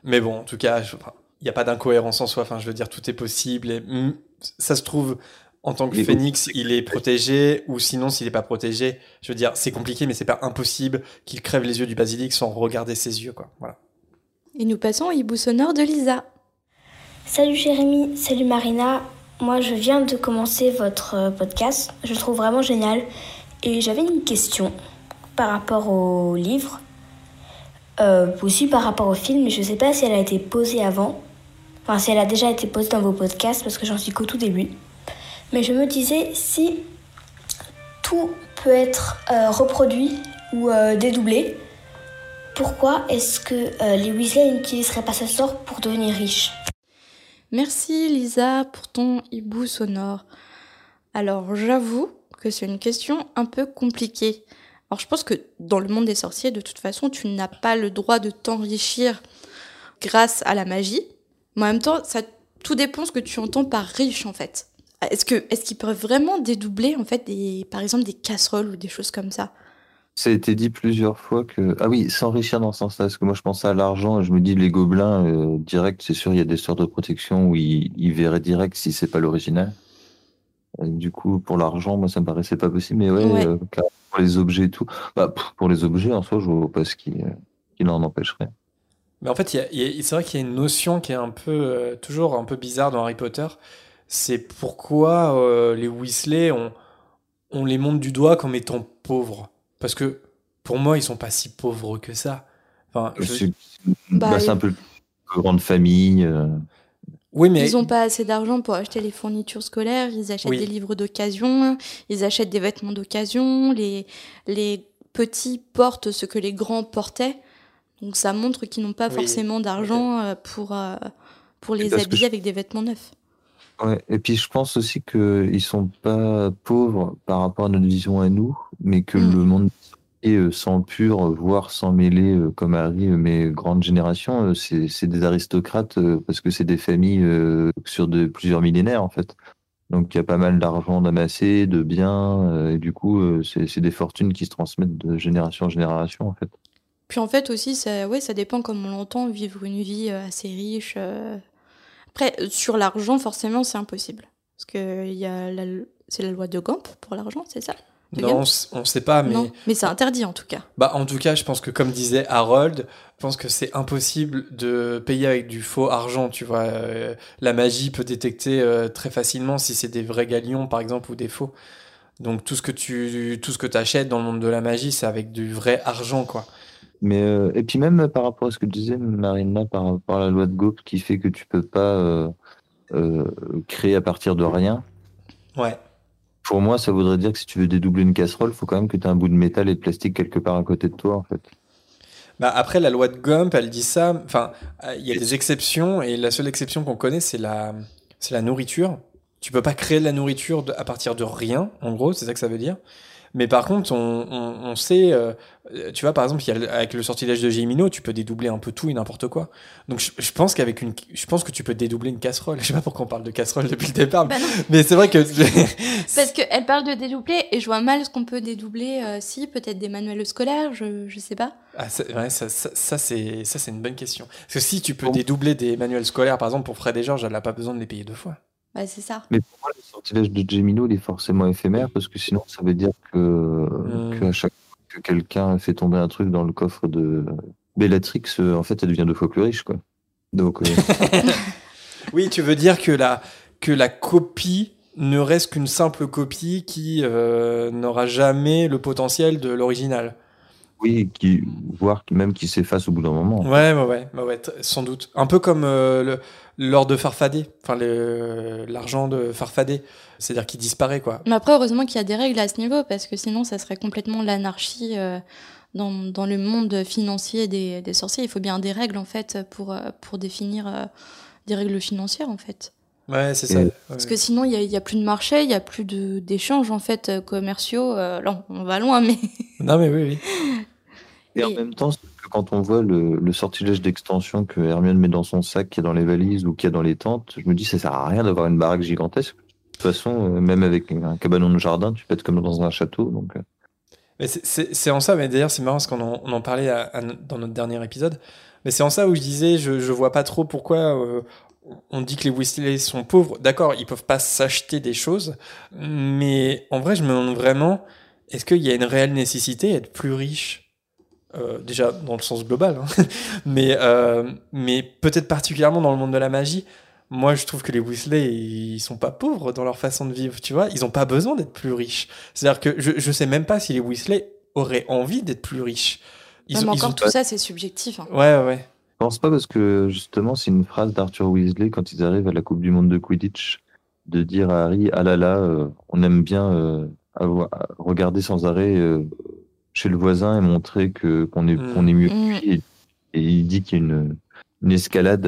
A: Mais bon, en tout cas, il n'y a pas d'incohérence en soi. Enfin, je veux dire, tout est possible. Et, mm, ça se trouve, en tant que phénix, il est protégé, ou sinon, s'il n'est pas protégé, je veux dire, c'est compliqué, mais c'est pas impossible qu'il crève les yeux du basilic sans regarder ses yeux, quoi. Voilà.
B: Et nous passons au hibou sonore de Lisa.
F: Salut Jérémy, salut Marina. Moi, je viens de commencer votre euh, podcast. Je le trouve vraiment génial. Et j'avais une question par rapport au livre. Euh, aussi par rapport au film, mais je ne sais pas si elle a été posée avant. Enfin, si elle a déjà été posée dans vos podcasts, parce que j'en suis qu'au tout début. Mais je me disais, si tout peut être euh, reproduit ou euh, dédoublé, pourquoi est-ce que les Weasley n'utiliseraient pas ce sort pour devenir riches
B: Merci Lisa pour ton hibou sonore. Alors j'avoue que c'est une question un peu compliquée. Alors je pense que dans le monde des sorciers, de toute façon, tu n'as pas le droit de t'enrichir grâce à la magie. Mais en même temps, ça tout dépend ce que tu entends par riche en fait. Est-ce que est-ce qu'ils peuvent vraiment dédoubler en fait des par exemple des casseroles ou des choses comme ça?
C: Ça a été dit plusieurs fois que ah oui, s'enrichir dans ce sens-là parce que moi je pensais à l'argent et je me dis les gobelins euh, direct, c'est sûr il y a des sortes de protection où ils, ils verraient direct si c'est pas l'original. Du coup, pour l'argent, moi, ça me paraissait pas possible. Mais ouais, euh, pour les objets et tout. Bah, pour les objets, en soi, je vois pas ce qui, euh, en empêcherait.
A: Mais en fait, c'est vrai qu'il y a une notion qui est un peu, euh, toujours un peu bizarre dans Harry Potter. C'est pourquoi les Weasley, on, on les montre du doigt comme étant pauvres. Parce que pour moi, ils sont pas si pauvres que ça. Enfin,
C: bah, bah, c'est un peu grande famille.
B: Oui, mais... Ils n'ont pas assez d'argent pour acheter les fournitures scolaires, ils achètent des livres d'occasion, ils achètent des vêtements d'occasion, les, les petits portent ce que les grands portaient. Donc ça montre qu'ils n'ont pas forcément d'argent euh, pour, euh, pour les habiller avec des vêtements neufs.
C: Ouais, et puis je pense aussi qu'ils sont pas pauvres par rapport à notre vision à nous, mais que mm. le monde et euh, sans pur, voire sans mêler, euh, comme arrive mais grande génération, euh, c'est des aristocrates parce que c'est des familles sur de, plusieurs millénaires en fait. Donc il y a pas mal d'argent d'amassé, de biens, et du coup c'est des fortunes qui se transmettent de génération en génération en fait.
B: Puis en fait aussi, ça, ouais, ça dépend comme on l'entend, vivre une vie assez riche. Après, sur l'argent, forcément, c'est impossible. Parce que c'est la loi de Gamp pour l'argent, c'est ça
A: non, on ne sait pas, mais.
B: mais c'est interdit en tout cas.
A: Bah, en tout cas, je pense que comme disait Harold, je pense que c'est impossible de payer avec du faux argent, tu vois. Euh, la magie peut détecter euh, très facilement si c'est des vrais galions, par exemple, ou des faux. Donc tout ce que tu tout ce que achètes dans le monde de la magie, c'est avec du vrai argent, quoi.
C: Mais euh, et puis même par rapport à ce que tu disais, Marina, par rapport à la loi de Gaup qui fait que tu peux pas créer à partir de rien.
A: Ouais.
C: Pour moi, ça voudrait dire que si tu veux dédoubler une casserole, il faut quand même que tu aies un bout de métal et de plastique quelque part à côté de toi, en fait.
A: Bah, après, la loi de Gump, elle dit ça. Enfin, euh, il y a des exceptions, et la seule exception qu'on connaît, c'est la, c'est la nourriture. Tu peux pas créer de la nourriture de- à partir de rien, en gros, c'est ça que ça veut dire. Mais par contre, on, on, on sait, euh, tu vois, par exemple, y a, avec le sortilège de Gémino, tu peux dédoubler un peu tout et n'importe quoi. Donc, je, je pense qu'avec une, je pense que tu peux dédoubler une casserole. Je sais pas pourquoi on parle de casserole depuis le départ,
B: Bah
A: mais c'est vrai que
B: parce qu'elle parle de dédoubler et je vois mal ce qu'on peut dédoubler. euh, si, peut-être des manuels scolaires, je, je sais pas.
A: Ah, ça, ouais, ça, ça, ça, c'est ça c'est une bonne question. Parce que si tu peux
C: Bon.
A: dédoubler des manuels scolaires, par exemple pour Fred et Georges, elle n'a pas besoin de les payer deux fois.
B: Bah, c'est ça.
C: Mais pour moi, le sortilège de Gemino, il est forcément éphémère parce que sinon, ça veut dire que, que à chaque fois que quelqu'un fait tomber un truc dans le coffre de Bellatrix, euh, en fait, elle devient deux fois plus riche, quoi. Donc, euh,
A: Oui, tu veux dire que la, que la copie ne reste qu'une simple copie qui euh, n'aura jamais le potentiel de l'original.
C: oui, qui, voire même qui s'efface au bout d'un moment.
A: Ouais, ouais, ouais, sans doute. Un peu comme euh, le- l'or de Farfadet, enfin le- l'argent de Farfadet, c'est-à-dire qu'il disparaît, quoi.
B: Mais après, heureusement qu'il y a des règles à ce niveau, parce que sinon, ça serait complètement l'anarchie euh, dans, dans le monde financier des, des sorciers. Il faut bien des règles, en fait, pour, euh, pour définir euh, des règles financières, en fait.
A: Ouais, c'est ça.
B: Parce que sinon, il n'y a, il y a plus de marché, il n'y a plus de- d'échanges, en fait, commerciaux. Euh, là, on va loin, mais...
A: Non, mais oui, oui.
C: Et en même temps, quand on voit le, sortilège d'extension que Hermione met dans son sac, qui est dans les valises ou qui est dans les tentes, je me dis, ça sert à rien d'avoir une baraque gigantesque. De toute façon, euh, même avec un cabanon de jardin, tu peux être comme dans un château. Donc, euh,
A: c'est- en ça, mais d'ailleurs c'est marrant parce qu'on en, parlait dans notre dernier épisode. Mais c'est en ça où je disais, je, je vois pas trop pourquoi euh, on dit que les Weasley sont pauvres. D'accord, ils peuvent pas s'acheter des choses, mais en vrai je me demande vraiment, est-ce qu'il y a une réelle nécessité d'être plus riche? Euh, Déjà dans le sens global, hein. mais, euh, mais peut-être particulièrement dans le monde de la magie. Moi, je trouve que les Weasley, ils sont pas pauvres dans leur façon de vivre, tu vois. Ils ont pas besoin d'être plus riches. C'est-à-dire que je, je sais même pas si les Weasley auraient envie d'être plus riches. Ils
B: Même
A: ont- ils
B: encore,
A: ont-
B: tout ça, c'est subjectif. hein.
A: Ouais, ouais, ouais.
C: je pense pas parce que justement, c'est une phrase d'Arthur Weasley quand ils arrivent à la Coupe du Monde de Quidditch de dire à Harry, ah là là, euh, on aime bien euh, avoir, regarder sans arrêt euh, chez le voisin et montrer que qu'on est, qu'on est mieux
B: Mm.
C: Et, et il dit qu'il y a une, une escalade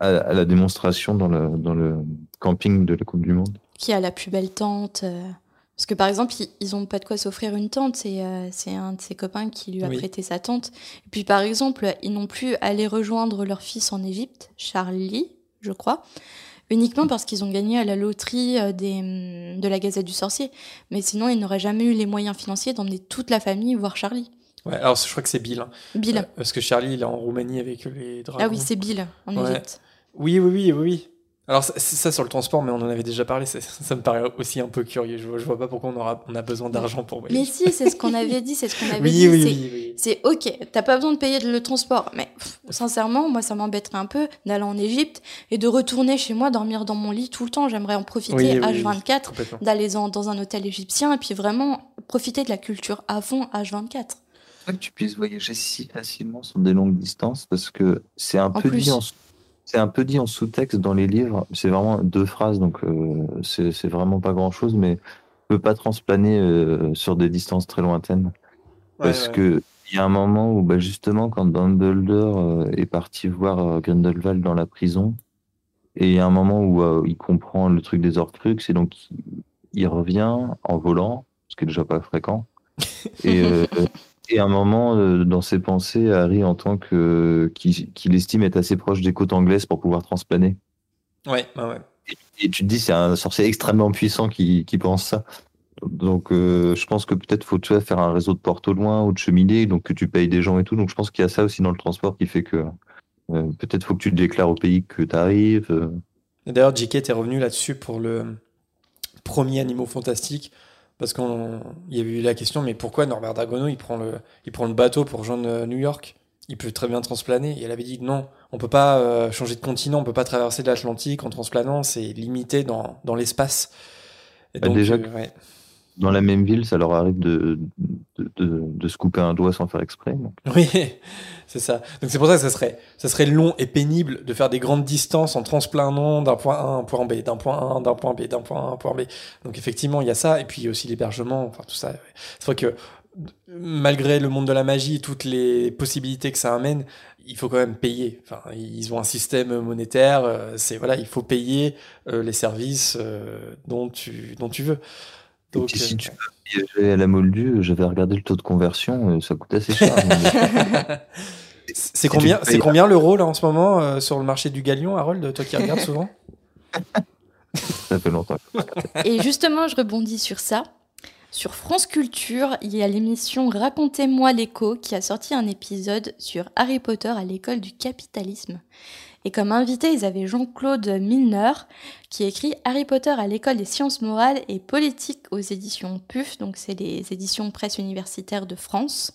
C: à, à- à la démonstration dans le, dans le camping de la Coupe du Monde.
B: Qui a la plus belle tente euh, Parce que par exemple, ils, ils ont pas de quoi s'offrir une tente. C'est euh, c'est un de ses copains qui lui a
A: Oui.
B: prêté sa tente. Et puis par exemple, ils n'ont plus allé rejoindre leur fils en Égypte, Charlie, je crois, uniquement parce qu'ils ont gagné à la loterie euh, des, hum, de la Gazette du Sorcier. Mais sinon, ils n'auraient jamais eu les moyens financiers d'emmener toute la famille voir Charlie.
A: Ouais, alors je crois que c'est Bill. hein.
B: Bill.
A: Euh, parce que Charlie, il est en Roumanie avec les dragons.
B: ah oui, c'est Bill en
A: Ouais.
B: Égypte.
A: Oui, oui, oui, oui. Alors ça, c'est ça sur le transport, mais on en avait déjà parlé. Ça, ça me paraît aussi un peu curieux. Je vois, je vois pas pourquoi on aura, on a besoin d'argent pour
B: Mais
A: voyager.
B: si, c'est ce qu'on avait dit, c'est ce qu'on avait
A: oui,
B: dit.
A: oui,
B: c'est-
A: oui, oui.
B: C'est ok, t'as pas besoin de payer le transport, mais pff, sincèrement, moi ça m'embêterait un peu d'aller en Égypte et de retourner chez moi dormir dans mon lit tout le temps. J'aimerais en profiter
A: Oui, oui, oui,
B: H24,
A: Complètement.
B: d'aller dans, dans un hôtel égyptien et puis vraiment profiter de la culture à fond H24.
C: pas que tu puisses voyager si facilement sur des longues distances parce que c'est un
B: En
C: peu
B: plus.
C: dit en c'est un peu dit en sous-texte dans les livres. C'est vraiment deux phrases, donc euh, c'est vraiment pas grand-chose, mais tu peux pas transplaner euh, sur des distances très lointaines
A: Ouais,
C: parce
A: ouais.
C: que il y a un moment où bah, justement quand Dumbledore euh, est parti voir euh, Grindelwald dans la prison et il y a un moment où il comprend le truc des Horcruxes et donc il, il revient en volant, ce qui est déjà pas fréquent. Et, euh, et à un moment, euh, dans ses pensées, Harry entend que qu'il estime être assez proche des côtes anglaises pour pouvoir transplaner.
A: Ouais, ouais, ouais.
C: Et tu te dis, c'est un sorcier extrêmement puissant qui, qui pense ça. Donc, euh, je pense que peut-être faut tu vois, faire un réseau de portes au loin ou de cheminées, donc que tu payes des gens et tout. Donc, je pense qu'il y a ça aussi dans le transport qui fait que euh, peut-être faut que tu te déclares au pays que tu arrives.
A: D'ailleurs, JK était revenu là-dessus pour le premier Animaux Fantastiques. Parce qu'il y avait eu la question, mais pourquoi Norbert Dragono, il prend le, il prend le bateau pour rejoindre euh, New York? Il peut très bien transplaner. Et elle avait dit non, on peut pas euh, changer de continent, on peut pas traverser l'Atlantique en transplanant, c'est limité dans, dans l'espace.
C: Bah, déjà
A: euh, ouais.
C: Dans la même ville, ça leur arrive de, de, se couper un doigt sans faire exprès.
A: Oui, c'est ça. Donc c'est pour ça que ça serait, ça serait long et pénible de faire des grandes distances en transplanant d'un point A à un point B, d'un point A, d'un point B, d'un point A à un point B. Donc effectivement, il y a ça, et puis aussi l'hébergement, enfin tout ça. C'est vrai que malgré le monde de la magie, toutes les possibilités que ça amène, il faut quand même payer. Enfin, ils ont un système monétaire. euh, C'est voilà, il faut payer euh, les services euh, dont tu dont tu veux.
C: Et
A: Donc,
C: puis, si
A: euh,
C: tu veux voyager à la Moldue, j'avais regardé le taux de conversion, et ça coûte assez cher.
A: c'est
C: Si
A: combien c'est combien l'euro là en ce moment euh, sur le marché du galion, Harold, toi qui regardes souvent?
C: Ça fait longtemps.
B: Et justement, je rebondis sur ça. Sur France Culture, il y a l'émission Racontez-moi l'écho qui a sorti un épisode sur Harry Potter à l'école du capitalisme. Et comme invité, ils avaient Jean-Claude Milner qui écrit Harry Potter à l'école des sciences morales et politiques aux éditions PUF, donc c'est les éditions presse universitaire de France.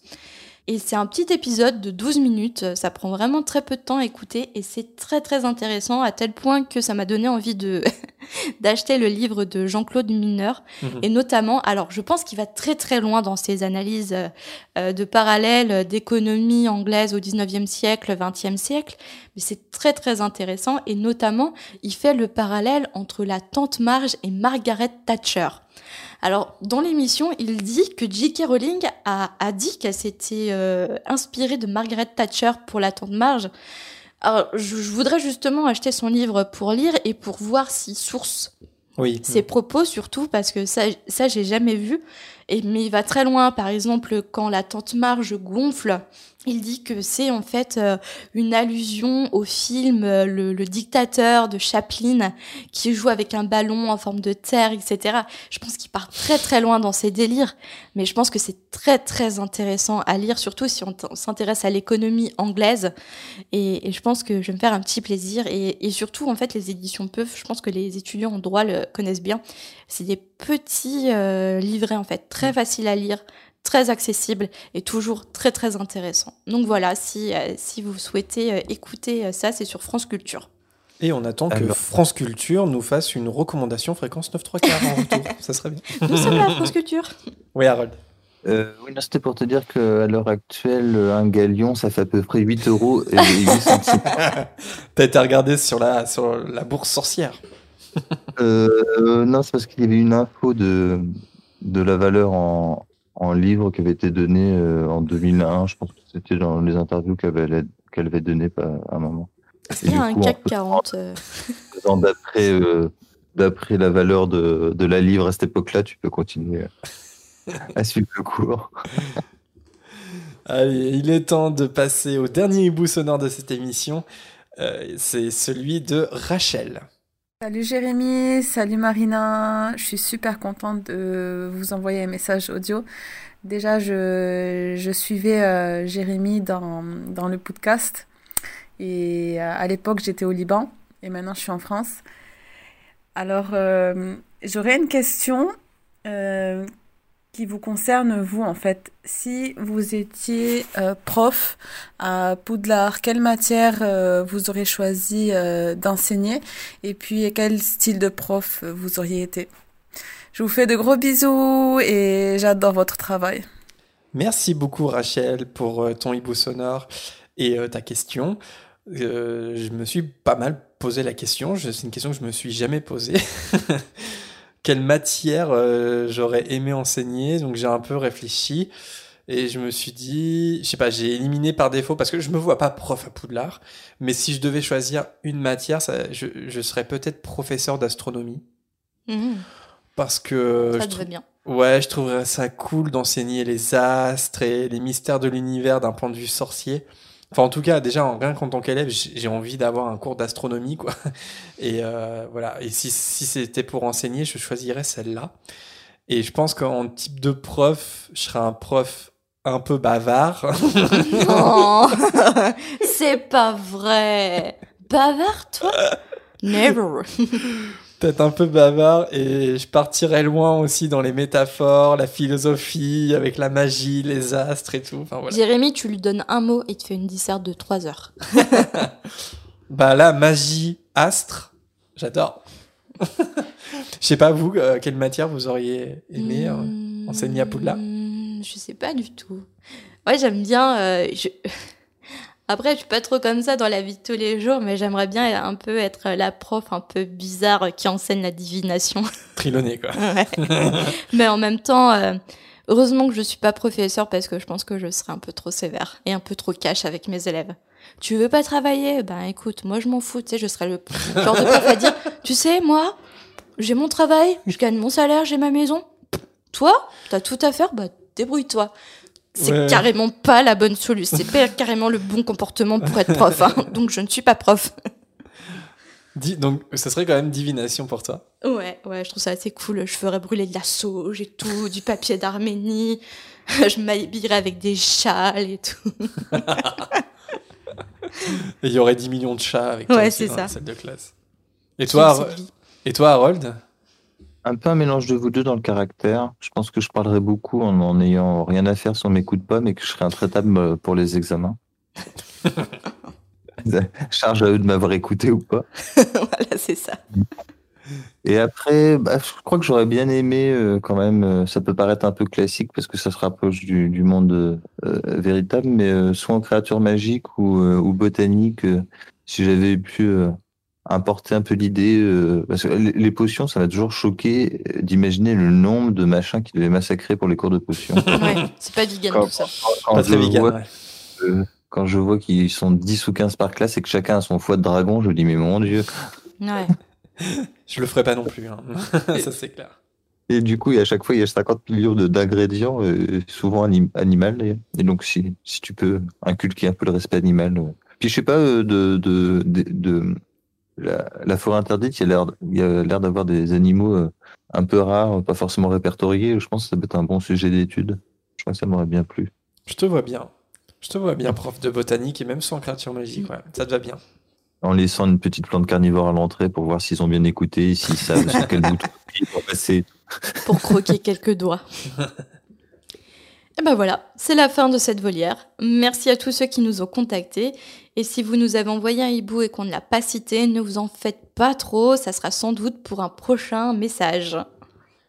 B: Et c'est un petit épisode de 12 minutes, ça prend vraiment très peu de temps à écouter et c'est très très intéressant à tel point que ça m'a donné envie de d'acheter le livre de Jean-Claude Milner
A: Mhm.
B: et notamment, alors je pense qu'il va très très loin dans ses analyses euh, euh, de parallèles d'économie anglaise au 19e siècle, 20e siècle, mais c'est très très intéressant et notamment il fait le parallèle entre la tante Marge et Margaret Thatcher. Alors, dans l'émission, il dit que J.K. Rowling a, a dit qu'elle s'était euh, inspirée de Margaret Thatcher pour la tante Marge. Alors, je, je voudrais justement acheter son livre pour lire et pour voir si source
A: Oui.
B: ses propos surtout parce que ça, ça j'ai jamais vu. Et, mais il va très loin. Par exemple, quand la tante Marge gonfle, il dit que c'est en fait euh, une allusion au film euh, le, le dictateur de Chaplin qui joue avec un ballon en forme de terre, etc. Je pense qu'il part très très loin dans ses délires, mais je pense que c'est très très intéressant à lire, surtout si on s'intéresse à l'économie anglaise. Et, et je pense que je vais me faire un petit plaisir. Et, et surtout, en fait, les éditions Peuf, je pense que les étudiants en droit le connaissent bien. C'est des petits euh, livrets, en fait, très faciles à lire, très accessibles et toujours très très intéressants. Donc voilà, si, euh, si vous souhaitez euh, écouter euh, ça, c'est sur France Culture.
A: Et on attend que. France Culture nous fasse une recommandation fréquence 9 3 quarts en retour. Ça serait bien.
B: Nous sommes là, France Culture.
A: Oui, Harold.
C: Euh, oui, c'était pour te dire qu'à l'heure actuelle, un galion, ça fait à peu près 8 euros et 8 centimes.
A: T'as été regardé sur la, sur la bourse sorcière.
C: Euh, non, c'est parce qu'il y avait une info de, de la valeur en, en livre qui avait été donnée euh, en 2001. Je pense que c'était dans les interviews qu'elle avait, qu'elle avait données à un moment.
B: Est-ce
C: Et
B: qu'il y a
C: du
B: un
C: coup,
B: CAC
C: en
B: 40 euh,
C: D'après euh, d'après la valeur de, de la livre à cette époque-là, tu peux continuer à suivre le cours.
A: Allez, il est temps de passer au dernier hibou sonore de cette émission. Euh, c'est celui de Rachel.
G: Salut Jérémy, salut Marina, je suis super contente de vous envoyer un message audio. Déjà, je, suivais euh, Jérémy dans, le podcast et euh, à l'époque j'étais au Liban et maintenant je suis en France. Alors, euh, j'aurais une question qui vous concerne, vous, en fait. Si vous étiez euh, prof à Poudlard, quelle matière euh, vous aurez choisi euh, d'enseigner? Et puis quel style de prof vous auriez été? Je vous fais de gros bisous et j'adore votre travail.
A: Merci beaucoup Rachel pour ton hibou sonore et ta question. Je me suis pas mal posé la question. C'est une question que je me suis jamais posée. Quelle matière euh, j'aurais aimé enseigner Donc j'ai un peu réfléchi et je me suis dit, je sais pas, j'ai éliminé par défaut parce que je me vois pas prof à Poudlard. Mais si je devais choisir une matière, ça, je, je serais peut-être professeur d'astronomie
B: mhm,
A: parce que
B: Ça
A: je
B: te
A: trou-
B: va bien.
A: Ouais, je trouverais ça cool d'enseigner les astres et les mystères de l'univers d'un point de vue sorcier. Enfin, en tout cas, déjà, en, rien qu'en tant qu'élève, j'ai envie d'avoir un cours d'astronomie, quoi. Et euh, voilà. Et si, si c'était pour enseigner, je choisirais celle-là. Et je pense qu'en type de prof, je serais un prof un peu bavard.
B: Non, c'est pas vrai. Bavard, toi? Never.
A: Peut-être un peu bavard. Et je partirais loin aussi dans les métaphores, la philosophie, avec la magie, les astres et tout. Enfin, voilà.
B: Jérémy, tu lui donnes un mot et il te fait une disserte de 3 heures.
A: Bah là, magie, astre, j'adore. Je sais pas, vous, euh, quelle matière vous auriez aimé euh,
B: Hmm,
A: enseigner à Poudlard?
B: Je sais pas du tout. Ouais, j'aime bien. euh, je- Après, je suis pas trop comme ça dans la vie de tous les jours, mais j'aimerais bien un peu être la prof un peu bizarre qui enseigne la divination.
A: Triloné, quoi.
B: Mais en même temps, euh, Heureusement que je suis pas professeur parce que je pense que je serais un peu trop sévère et un peu trop cash avec mes élèves. Tu veux pas travailler? Ben écoute, moi je m'en fous, tu sais, je serais le genre de prof à dire, tu sais, moi, j'ai mon travail, je gagne mon salaire, j'ai ma maison. Toi, t'as tout à faire, bah débrouille-toi. C'est
A: Ouais.
B: carrément pas la bonne solution, c'est pas carrément le bon comportement pour être prof, hein. donc je ne suis pas prof.
A: Donc, ça serait quand même divination pour toi.
B: Ouais, ouais, je trouve ça assez cool. Je ferais brûler de la sauge et tout, du papier d'Arménie. Je m'habillerais avec des châles et tout.
A: Et il y aurait 10 millions de chats avec toi
B: Ouais, c'est
A: dans
B: ça.
A: la salle de classe. Et toi, et toi Harold?
C: Un peu un mélange de vous deux dans le caractère. Je pense que je parlerai beaucoup en en n'ayant rien à faire sur mes coups de pomme et que je serai intraitable euh, pour les examens. Charge à eux de m'avoir écouté ou pas.
B: voilà, c'est ça.
C: Et après, bah, je crois que j'aurais bien aimé euh, quand même, euh, ça peut paraître un peu classique parce que ça se rapproche du, du monde euh, véritable, mais soit en créature magique ou, ou botanique, si j'avais pu importer un peu l'idée, euh, parce que les, potions, ça m'a toujours choqué d'imaginer le nombre de machins qui devaient massacrer pour les cours de potions.
B: Ouais, c'est pas vegan
C: Quand-
B: tout ça.
C: Quand
A: Pas
C: je
A: très vegan,
C: vois
A: ouais.
C: quand je vois qu'ils sont 10 ou 15 par classe et que chacun a son foie de dragon, je me dis, mais mon Dieu.
B: Ouais.
A: Je le ferai pas non plus, hein. ça c'est clair.
C: Et du coup, à chaque fois, il y a 50 millions de- d'ingrédients, euh, souvent anim animal d'ailleurs. Et donc, si, si tu peux inculquer un peu le respect animal. euh. Puis, je sais pas, de, de, de, de- la, la forêt interdite, il y a l'air d'avoir des animaux euh, un peu rares, pas forcément répertoriés. Je pense que ça peut être un bon sujet d'étude. Je crois que ça m'aurait bien plu.
A: Je te vois bien. Je te vois bien, prof de botanique et même sans créature magique, ouais. Ça te va bien.
C: En laissant une petite plante carnivore à l'entrée pour voir s'ils ont bien écouté, s'ils savent sur quel bouton vont passer.
B: Pour croquer quelques doigts. Et ben voilà, c'est la fin de cette volière. Merci à tous ceux qui nous ont contactés. Et si vous nous avez envoyé un hibou et qu'on ne l'a pas cité, ne vous en faites pas trop, ça sera sans doute pour un prochain message.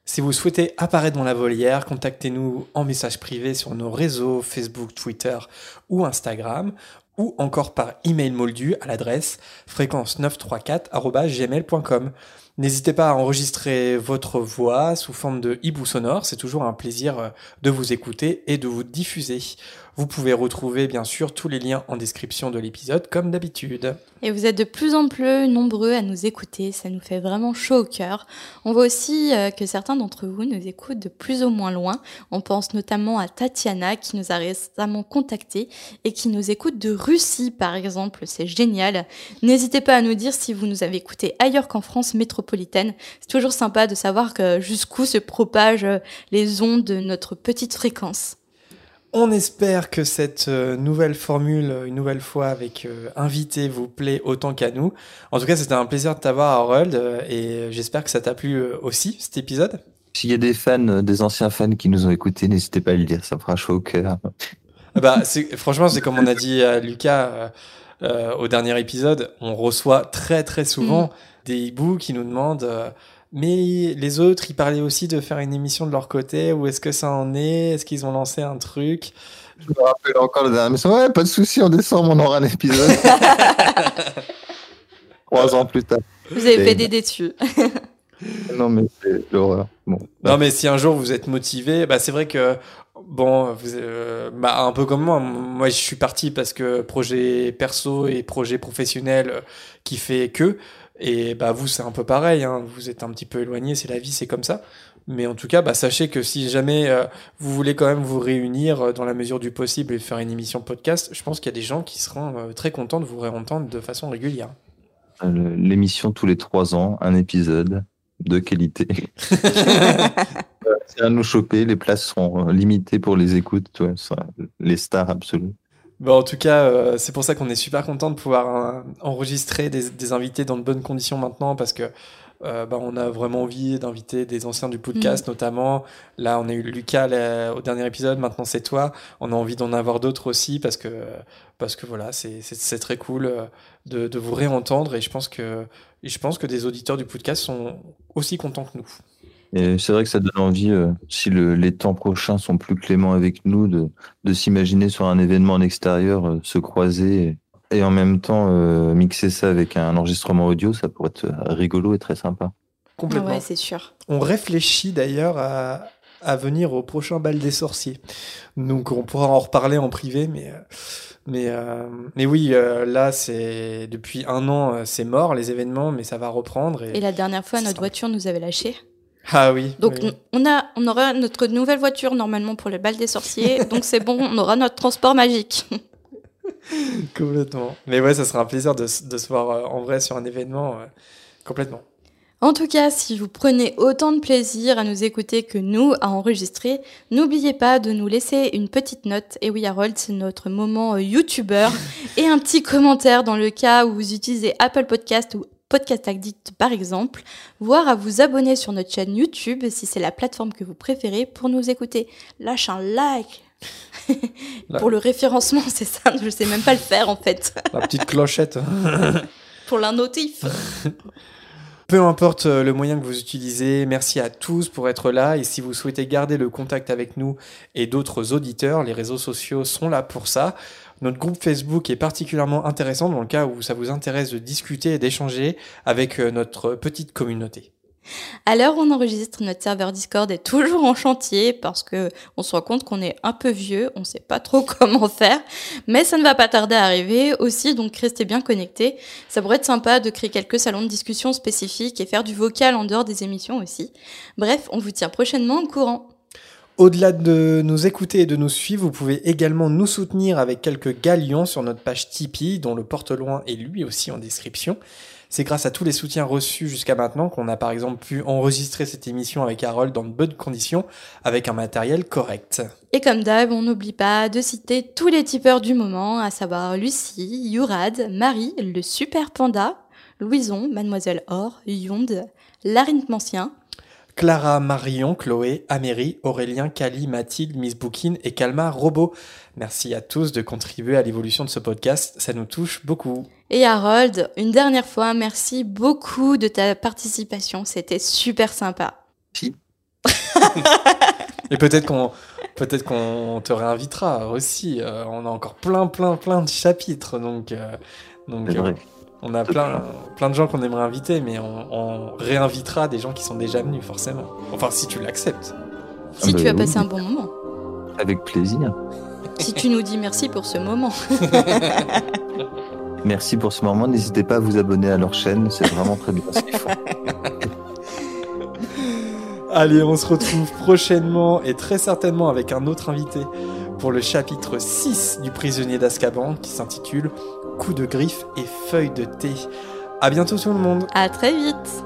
A: Si vous souhaitez apparaître dans la volière, contactez-nous en message privé sur nos réseaux Facebook, Twitter ou Instagram, ou encore par email moldu à l'adresse fréquence934@gmail.com. N'hésitez pas à enregistrer votre voix sous forme de hibou sonore, c'est toujours un plaisir euh, de vous écouter et de vous diffuser. Vous pouvez retrouver bien sûr tous les liens en description de l'épisode comme d'habitude.
B: Et vous êtes de plus en plus nombreux à nous écouter, ça nous fait vraiment chaud au cœur. On voit aussi euh, que certains d'entre vous nous écoutent de plus ou moins loin. On pense notamment à Tatiana qui nous a récemment contactés et qui nous écoute de Russie par exemple, c'est génial. N'hésitez pas à nous dire si vous nous avez écoutés ailleurs qu'en France métropolitaine. C'est toujours sympa de savoir jusqu'où se propagent les ondes de notre petite fréquence.
A: On espère que cette euh, nouvelle formule, euh, une nouvelle fois avec euh, invité, vous plaît autant qu'à nous. En tout cas, c'était un plaisir de t'avoir, Harold, et j'espère que ça t'a plu aussi, cet épisode.
C: S'il y a des fans, des anciens fans qui nous ont écoutés, n'hésitez pas à le dire, ça fera chaud au cœur.
A: Ah Bah, franchement, c'est comme on a dit à Lucas euh, au dernier épisode, on reçoit très très souvent des hiboux qui nous demandent euh, mais les autres, ils parlaient aussi de faire une émission de leur côté, où est-ce que ça en est? Est-ce qu'ils ont lancé un truc?
C: Je me rappelle encore le dernier message. Ouais, pas de souci, en décembre, on aura un épisode. Trois ans plus tard.
B: Vous avez fait des dessus.
C: Non, mais c'est l'horreur. Bon.
A: Non, mais si un jour vous êtes motivé, bah c'est vrai que bon, vous, euh, bah un peu comme moi, moi je suis parti parce que projet perso et projet professionnel euh, qui fait que, et bah vous c'est un peu pareil, hein, vous êtes un petit peu éloigné, c'est la vie, c'est comme ça. Mais en tout cas, bah sachez que si jamais euh, vous voulez quand même vous réunir euh, dans la mesure du possible et faire une émission podcast, je pense qu'il y a des gens qui seront euh, très contents de vous réentendre de façon régulière.
C: L'émission tous les trois ans, un épisode de qualité. C'est à nous choper, les places seront euh, limitées pour les écoutes, ouais, les stars absolues.
A: Bon, en tout cas, euh, c'est pour ça qu'on est super content de pouvoir euh, enregistrer des, des invités dans de bonnes conditions maintenant parce que euh, bah, on a vraiment envie d'inviter des anciens du podcast notamment. Là, on a eu Lucas là, au dernier épisode, maintenant c'est toi. On a envie d'en avoir d'autres aussi parce que parce que voilà, c'est très cool de, de vous réentendre et je pense que et je pense que des auditeurs du podcast sont aussi contents que nous.
C: Et c'est vrai que ça donne envie, euh, si le- les temps prochains sont plus cléments avec nous, de, de s'imaginer sur un événement en extérieur, euh, se croiser et, et en même temps euh, mixer ça avec un enregistrement audio, ça pourrait être rigolo et très sympa.
A: Complètement.
B: Ouais, c'est sûr.
A: On réfléchit d'ailleurs à, à venir au prochain bal des sorciers. Donc on pourra en reparler en privé, mais mais euh, mais oui, euh, là c'est depuis un an euh, c'est mort les événements, mais ça va reprendre. Et,
B: Et la dernière fois, notre voiture nous avait lâchés.
A: Ah oui.
B: Donc
A: oui.
B: on a, on aura notre nouvelle voiture normalement pour le bal des sorciers. donc c'est bon, on aura notre transport magique.
A: complètement. Mais ouais, ça sera un plaisir de, se voir euh, en vrai sur un événement euh, complètement.
B: En tout cas, si vous prenez autant de plaisir à nous écouter que nous à enregistrer, n'oubliez pas de nous laisser une petite note. Et oui, Harold, c'est notre moment euh, youtubeur. et un petit commentaire dans le cas où vous utilisez Apple Podcast ou Podcast Addict par exemple, voire à vous abonner sur notre chaîne YouTube si c'est la plateforme que vous préférez pour nous écouter. Lâche un like. Pour le référencement, c'est ça, je sais même pas le faire en fait.
A: La petite clochette.
B: Pour la notif.
A: Peu importe euh, le moyen que vous utilisez, merci à tous pour être là. Et si vous souhaitez garder le contact avec nous et d'autres auditeurs, les réseaux sociaux sont là pour ça. Notre groupe Facebook est particulièrement intéressant dans le cas où ça vous intéresse de discuter et d'échanger avec euh, notre petite communauté.
B: À l'heure où on enregistre, notre serveur Discord est toujours en chantier parce que on se rend compte qu'on est un peu vieux, on sait pas trop comment faire, mais ça ne va pas tarder à arriver aussi, donc restez bien connectés. Ça pourrait être sympa de créer quelques salons de discussion spécifiques et faire du vocal en dehors des émissions aussi. Bref, on vous tient prochainement au courant.
A: Au-delà de nous écouter et de nous suivre, vous pouvez également nous soutenir avec quelques galions sur notre page Tipeee, dont le porte-loin est lui aussi en description. C'est grâce à tous les soutiens reçus jusqu'à maintenant qu'on a par exemple pu enregistrer cette émission avec Harold dans de bonnes conditions, avec un matériel correct.
B: Et comme d'hab, on n'oublie pas de citer tous les tipeurs du moment, à savoir Lucie, Yourad, Marie, le Super Panda, Louison, Mademoiselle Or, Yonde, Larynthmancien,
A: Clara, Marion, Chloé, Améry, Aurélien, Cali, Mathilde, Miss Bookin et Calma Robot. Merci à tous de contribuer à l'évolution de ce podcast, ça nous touche beaucoup.
B: Et Harold, une dernière fois, merci beaucoup de ta participation. C'était super sympa.
A: Et peut-être qu'on peut-être qu'on te réinvitera aussi. Euh, on a encore plein plein plein de chapitres donc euh, donc
C: C'est
A: euh,
C: vrai.
A: On a plein plein de gens qu'on aimerait inviter mais on, on réinvitera des gens qui sont déjà venus forcément. Enfin si tu l'acceptes.
B: Si
C: Ah
B: tu
C: bah
B: as passé
C: oui.
B: un bon moment.
C: Avec plaisir.
B: Si tu nous dis merci pour ce moment.
C: Merci pour ce moment. N'hésitez pas à vous abonner à leur chaîne. C'est vraiment très bien ce qu'ils font.
A: Allez, on se retrouve prochainement et très certainement avec un autre invité pour le chapitre 6 du prisonnier d'Azkaban qui s'intitule Coup de griffe et feuille de thé. À bientôt tout le monde.
B: À très vite.